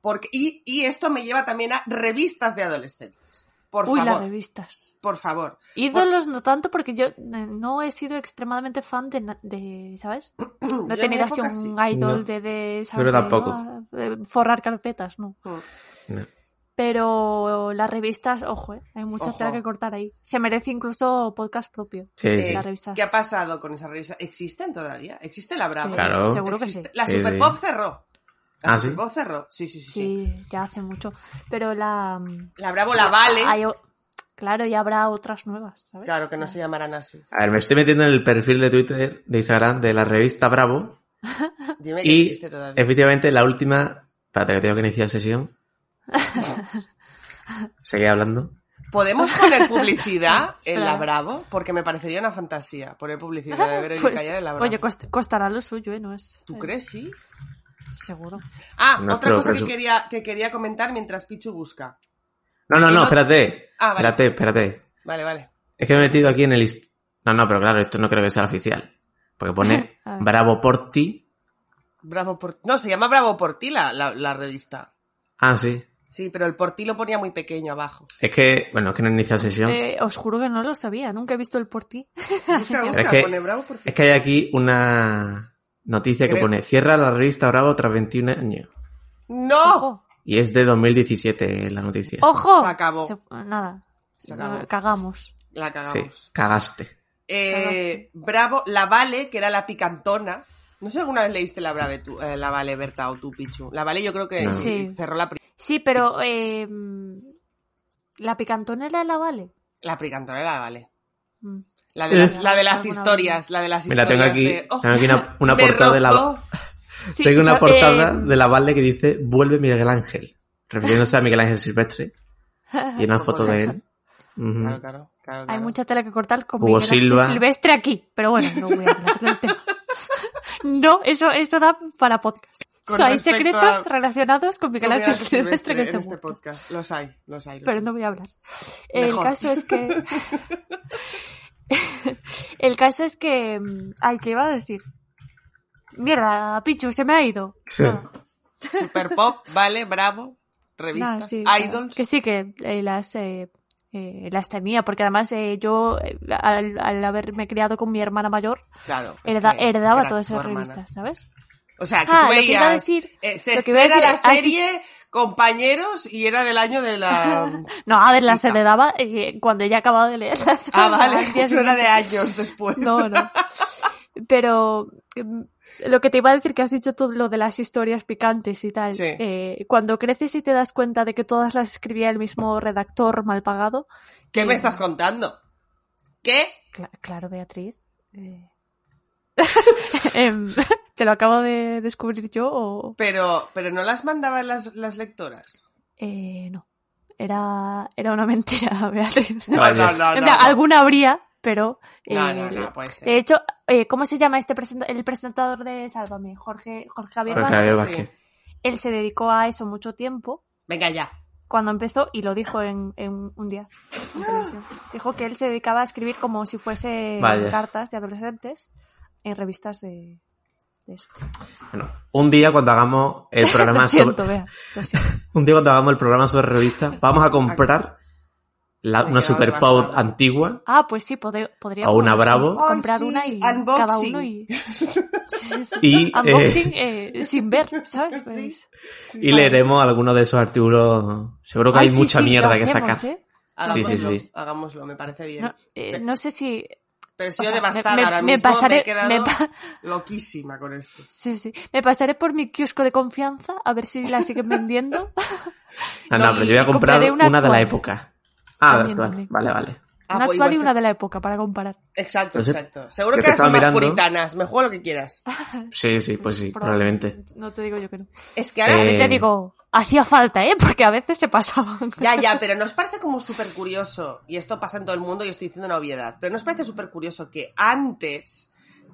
Speaker 3: Porque, y, y esto me lleva también a revistas de adolescentes. Por
Speaker 2: Uy, las
Speaker 3: favor,
Speaker 2: revistas.
Speaker 3: Por favor.
Speaker 2: Ídolos no tanto porque yo eh, no he sido extremadamente fan de, de ¿sabes? No he tenido así un
Speaker 3: sí.
Speaker 2: idol
Speaker 1: No.
Speaker 2: de, de, ¿sabes?
Speaker 1: Pero tampoco.
Speaker 2: ah, de forrar carpetas, no.
Speaker 3: Mm.
Speaker 1: No.
Speaker 2: Pero las revistas, ojo, eh, hay mucha tela que cortar ahí. Se merece incluso podcast propio.
Speaker 1: Sí,
Speaker 3: Eh,
Speaker 2: las revistas.
Speaker 3: ¿Qué ha pasado con esa revista? ¿Existen todavía? ¿Existe la Bravo?
Speaker 2: Sí,
Speaker 1: Claro.
Speaker 2: Seguro que sí.
Speaker 3: La
Speaker 1: Sí,
Speaker 3: Super
Speaker 1: sí.
Speaker 3: Pop cerró. La
Speaker 1: Ah, ¿sí?
Speaker 3: Super Pop cerró. Sí, sí, sí, sí.
Speaker 2: Sí, ya hace mucho. Pero la... mm,
Speaker 3: La Bravo la vale.
Speaker 2: hay claro, y habrá otras nuevas, ¿sabes?
Speaker 3: Claro, que no se llamarán así.
Speaker 1: A ver, me estoy metiendo en el perfil de Twitter, de Instagram, de la revista Bravo.
Speaker 3: Dime que
Speaker 1: Y
Speaker 3: existe todavía.
Speaker 1: efectivamente la última... Espérate que tengo que iniciar sesión. Seguí hablando.
Speaker 3: ¿Podemos poner publicidad en la. Bravo? Porque me parecería una fantasía poner publicidad de Vero y
Speaker 2: Pues,
Speaker 3: Callar en la Bravo.
Speaker 2: oye, cost- costará lo suyo, ¿eh? No es...
Speaker 3: ¿Tú
Speaker 2: eh,
Speaker 3: crees, sí?
Speaker 2: Seguro.
Speaker 3: Ah,
Speaker 1: No
Speaker 3: otra cosa
Speaker 1: que
Speaker 3: quería, que quería comentar mientras Pichu busca.
Speaker 1: No, no, no,
Speaker 3: no-
Speaker 1: espérate.
Speaker 3: Ah, vale.
Speaker 1: Espérate, espérate.
Speaker 3: Vale, vale.
Speaker 1: Es que me he metido aquí en el... No, no, pero claro, esto no creo que sea oficial. Porque pone. Bravo por ti.
Speaker 3: Bravo por... No, se llama Bravo por ti la, la, la revista.
Speaker 1: Ah, sí.
Speaker 3: Sí, pero el por ti lo ponía muy pequeño abajo.
Speaker 1: Es que, bueno, es que no he iniciado sesión.
Speaker 2: Eh, os juro que no lo sabía, nunca he visto el por ti.
Speaker 3: Busca, busca,
Speaker 1: es que-
Speaker 3: pone Bravo por ti.
Speaker 1: Es que hay aquí una noticia que pone cierra la revista Bravo tras 21 años.
Speaker 3: ¡No!
Speaker 2: ¡Ojo!
Speaker 1: Y es de 2017 la noticia.
Speaker 2: ¡Ojo!
Speaker 3: Se acabó.
Speaker 2: Se nada.
Speaker 3: Se acabó.
Speaker 2: Eh, Cagamos.
Speaker 3: La
Speaker 1: Sí,
Speaker 3: cagamos.
Speaker 1: cagaste.
Speaker 3: Eh, Bravo, la Vale, que era la picantona. No sé si alguna vez leíste la, Brave, tú, eh, la Vale, Berta o tú, Pichu. La Vale yo creo que
Speaker 1: No.
Speaker 3: sí,
Speaker 2: Sí.
Speaker 3: cerró la,
Speaker 2: Sí, pero eh, la picantona era la vale.
Speaker 3: la picantona, era la Vale.
Speaker 2: Mm.
Speaker 3: La de las,
Speaker 2: Eh.
Speaker 3: la de las historias, la de las
Speaker 1: Mira,
Speaker 3: historias
Speaker 1: tengo aquí,
Speaker 3: de, oh,
Speaker 1: tengo aquí una, portada de la...
Speaker 2: Sí,
Speaker 1: tengo una
Speaker 2: so-
Speaker 1: portada
Speaker 2: eh,
Speaker 1: de la Valle que dice Vuelve Miguel Ángel. Refiriéndose a Miguel Ángel Silvestre. Y una foto de él.
Speaker 3: Claro, claro, claro,
Speaker 2: Hay mucha tela que cortar con
Speaker 1: Hugo
Speaker 2: Miguel Ángel
Speaker 1: Silva.
Speaker 2: Silvestre aquí, pero bueno, no voy a hablar del tema. No, eso, eso da para podcast.
Speaker 3: Con
Speaker 2: O sea, hay secretos
Speaker 3: a-
Speaker 2: relacionados con Miguel Ángel Silvestre que
Speaker 3: en
Speaker 2: este
Speaker 3: este podcast. Los hay, los hay. los
Speaker 2: pero
Speaker 3: hay.
Speaker 2: no voy a hablar. El caso es que. el caso es que. mm, Ay, ¿qué iba a decir? Mierda, Pichu, se me ha ido.
Speaker 1: Sí.
Speaker 2: Nada,
Speaker 3: Super Pop, Vale, Bravo, revistas,
Speaker 2: sí,
Speaker 3: Idols.
Speaker 2: Que sí, que eh, las. eh, eh, las tenía, porque además eh, yo, eh, al, al haberme criado con mi hermana mayor,
Speaker 3: Claro.
Speaker 2: hereda-
Speaker 3: que
Speaker 2: heredaba todas esas revistas, ¿sabes?
Speaker 3: O sea, que
Speaker 2: Ah,
Speaker 3: tú
Speaker 2: lo que
Speaker 3: veías.
Speaker 2: iba a decir-
Speaker 3: eh, se
Speaker 2: lo que iba a
Speaker 3: estrena
Speaker 2: decir,
Speaker 3: la serie Compañeros y era del año de la.
Speaker 2: No, a ver, las heredaba eh, cuando ella acababa de leerlas.
Speaker 3: Ah, vale, eso era de años después.
Speaker 2: No, no. Pero mm, lo que te iba a decir que has dicho tú lo de las historias picantes y tal.
Speaker 3: Sí.
Speaker 2: eh, cuando creces y te das cuenta de que todas las escribía el mismo redactor mal pagado.
Speaker 3: ¿Qué me
Speaker 2: eh,
Speaker 3: estás contando? ¿Qué?
Speaker 2: cla- claro, Beatriz. eh. Em, ¿Te lo acabo de descubrir yo o...?
Speaker 3: Pero, pero no las mandaban las, las lectoras.
Speaker 2: Eh, no. Era, era una mentira, Beatriz.
Speaker 3: No, no, no.
Speaker 2: En
Speaker 3: no, no.
Speaker 2: Alguna habría, pero...
Speaker 3: No,
Speaker 2: eh,
Speaker 3: no, no, puede ser.
Speaker 2: De hecho, eh, ¿cómo se llama este presenta- el presentador de Sálvame? Jorge, Jorge Javier
Speaker 1: Jorge
Speaker 2: Vázquez.
Speaker 3: Sí.
Speaker 2: Él se dedicó a eso mucho tiempo.
Speaker 3: Venga ya.
Speaker 2: cuando empezó y lo dijo en, en un día en televisión. Dijo que él se dedicaba a escribir como si fuese
Speaker 1: Vaya.
Speaker 2: cartas de adolescentes en revistas de, eso.
Speaker 1: Bueno, un día cuando hagamos el programa
Speaker 2: Lo siento,
Speaker 1: sobre...
Speaker 2: vea, lo siento.
Speaker 1: Un día cuando hagamos el programa sobre revistas, vamos a comprar la-
Speaker 3: Me
Speaker 1: una Super Pod antigua
Speaker 2: Ah, pues sí, podría, podríamos
Speaker 1: O una Bravo.
Speaker 2: comprar
Speaker 3: Ay, sí,
Speaker 2: una y
Speaker 3: unboxing.
Speaker 2: cada uno y... Sí, sí.
Speaker 1: y, eh,
Speaker 2: Unboxing eh, sin ver, ¿sabes? Pues-
Speaker 3: Sí,
Speaker 1: y leeremos algunos de esos artículos. Seguro que
Speaker 2: Ay,
Speaker 1: hay
Speaker 2: sí,
Speaker 1: mucha mierda que
Speaker 2: hacemos,
Speaker 1: sacar.
Speaker 2: ¿eh?
Speaker 3: Hagámoslo,
Speaker 1: Sí, sí, sí.
Speaker 3: hagámoslo, me parece bien.
Speaker 2: No, eh, no sé si...
Speaker 3: Pero he
Speaker 2: o
Speaker 3: sido
Speaker 2: sea,
Speaker 3: devastada
Speaker 2: me- me-
Speaker 3: ahora
Speaker 2: me
Speaker 3: mismo, me
Speaker 2: pasaré-
Speaker 3: he quedado
Speaker 2: me pa-
Speaker 3: loquísima con esto.
Speaker 2: Sí, sí. Me pasaré por mi kiosco de confianza a ver si la siguen vendiendo.
Speaker 1: No, no,
Speaker 2: No,
Speaker 1: pero yo voy a comprar una,
Speaker 2: una
Speaker 1: de la época. Ah,
Speaker 2: También,
Speaker 1: vale,
Speaker 2: también.
Speaker 1: vale, vale.
Speaker 3: Ah,
Speaker 2: una
Speaker 3: pues
Speaker 2: actual y una
Speaker 3: se-
Speaker 2: de la época para comparar.
Speaker 3: Exacto,
Speaker 1: Pues
Speaker 3: exacto. Seguro que
Speaker 1: que
Speaker 3: ahora son
Speaker 1: estaba
Speaker 3: más
Speaker 1: mirando-
Speaker 3: puritanas. Me juego lo que quieras.
Speaker 1: Sí, sí, pues sí, probablemente.
Speaker 2: No te digo yo que no.
Speaker 3: Es que ahora...
Speaker 1: Eh,
Speaker 2: Te digo, hacía falta, ¿eh? Porque a veces se pasaban.
Speaker 3: Ya, ya, pero nos parece como súper curioso, y esto pasa en todo el mundo y estoy diciendo una obviedad, pero nos parece súper curioso que antes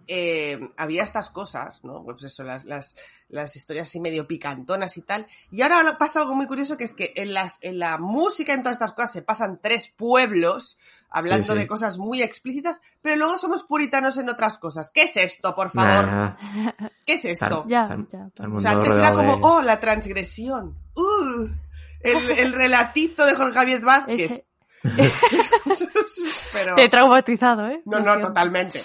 Speaker 3: eh, había estas cosas, ¿no? Pues eso, las, las, las historias así medio picantonas y tal, y ahora pasa algo muy curioso que es que en, las, en la música, en todas estas cosas, se pasan tres pueblos hablando
Speaker 1: Sí, sí.
Speaker 3: de cosas muy explícitas, pero luego somos puritanos en otras cosas. ¿Qué es esto, por favor? ¿Qué es esto?
Speaker 2: Ya, ya.
Speaker 3: O sea, antes era como,
Speaker 1: de-
Speaker 3: oh, la transgresión. Uh, el, el relatito de Jorge Javier Vázquez.
Speaker 2: Ese...
Speaker 3: Pero,
Speaker 2: Te he traumatizado, ¿eh?
Speaker 3: no, no, totalmente.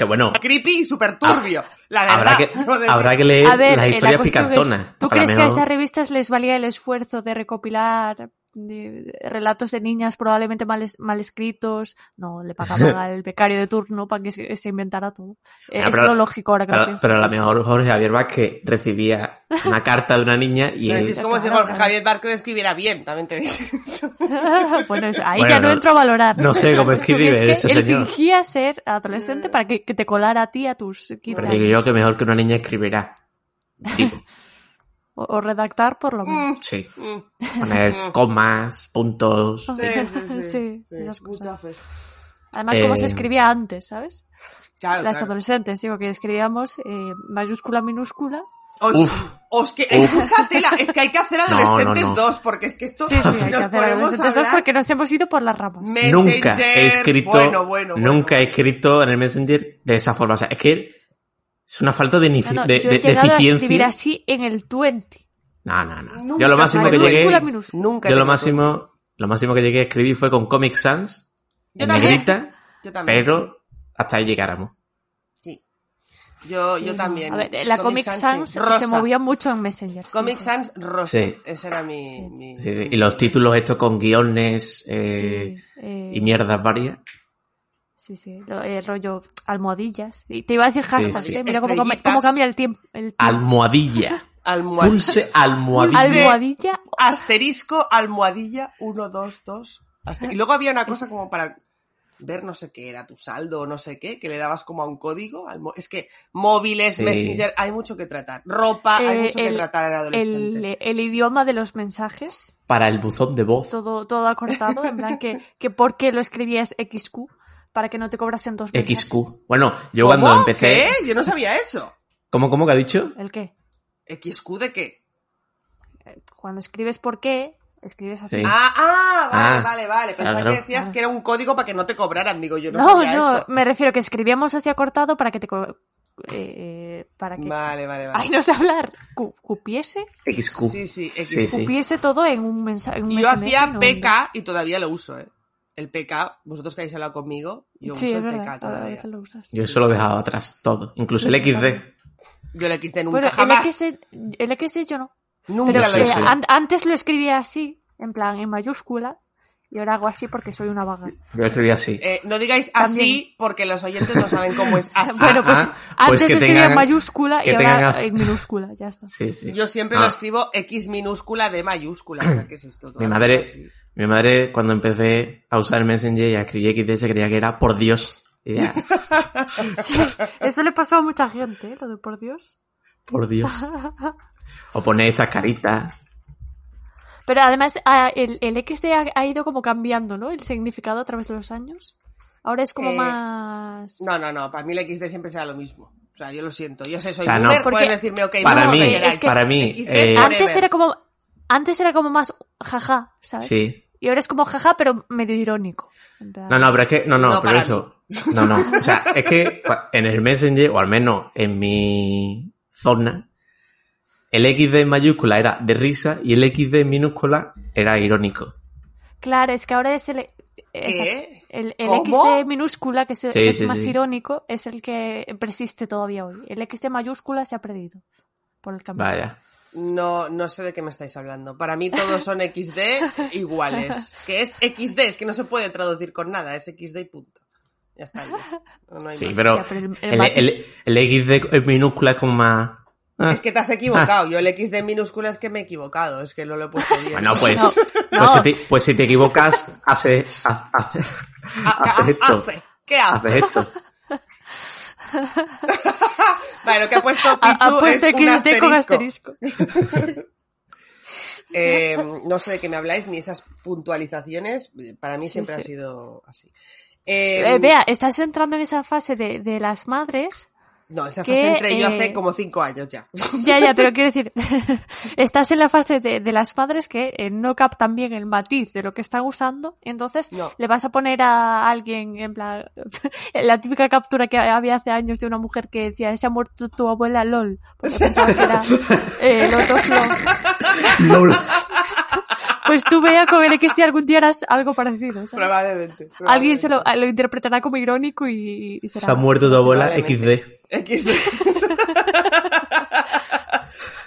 Speaker 1: Que bueno,
Speaker 3: Creepy y súper turbio. La verdad.
Speaker 1: habrá que, habrá leer
Speaker 2: ver,
Speaker 1: las
Speaker 2: eh, la
Speaker 1: historias picantonas.
Speaker 2: ¿tú crees que a esas revistas les valía el esfuerzo de recopilar de- relatos de niñas probablemente mal, es- mal escritos? No, le pagaban al becario de turno para que se, se inventara todo. Eh, es
Speaker 1: pero-
Speaker 2: lo lógico ahora que lo
Speaker 1: Pero,
Speaker 2: pienso,
Speaker 1: pero a lo mejor Jorge Javier Vázquez recibía una carta de una niña y él...
Speaker 3: Es como si Jorge. Javier Vázquez escribiera bien, también te digo.
Speaker 2: bueno, es- ahí
Speaker 1: Bueno,
Speaker 2: ya no,
Speaker 1: no-
Speaker 2: entro a valorar.
Speaker 1: no sé cómo escribe
Speaker 2: es que
Speaker 1: ese
Speaker 2: él
Speaker 1: señor.
Speaker 2: fingía ser adolescente para que, que te colara a ti a tus 15
Speaker 1: Pero digo yo que mejor que una niña escribirá. Tipo,
Speaker 2: O, o redactar por lo menos.
Speaker 1: sí.
Speaker 3: Mm,
Speaker 1: Poner comas, puntos.
Speaker 3: Sí, sí, sí.
Speaker 2: Esas cosas. Además, como se
Speaker 1: Eh,
Speaker 2: escribía antes, ¿sabes?
Speaker 3: Claro,
Speaker 2: Las
Speaker 3: claro.
Speaker 2: adolescentes, digo, que escribíamos eh, mayúscula, minúscula.
Speaker 3: Os,
Speaker 1: Uf.
Speaker 3: os que, hay mucha tela. Es que hay que hacer
Speaker 1: no,
Speaker 3: adolescentes
Speaker 1: no.
Speaker 3: dos, porque es que esto,
Speaker 2: Sí, sí, hay
Speaker 3: si
Speaker 2: que
Speaker 3: nos
Speaker 2: hacer adolescentes dos porque nos hemos ido por las ramas.
Speaker 1: Nunca
Speaker 3: Messenger,
Speaker 1: he escrito,
Speaker 3: bueno, bueno, bueno.
Speaker 1: nunca he escrito en el Messenger de esa forma. O sea, es que es una falta de,
Speaker 2: No, no,
Speaker 1: de,
Speaker 2: yo he
Speaker 1: de
Speaker 2: llegado a escribir
Speaker 1: eficiencia.
Speaker 2: así en el 20.
Speaker 1: No, no, no.
Speaker 3: Nunca
Speaker 1: yo lo máximo que llegué.
Speaker 3: Nunca
Speaker 1: yo lo máximo, lo máximo que llegué a escribir fue con Comic Sans,
Speaker 3: Yo
Speaker 1: en
Speaker 3: también.
Speaker 1: negrita,
Speaker 3: Yo también.
Speaker 1: pero hasta ahí llegáramos.
Speaker 3: Sí. Yo, yo también.
Speaker 2: A ver, la Comic Sans
Speaker 3: sí.
Speaker 2: Se movía mucho en Messenger.
Speaker 3: Comic
Speaker 2: sí.
Speaker 3: Sans rosa.
Speaker 1: Sí.
Speaker 3: Ese era mi... mi-
Speaker 1: Sí, sí. Y los títulos estos con guiones eh,
Speaker 2: Sí, eh,
Speaker 1: y mierdas varias.
Speaker 2: Sí, sí, el rollo almohadillas. Y te iba a decir hashtags,
Speaker 1: sí.
Speaker 2: ¿eh? Mira cómo, cambia-
Speaker 3: Estrellitas.
Speaker 2: cómo cambia el tiempo. El tiempo.
Speaker 1: Almohadilla.
Speaker 3: Almohad-
Speaker 1: Pulse almohadilla.
Speaker 2: Almohadilla.
Speaker 3: Asterisco, almohadilla, 1, 2, 2. Y luego había una cosa como para ver no sé qué era, tu saldo o no sé qué, que le dabas como a un código. Es que móviles,
Speaker 1: Sí.
Speaker 3: Messenger, hay mucho que tratar. Ropa, hay
Speaker 2: Eh,
Speaker 3: mucho que tratar en adolescente.
Speaker 2: el, el idioma de los mensajes,
Speaker 1: Para el buzón de voz.
Speaker 2: todo, todo acortado, en plan que, que por qué lo escribías XQ, para que no te cobrasen dos mensajes.
Speaker 1: XQ. Bueno, yo
Speaker 3: ¿Cómo?
Speaker 1: cuando empecé...
Speaker 3: ¿Qué? Yo no sabía eso.
Speaker 1: ¿Cómo, cómo que ha dicho?
Speaker 2: ¿El qué?
Speaker 3: ¿XQ de qué?
Speaker 2: Cuando escribes por qué, escribes así.
Speaker 1: Sí.
Speaker 3: Ah, ah, vale,
Speaker 1: Ah,
Speaker 3: vale, vale. Pensaba
Speaker 1: claro.
Speaker 3: que decías que era un código para que no te cobraran. Digo, yo no,
Speaker 2: No,
Speaker 3: sabía
Speaker 2: no,
Speaker 3: esto.
Speaker 2: me refiero que escribíamos así acortado para que te... eh, para que...
Speaker 3: Vale, vale, vale.
Speaker 2: Ay, no sé hablar. Cu- Cupiese,
Speaker 1: XQ.
Speaker 3: Sí, sí, XQ.
Speaker 1: Sí, sí.
Speaker 2: cupiese todo en un mensaje.
Speaker 3: Y yo hacía PK y todavía lo uso, ¿eh? El PK, vosotros que habéis hablado conmigo, yo
Speaker 2: Sí,
Speaker 3: uso el
Speaker 2: verdad.
Speaker 3: PK todavía.
Speaker 2: veces lo usas.
Speaker 1: Yo eso lo he dejado atrás, todo. Incluso el XD.
Speaker 3: Yo el XD nunca,
Speaker 2: Bueno,
Speaker 3: jamás.
Speaker 2: el XD, el XD yo no.
Speaker 3: Nunca
Speaker 2: Pero
Speaker 3: lo
Speaker 2: eh, an- antes lo escribía así, en plan, en mayúscula, y ahora hago así porque soy una vaga.
Speaker 1: Yo escribí así.
Speaker 3: Eh, no digáis así
Speaker 2: También.
Speaker 3: porque los oyentes no saben cómo es así.
Speaker 2: bueno, pues
Speaker 1: ah,
Speaker 2: antes
Speaker 1: pues que
Speaker 2: lo escribía
Speaker 1: tengan-
Speaker 2: en mayúscula y ahora
Speaker 1: tengan
Speaker 2: en minúscula, ya está.
Speaker 1: Sí, sí.
Speaker 3: Yo siempre
Speaker 1: Ah.
Speaker 3: lo escribo X minúscula de mayúscula. O sea, ¿qué es esto?
Speaker 1: Mi madre, mi madre cuando empecé a usar el Messenger y a escribir XD se creía que era por Dios. Y ya,
Speaker 2: Sí, eso le pasó a mucha gente, ¿eh? lo de por Dios.
Speaker 1: por Dios. O poner estas caritas.
Speaker 2: Pero además, ah, el, el XD ha, ha ido como cambiando, ¿no? El significado a través de los años. Ahora es como
Speaker 3: Eh,
Speaker 2: más...
Speaker 3: No, no, no. Para mí el XD siempre será lo mismo. O sea, yo lo siento. Yo sé, soy
Speaker 1: O sea, no.
Speaker 2: Porque-
Speaker 3: decirme ok.
Speaker 1: Para
Speaker 3: no,
Speaker 1: mí,
Speaker 2: es que
Speaker 1: para mí,
Speaker 3: XD
Speaker 1: eh.
Speaker 2: Antes era como... Antes era como más jaja, ¿sabes?
Speaker 1: Sí.
Speaker 2: Y ahora es como jaja, pero medio irónico.
Speaker 1: No, no, pero es que, no, no,
Speaker 3: No,
Speaker 1: pero eso. No, no. O sea, es que en el Messenger, o al menos en mi zona, el XD en mayúscula era de risa y el XD en minúscula era irónico.
Speaker 2: Claro, es que ahora es el... exacto. El, el
Speaker 3: ¿Cómo?
Speaker 2: XD minúscula, que es, el-
Speaker 1: Sí,
Speaker 2: es
Speaker 1: sí,
Speaker 2: más
Speaker 1: sí.
Speaker 2: irónico, es el que persiste todavía hoy. El XD mayúscula se ha perdido por el camino.
Speaker 1: Vaya.
Speaker 3: No, no sé de qué me estáis hablando. Para mí todos son XD iguales. Que es XD, es que no se puede traducir con nada, es XD y punto. Ya está. ya. No, no hay
Speaker 1: Sí,
Speaker 3: más.
Speaker 1: pero
Speaker 2: Ya, pero el- el
Speaker 1: el,
Speaker 2: matiz-
Speaker 1: el, el XD en minúscula es como más... ah.
Speaker 3: Es que te has equivocado. Yo el XD en minúscula es que me he equivocado. Es que no lo he puesto bien.
Speaker 1: Bueno, pues,
Speaker 2: No, no.
Speaker 1: Pues, si te, pues si te equivocas, hace, ha- hace,
Speaker 3: Ha-
Speaker 1: haces
Speaker 3: ha-
Speaker 1: esto.
Speaker 3: hace. ¿Qué hace?
Speaker 1: haces esto.
Speaker 3: Vale, lo que ha puesto
Speaker 2: Ha, ha
Speaker 3: Pichu
Speaker 2: puesto
Speaker 3: es un
Speaker 2: XD con
Speaker 3: asterisco.
Speaker 2: asterisco.
Speaker 3: Eh, no sé de qué me habláis, ni esas puntualizaciones. Para mí
Speaker 2: Sí,
Speaker 3: siempre
Speaker 2: sí.
Speaker 3: ha sido así. Eh,
Speaker 2: Eh, Vea, estás entrando en esa fase de, de las madres.
Speaker 3: No, esa
Speaker 2: que,
Speaker 3: fase entré yo
Speaker 2: eh,
Speaker 3: hace como cinco años ya.
Speaker 2: Ya, ya, pero quiero decir, estás en la fase de, de las madres que eh, no captan bien el matiz de lo que están usando, entonces
Speaker 3: No.
Speaker 2: le vas a poner a alguien, en plan, la típica captura que había hace años de una mujer que decía, se ha muerto tu abuela, lol, porque pensaba que era eh, el otro flow.
Speaker 1: Lol.
Speaker 2: Pues tú veas con el XD algún día harás algo parecido, ¿sabes?
Speaker 3: Probablemente.
Speaker 2: Alguien se lo,
Speaker 3: probablemente.
Speaker 2: lo interpretará como irónico y, y será...
Speaker 1: Se ha muerto tu abuela XD.
Speaker 3: Probablemente. XD.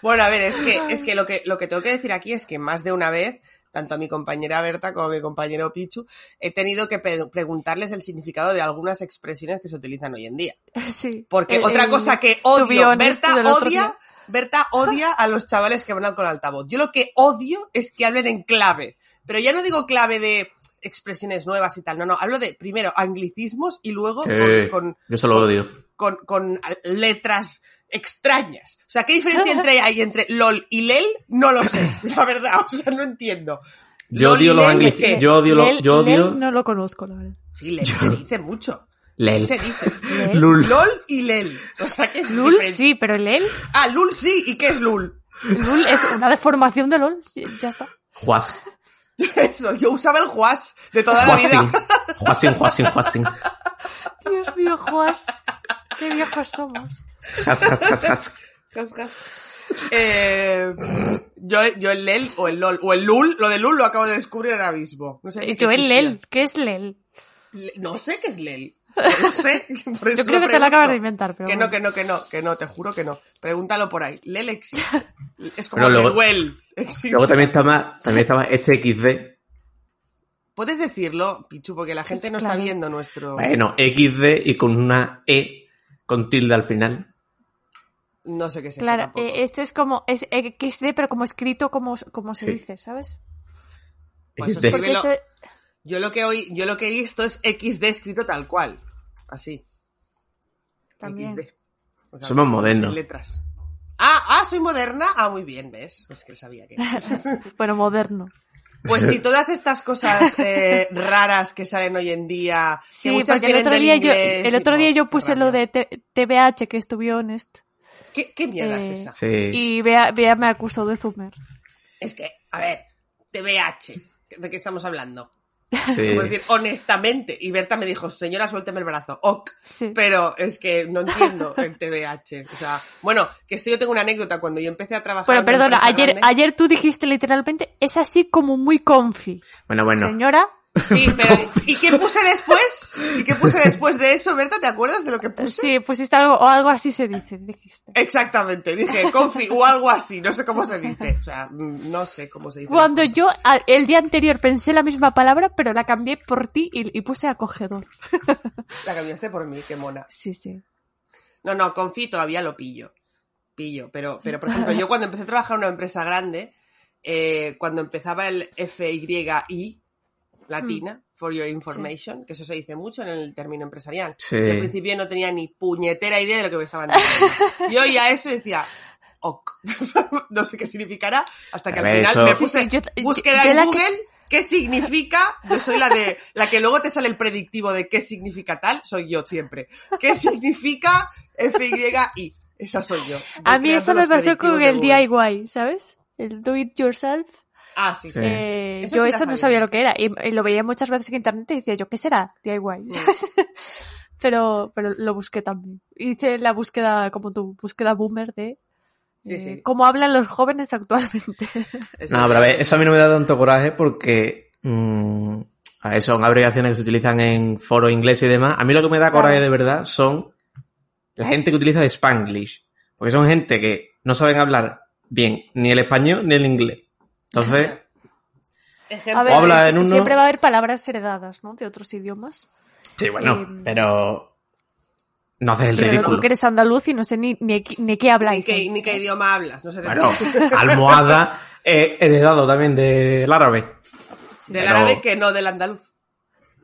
Speaker 3: bueno, a ver, es que, es que lo que lo que tengo que decir aquí es que más de una vez, tanto a mi compañera Berta como a mi compañero Pichu, he tenido que pre- preguntarles el significado de algunas expresiones que se utilizan hoy en día.
Speaker 2: Sí.
Speaker 3: Porque
Speaker 2: El-
Speaker 3: otra
Speaker 2: el
Speaker 3: cosa que odio, Berta odia,
Speaker 2: día.
Speaker 3: Berta odia a los chavales que van con altavoz. Yo lo que odio es que hablen en clave. Pero ya no digo clave de expresiones nuevas y tal, no, no, hablo de primero anglicismos y luego
Speaker 1: Eh,
Speaker 3: con, con,
Speaker 1: yo solo odio.
Speaker 3: con, con letras extrañas. O sea, ¿qué diferencia entre hay entre LOL y LEL? No lo sé, la verdad, o sea, no entiendo.
Speaker 1: Yo
Speaker 3: LOL
Speaker 1: odio los anglicismos. Yo odio, lo-
Speaker 2: Lel-
Speaker 1: yo odio
Speaker 2: Lel no lo conozco, la verdad.
Speaker 3: Sí, LEL se dice mucho.
Speaker 1: Lel.
Speaker 3: Se dice.
Speaker 2: Lel.
Speaker 1: Lul.
Speaker 3: LOL y LEL. O sea, ¿qué es
Speaker 2: Lul,
Speaker 3: diferente?
Speaker 2: sí, pero Lel,
Speaker 3: Ah, LUL sí, ¿y qué es LUL?
Speaker 2: Lul es una deformación de LOL, sí, ya está.
Speaker 1: Juas.
Speaker 3: Eso, yo usaba el Juas de toda la vida.
Speaker 1: Juasin, Juasin, Juasin.
Speaker 2: Dios mío, Juas, qué viejos somos.
Speaker 1: Has, has, has.
Speaker 3: Eh, yo, yo el LEL o el LOL o el LUL, lo de LUL lo acabo de descubrir ahora mismo. No sé ni
Speaker 2: Y
Speaker 3: que
Speaker 2: tú el
Speaker 3: existía.
Speaker 2: Lel, ¿qué es Lel?
Speaker 3: Le- No sé qué es LEL. No sé. Por eso
Speaker 2: Yo creo que te lo acabas de inventar, pero
Speaker 3: Que
Speaker 2: bueno.
Speaker 3: no, que no, que no, que no, te juro que no. Pregúntalo por ahí. LEL existe. Es como
Speaker 1: Pero luego-.
Speaker 3: Existe.
Speaker 1: Luego también estaba, también estaba este XD.
Speaker 3: Puedes decirlo, Pichu, porque la gente no
Speaker 2: claro.
Speaker 3: está viendo nuestro.
Speaker 1: Bueno, XD y con una E con tilde al final.
Speaker 3: No sé qué es eso
Speaker 2: Claro, eh, esto es como, es XD, pero como escrito, como, como se
Speaker 1: Sí.
Speaker 2: dice, ¿sabes?
Speaker 3: Pues
Speaker 1: XD.
Speaker 2: Porque este,
Speaker 3: Yo lo que hoy, yo lo que he visto es XD escrito tal cual. Así.
Speaker 2: también.
Speaker 3: XD. O sea,
Speaker 1: Somos modernos.
Speaker 3: letras. Ah, ah, soy moderna. Ah, muy bien, ¿ves? Es que sabía que.
Speaker 2: Bueno, moderno.
Speaker 3: Pues sí, todas estas cosas eh, raras que salen hoy en día. que
Speaker 2: Sí,
Speaker 3: muchas
Speaker 2: porque el otro día yo, el otro día yo puse lo de TBH, que es to be honest,
Speaker 3: ¿Qué, qué mierda es
Speaker 2: eh,
Speaker 3: esa?
Speaker 1: Sí.
Speaker 2: y Bea, Bea me acusó de Zoomer.
Speaker 3: Es que, a ver, TBH. ¿De qué estamos hablando?
Speaker 1: Sí.
Speaker 3: Como decir, honestamente. Y Berta me dijo, señora, suélteme el brazo. Ok.
Speaker 2: Sí.
Speaker 3: Pero es que no entiendo el TBH. O sea, bueno, que esto yo tengo una anécdota. Cuando yo empecé a trabajar.
Speaker 2: Bueno, perdona, ayer,
Speaker 3: grande-
Speaker 2: ayer tú dijiste literalmente, es así como muy comfy.
Speaker 1: Bueno, bueno.
Speaker 2: Señora,
Speaker 3: Sí, pero ¿y qué puse después? ¿Y qué puse después de eso, Berta? ¿Te acuerdas de lo que puse?
Speaker 2: sí, pusiste algo, o algo así se dice, dijiste.
Speaker 3: Exactamente, dije confi o algo así, no sé cómo se dice. O sea, no sé cómo se dice.
Speaker 2: Cuando yo a- el día anterior pensé la misma palabra, pero la cambié por ti y, y puse acogedor.
Speaker 3: La cambiaste por mí, qué mona.
Speaker 2: Sí, sí.
Speaker 3: No, no, confi todavía lo pillo. Pillo, pero, pero por ejemplo, yo cuando empecé a trabajar en una empresa grande, eh, cuando empezaba el FYI, latina, for your information, que eso se dice mucho en el término empresarial.
Speaker 1: Sí.
Speaker 3: Yo al principio no tenía ni puñetera idea de lo que me estaban diciendo. Yo oía eso y decía, ok. no sé qué significará, hasta que
Speaker 1: A
Speaker 3: al
Speaker 1: ver,
Speaker 3: final
Speaker 1: eso-
Speaker 3: me
Speaker 1: Sí,
Speaker 3: puse
Speaker 2: sí, yo-
Speaker 3: búsqueda
Speaker 2: yo
Speaker 3: en
Speaker 2: la que-
Speaker 3: Google. ¿Qué significa? Yo soy la de la que luego te sale el predictivo de qué significa tal, soy yo siempre. ¿Qué significa FYI? Esa soy yo.
Speaker 2: A mí eso me pasó con el
Speaker 3: Google.
Speaker 2: DIY, ¿sabes? el do it yourself.
Speaker 3: Ah, sí, sí.
Speaker 1: Sí.
Speaker 2: Eh,
Speaker 3: Eso
Speaker 2: yo
Speaker 3: sí
Speaker 2: eso no
Speaker 3: sabía.
Speaker 2: lo que era. Y, y lo veía muchas veces en internet y decía yo, ¿qué será? DIY. ¿sabes? pero, pero lo busqué también. Hice la búsqueda, como tu búsqueda boomer de
Speaker 3: Sí,
Speaker 2: eh,
Speaker 3: sí.
Speaker 2: cómo hablan los jóvenes actualmente.
Speaker 3: Es
Speaker 1: No, pero a ver, eso a mí no me da tanto coraje porque mm, a ver, son abreviaciones que se utilizan en foros ingleses y demás. A mí lo que me da coraje de verdad son la gente que utiliza Spanglish. Porque son gente que no saben hablar bien ni el español ni el inglés. Entonces,
Speaker 3: Ejemplo
Speaker 2: A ver,
Speaker 1: O habla
Speaker 3: de-
Speaker 1: en uno-
Speaker 2: siempre va a haber palabras heredadas, ¿no? De otros idiomas.
Speaker 1: sí, bueno,
Speaker 2: Eh,
Speaker 1: pero no haces el
Speaker 2: Pero
Speaker 1: ridículo.
Speaker 2: tú que eres andaluz y no sé ni, ni, ni qué habláis.
Speaker 3: ni, qué,
Speaker 2: ahí.
Speaker 3: ni qué idioma hablas, no sé de
Speaker 1: Bueno, almohada eh, heredado también del árabe.
Speaker 3: Del
Speaker 1: pero-
Speaker 3: árabe que no del andaluz.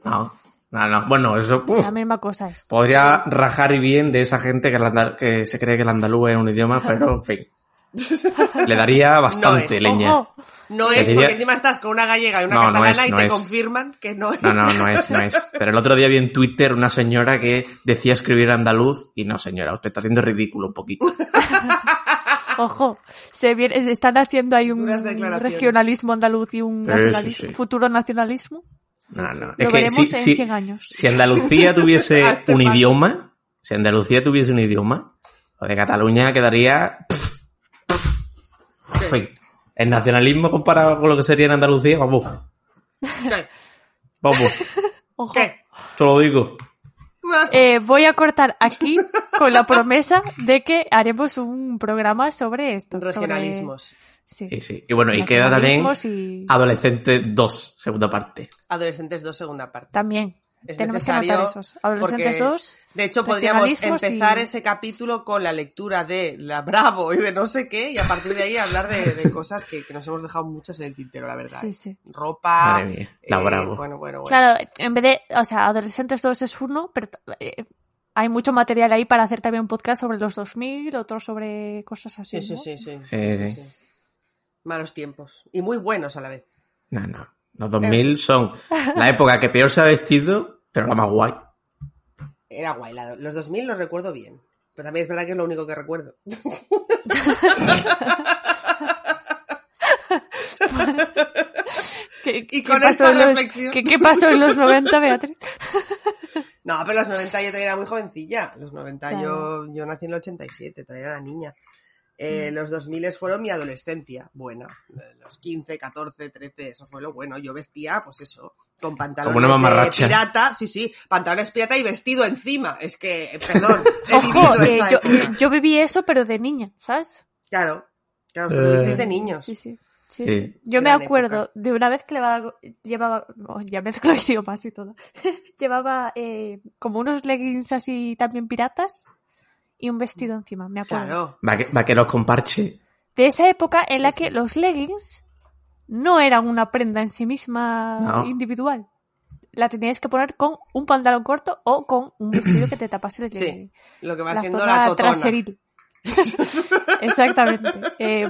Speaker 1: No, no, no. Bueno, eso uf,
Speaker 2: La misma cosa es.
Speaker 1: podría rajar y bien de esa gente que, el andal- que se cree que el andaluz es un idioma, pero en fin. Le daría bastante
Speaker 3: es.
Speaker 1: leña.
Speaker 2: Ojo,
Speaker 3: No es
Speaker 1: diría-
Speaker 3: porque encima estás con una gallega y una
Speaker 1: No, no
Speaker 3: catalana y
Speaker 1: no
Speaker 3: te
Speaker 1: es.
Speaker 3: confirman que no es.
Speaker 1: No, no, no es, no es. Pero el otro día vi en Twitter una señora que decía escribir andaluz y no, señora, usted está haciendo ridículo un poquito.
Speaker 2: ojo. Se viene, están haciendo ahí un regionalismo andaluz y un
Speaker 1: Sí,
Speaker 2: nacionalismo,
Speaker 1: sí, sí.
Speaker 2: futuro nacionalismo.
Speaker 1: No, no.
Speaker 2: Lo
Speaker 1: Es que
Speaker 2: veremos
Speaker 1: si,
Speaker 2: en
Speaker 1: si-
Speaker 2: 100 años.
Speaker 1: si Andalucía tuviese un idioma, si Andalucía tuviese un idioma, lo de Cataluña quedaría... fin, el nacionalismo comparado con lo que sería en Andalucía, vamos,
Speaker 3: ¿Qué?
Speaker 1: vamos,
Speaker 2: Ojo.
Speaker 3: ¿Qué?
Speaker 1: te lo digo.
Speaker 2: Eh, voy a cortar aquí con la promesa de que haremos un programa sobre esto. sobre-
Speaker 3: Regionalismos.
Speaker 2: Sí.
Speaker 1: Sí, sí. Y bueno, y queda también
Speaker 2: Nacionalismos y-
Speaker 1: Adolescente 2, segunda parte.
Speaker 3: Adolescentes 2, segunda parte.
Speaker 2: También.
Speaker 3: Es
Speaker 2: Tenemos que
Speaker 3: necesario
Speaker 2: anotar esos. Adolescentes
Speaker 3: porque,
Speaker 2: 2.
Speaker 3: De hecho, podríamos empezar
Speaker 2: y-
Speaker 3: ese capítulo con la lectura de La Bravo y de no sé qué, y a partir de ahí hablar de, de cosas que, que nos hemos dejado muchas en el tintero, la verdad.
Speaker 2: Sí, sí.
Speaker 3: Ropa.
Speaker 1: Madre mía, La
Speaker 3: eh,
Speaker 1: Bravo.
Speaker 3: Bueno, bueno, bueno.
Speaker 2: Claro, en vez de, o sea, Adolescentes 2 es uno, pero eh, hay mucho material ahí para hacer también un podcast sobre los 2000, otro sobre cosas así.
Speaker 3: Sí, sí, sí, sí.
Speaker 1: Eh,
Speaker 3: sí, sí. Malos tiempos. Y muy buenos a la vez.
Speaker 1: No, no. Los 2000 son la época que peor se ha vestido, pero la más guay.
Speaker 3: Era guay. la- los 2000 los recuerdo bien. Pero también es verdad que es lo único que recuerdo.
Speaker 2: ¿Qué,
Speaker 3: Y
Speaker 2: qué
Speaker 3: con
Speaker 2: pasó
Speaker 3: esta
Speaker 2: los,
Speaker 3: reflexión.
Speaker 2: ¿qué, qué pasó en los 90, Beatriz?
Speaker 3: No, pero los 90 yo todavía era muy jovencilla. Los 90
Speaker 2: Claro.
Speaker 3: yo, yo nací en el 87, todavía era niña.
Speaker 2: Mm.
Speaker 3: Eh, Los 2000 fueron mi adolescencia. Bueno, eh, los 15, 14, 13, eso fue lo bueno. Yo vestía, pues eso, con pantalones
Speaker 1: Como una
Speaker 3: de pirata. Sí, sí, pantalones pirata y vestido encima. Es que, eh, perdón, he
Speaker 2: Ojo,
Speaker 3: vivido
Speaker 2: eh,
Speaker 3: esa
Speaker 2: yo, viví eso, pero de niña, ¿sabes?
Speaker 3: Claro, claro, lo visteis de
Speaker 1: Eh,
Speaker 3: niños.
Speaker 2: Sí, sí. Sí,
Speaker 1: Sí.
Speaker 2: sí. Yo me acuerdo
Speaker 3: época.
Speaker 2: de una vez que llevaba, llevaba oh, ya mezclo idiomas y todo. llevaba eh, como unos leggings así también piratas y un vestido encima, me acuerdo.
Speaker 3: Claro.
Speaker 1: Vaque- Vaqueros con parche.
Speaker 2: De esa época en la que los leggings no eran una prenda en sí misma
Speaker 1: No.
Speaker 2: individual. La tenías que poner con un pantalón corto o con un vestido que te tapase el,
Speaker 3: Sí, lo que va
Speaker 2: la
Speaker 3: siendo
Speaker 2: zona
Speaker 3: la totona.
Speaker 2: traseril. Exactamente. Eh,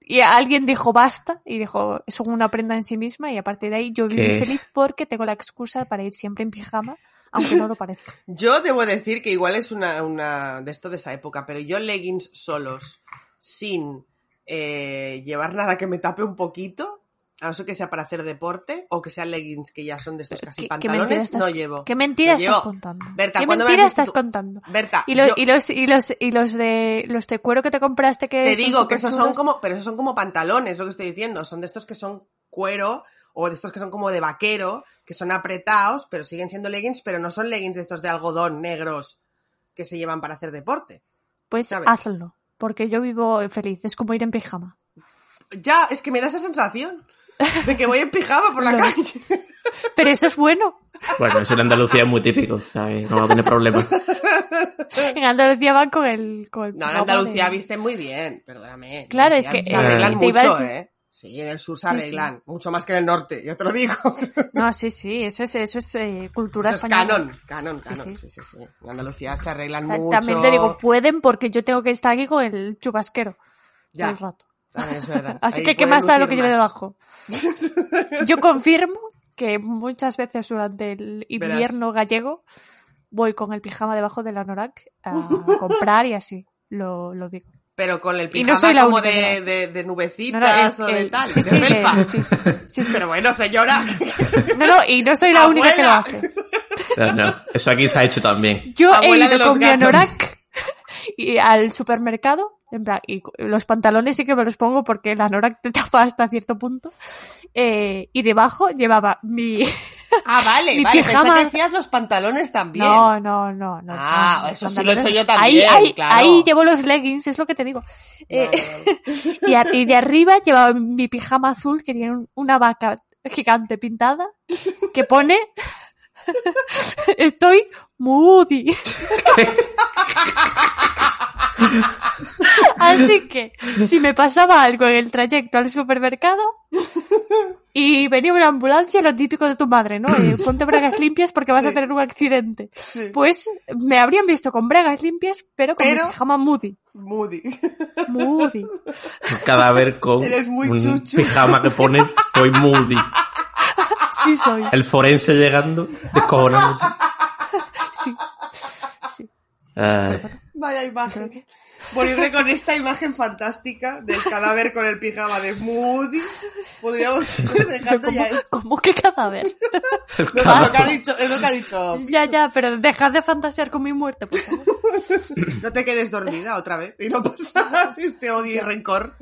Speaker 2: y alguien dijo basta y dijo, es una prenda en sí misma y a partir de ahí yo viví
Speaker 1: ¿Qué?
Speaker 2: feliz porque tengo la excusa para ir siempre en pijama, aunque no lo parezca.
Speaker 3: Yo debo decir que igual es una, una de esto de esa época, pero yo leggings solos, sin eh, llevar nada que me tape un poquito, a no ser que sea para hacer deporte, o que sean leggings que ya son de estos casi
Speaker 2: ¿Qué- qué
Speaker 3: pantalones,
Speaker 2: estás-
Speaker 3: no llevo.
Speaker 2: ¿Qué mentira
Speaker 3: No
Speaker 2: estás contando?
Speaker 3: Berta,
Speaker 2: ¿Qué
Speaker 3: ¿cuándo me has
Speaker 2: mentira estás
Speaker 3: tú?
Speaker 2: contando?
Speaker 3: Berta,
Speaker 2: Y los,
Speaker 3: yo-
Speaker 2: y los, y los, y los de, los de cuero que te compraste que
Speaker 3: Te digo que esos son como, pero esos son como pantalones, lo que estoy diciendo. Son de estos que son cuero o de estos que son como de vaquero, que son apretados, pero siguen siendo leggings, pero no son leggings de estos de algodón negros que se llevan para hacer deporte.
Speaker 2: Pues
Speaker 3: ¿sabes?
Speaker 2: hazlo, porque yo vivo feliz, es como ir en pijama.
Speaker 3: Ya, es que me da esa sensación de que voy en pijama por la calle.
Speaker 2: es. Pero eso es bueno.
Speaker 1: Bueno, eso en Andalucía es muy típico, ¿sabes? No va a tener problemas.
Speaker 2: En Andalucía van con el, con el
Speaker 3: No, en Andalucía
Speaker 2: de-
Speaker 3: visten muy bien, perdóname.
Speaker 2: Claro, es que,
Speaker 3: Se arreglan
Speaker 2: eh, te iba a
Speaker 3: mucho,
Speaker 2: decir-
Speaker 3: ¿eh? Sí, en el sur se
Speaker 2: Sí, sí.
Speaker 3: arreglan, mucho más que en el norte, yo te lo digo.
Speaker 2: No, sí, sí, eso es, eso es eh, cultura
Speaker 3: Eso es
Speaker 2: española.
Speaker 3: canon, canon,
Speaker 2: Sí,
Speaker 3: canon. Sí,
Speaker 2: sí.
Speaker 3: sí. En Andalucía se arreglan
Speaker 2: Ta-
Speaker 3: mucho.
Speaker 2: También te digo, pueden porque yo tengo que estar aquí con el chubasquero
Speaker 3: Ya.
Speaker 2: todo el rato.
Speaker 3: También es verdad.
Speaker 2: Así
Speaker 3: Ahí
Speaker 2: que, ¿qué más da lo que lleve debajo? Yo confirmo que muchas veces durante el invierno gallego voy con el pijama debajo de la Norak a comprar y así. Lo, lo digo.
Speaker 3: Pero con el
Speaker 2: no
Speaker 3: pijama
Speaker 2: soy la
Speaker 3: como
Speaker 2: única
Speaker 3: de, de, de
Speaker 2: No, no,
Speaker 3: nubecitas
Speaker 2: es-
Speaker 3: o de
Speaker 2: el-
Speaker 3: tal,
Speaker 2: sí,
Speaker 3: de
Speaker 2: sí,
Speaker 3: felpa.
Speaker 2: sí, sí, sí.
Speaker 3: Pero bueno, señora.
Speaker 2: No, no, y no soy la única que lo hace.
Speaker 1: No, no, eso aquí se ha hecho también.
Speaker 2: Yo
Speaker 3: Abuela
Speaker 2: he ido con mi anorak y al supermercado, en plan, y los pantalones sí que me los pongo porque el anorak te tapa hasta cierto punto. eh, y debajo llevaba mi...
Speaker 3: Ah, vale,
Speaker 2: Mi
Speaker 3: vale.
Speaker 2: pijama-
Speaker 3: Pensé que hacías los pantalones también.
Speaker 2: No, no, no. no
Speaker 3: Ah,
Speaker 2: no,
Speaker 3: eso sí lo he hecho yo también,
Speaker 2: Ahí, ahí,
Speaker 3: claro.
Speaker 2: ahí llevo los leggings, es lo que te digo. Eh,
Speaker 3: Vale,
Speaker 2: y, a- y de arriba llevaba mi pijama azul que tiene un- una vaca gigante pintada que pone estoy moody. Así que si me pasaba algo en el trayecto al supermercado y venía una ambulancia, lo típico de tu madre, ¿no? Eh, ponte bragas limpias porque vas a tener un accidente.
Speaker 3: Sí.
Speaker 2: Pues me habrían visto con bragas limpias, pero con
Speaker 3: Pero-
Speaker 2: pijama moody.
Speaker 3: Moody.
Speaker 2: Moody.
Speaker 1: Un cadáver con
Speaker 3: Eres muy
Speaker 1: un
Speaker 3: chuchu.
Speaker 1: pijama que pone estoy moody.
Speaker 2: Sí soy.
Speaker 1: El forense llegando, descojonándose.
Speaker 2: Sí. Sí.
Speaker 3: Ah.
Speaker 1: Ay,
Speaker 3: Vaya imagen. Bueno, yo creo que con esta imagen fantástica del cadáver con el pijama de Moody, podríamos ir dejando ya esto.
Speaker 2: ¿Cómo que cadáver?
Speaker 3: No, es lo que ha dicho, es lo que ha dicho.
Speaker 2: ya, ya, pero dejad de fantasear con mi muerte, por favor.
Speaker 3: No te quedes dormida otra vez y no pasa este odio y rencor.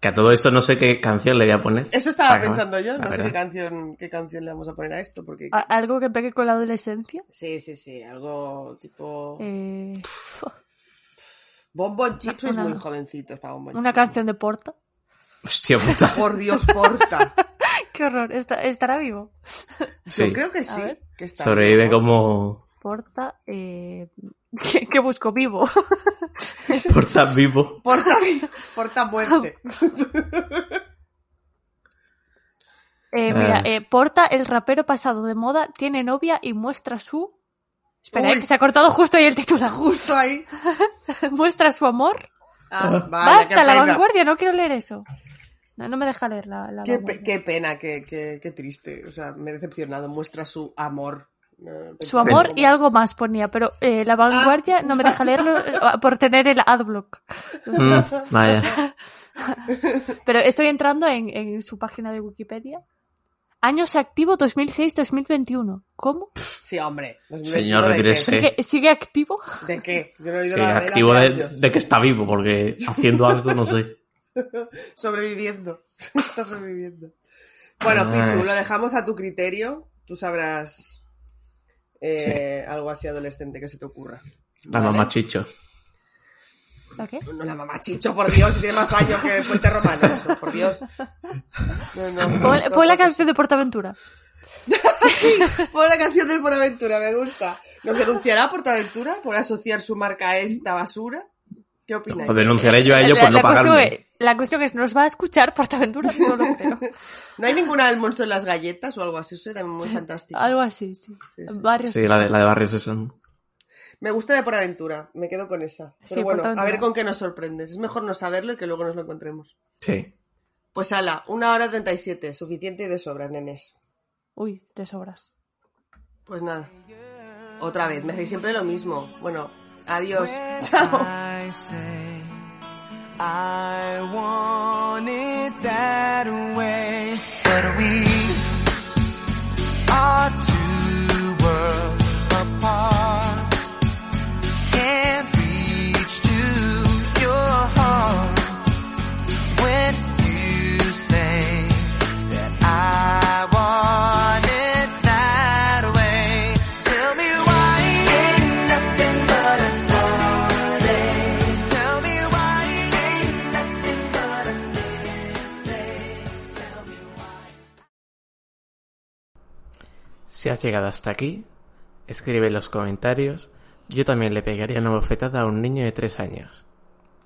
Speaker 1: Que a todo esto no sé qué canción le voy a poner.
Speaker 3: Eso estaba
Speaker 1: Para
Speaker 3: pensando
Speaker 1: acabar,
Speaker 3: yo, no sé qué canción, qué canción le vamos a poner a esto, porque...
Speaker 2: Algo que pegue con la adolescencia.
Speaker 3: Sí, sí, sí, algo tipo...
Speaker 2: Eh,
Speaker 3: Chips es muy jovencitos para Bonbon
Speaker 2: una
Speaker 3: Chips.
Speaker 2: canción de Porta.
Speaker 1: Hostia puta.
Speaker 3: Por Dios, porta.
Speaker 2: Qué horror. ¿Está- ¿Estará vivo?
Speaker 1: Sí.
Speaker 3: Yo creo que sí.
Speaker 2: ver.
Speaker 3: Que está
Speaker 1: Sobrevive
Speaker 3: vivo.
Speaker 1: como
Speaker 2: Porta. Eh, que, que busco vivo.
Speaker 1: por tan vivo.
Speaker 3: Porta, porta muerte.
Speaker 2: Eh, mira,
Speaker 1: Ah.
Speaker 2: eh, Porta, el rapero pasado de moda, tiene novia y muestra su... Espera, eh, que se ha cortado justo ahí el titular.
Speaker 3: Justo ahí.
Speaker 2: muestra su amor.
Speaker 3: Ah, qué
Speaker 2: Basta, la vanguardia, no quiero leer eso. No, no me deja leer la, la
Speaker 3: Qué, pe- qué pena, qué, qué, qué triste. O sea, me he decepcionado. Muestra su amor.
Speaker 2: Su amor y algo más ponía, pero eh, la vanguardia no me deja leerlo eh, por tener el adblock.
Speaker 1: Mm, vaya.
Speaker 2: Pero estoy entrando en, en su página de Wikipedia. Años activo 2006-2021. ¿Cómo?
Speaker 3: Sí, hombre. 2021,
Speaker 1: Señor, retírese.
Speaker 2: ¿Sigue, sigue activo?
Speaker 3: ¿De qué? Yo no he oído
Speaker 1: Sí, activo de, de que está vivo, porque haciendo algo, no sé.
Speaker 3: Sobreviviendo. Está sobreviviendo. Bueno. Pichu, lo dejamos a tu criterio. Tú sabrás eh, algo así adolescente que se te ocurra.
Speaker 1: La
Speaker 3: ¿Vale?
Speaker 1: mamá Chicho.
Speaker 2: ¿La qué?
Speaker 3: No, la mamá Chicho, por Dios, tiene más años que el puente romano, eso, por Dios. No, no,
Speaker 2: Pon, la canción de Portaventura.
Speaker 3: Pon la canción del Portaventura, me gusta. ¿Nos denunciará Portaventura por asociar su marca a esta basura? ¿Qué opináis?
Speaker 1: Lo denunciaré yo a ellos
Speaker 2: la,
Speaker 1: por no
Speaker 2: la cuestión
Speaker 1: pagarme.
Speaker 2: es, la cuestión es, ¿nos va a escuchar Portaventura? No lo creo.
Speaker 3: ¿No hay ninguna del monstruo de las galletas o algo así? Eso sería muy fantástico.
Speaker 2: Algo así, sí.
Speaker 3: Sí, sí.
Speaker 2: Varios.
Speaker 1: Sí, la de, la de Barrio Sésamo.
Speaker 3: Me gusta de Portaventura, me quedo con esa. Pero
Speaker 2: Sí,
Speaker 3: bueno, a ver con qué nos sorprendes. Es mejor no saberlo y que luego nos lo encontremos.
Speaker 1: Sí.
Speaker 3: Pues ala, una hora treinta y siete, suficiente y de sobra, nenes.
Speaker 2: Uy, te sobras.
Speaker 3: Pues nada. Otra vez, me hacéis siempre lo mismo. Bueno, adiós. Chao.
Speaker 4: I say I want it that way,
Speaker 1: Si has llegado hasta aquí, escribe en los comentarios. Yo también le pegaría una bofetada a un niño de tres años.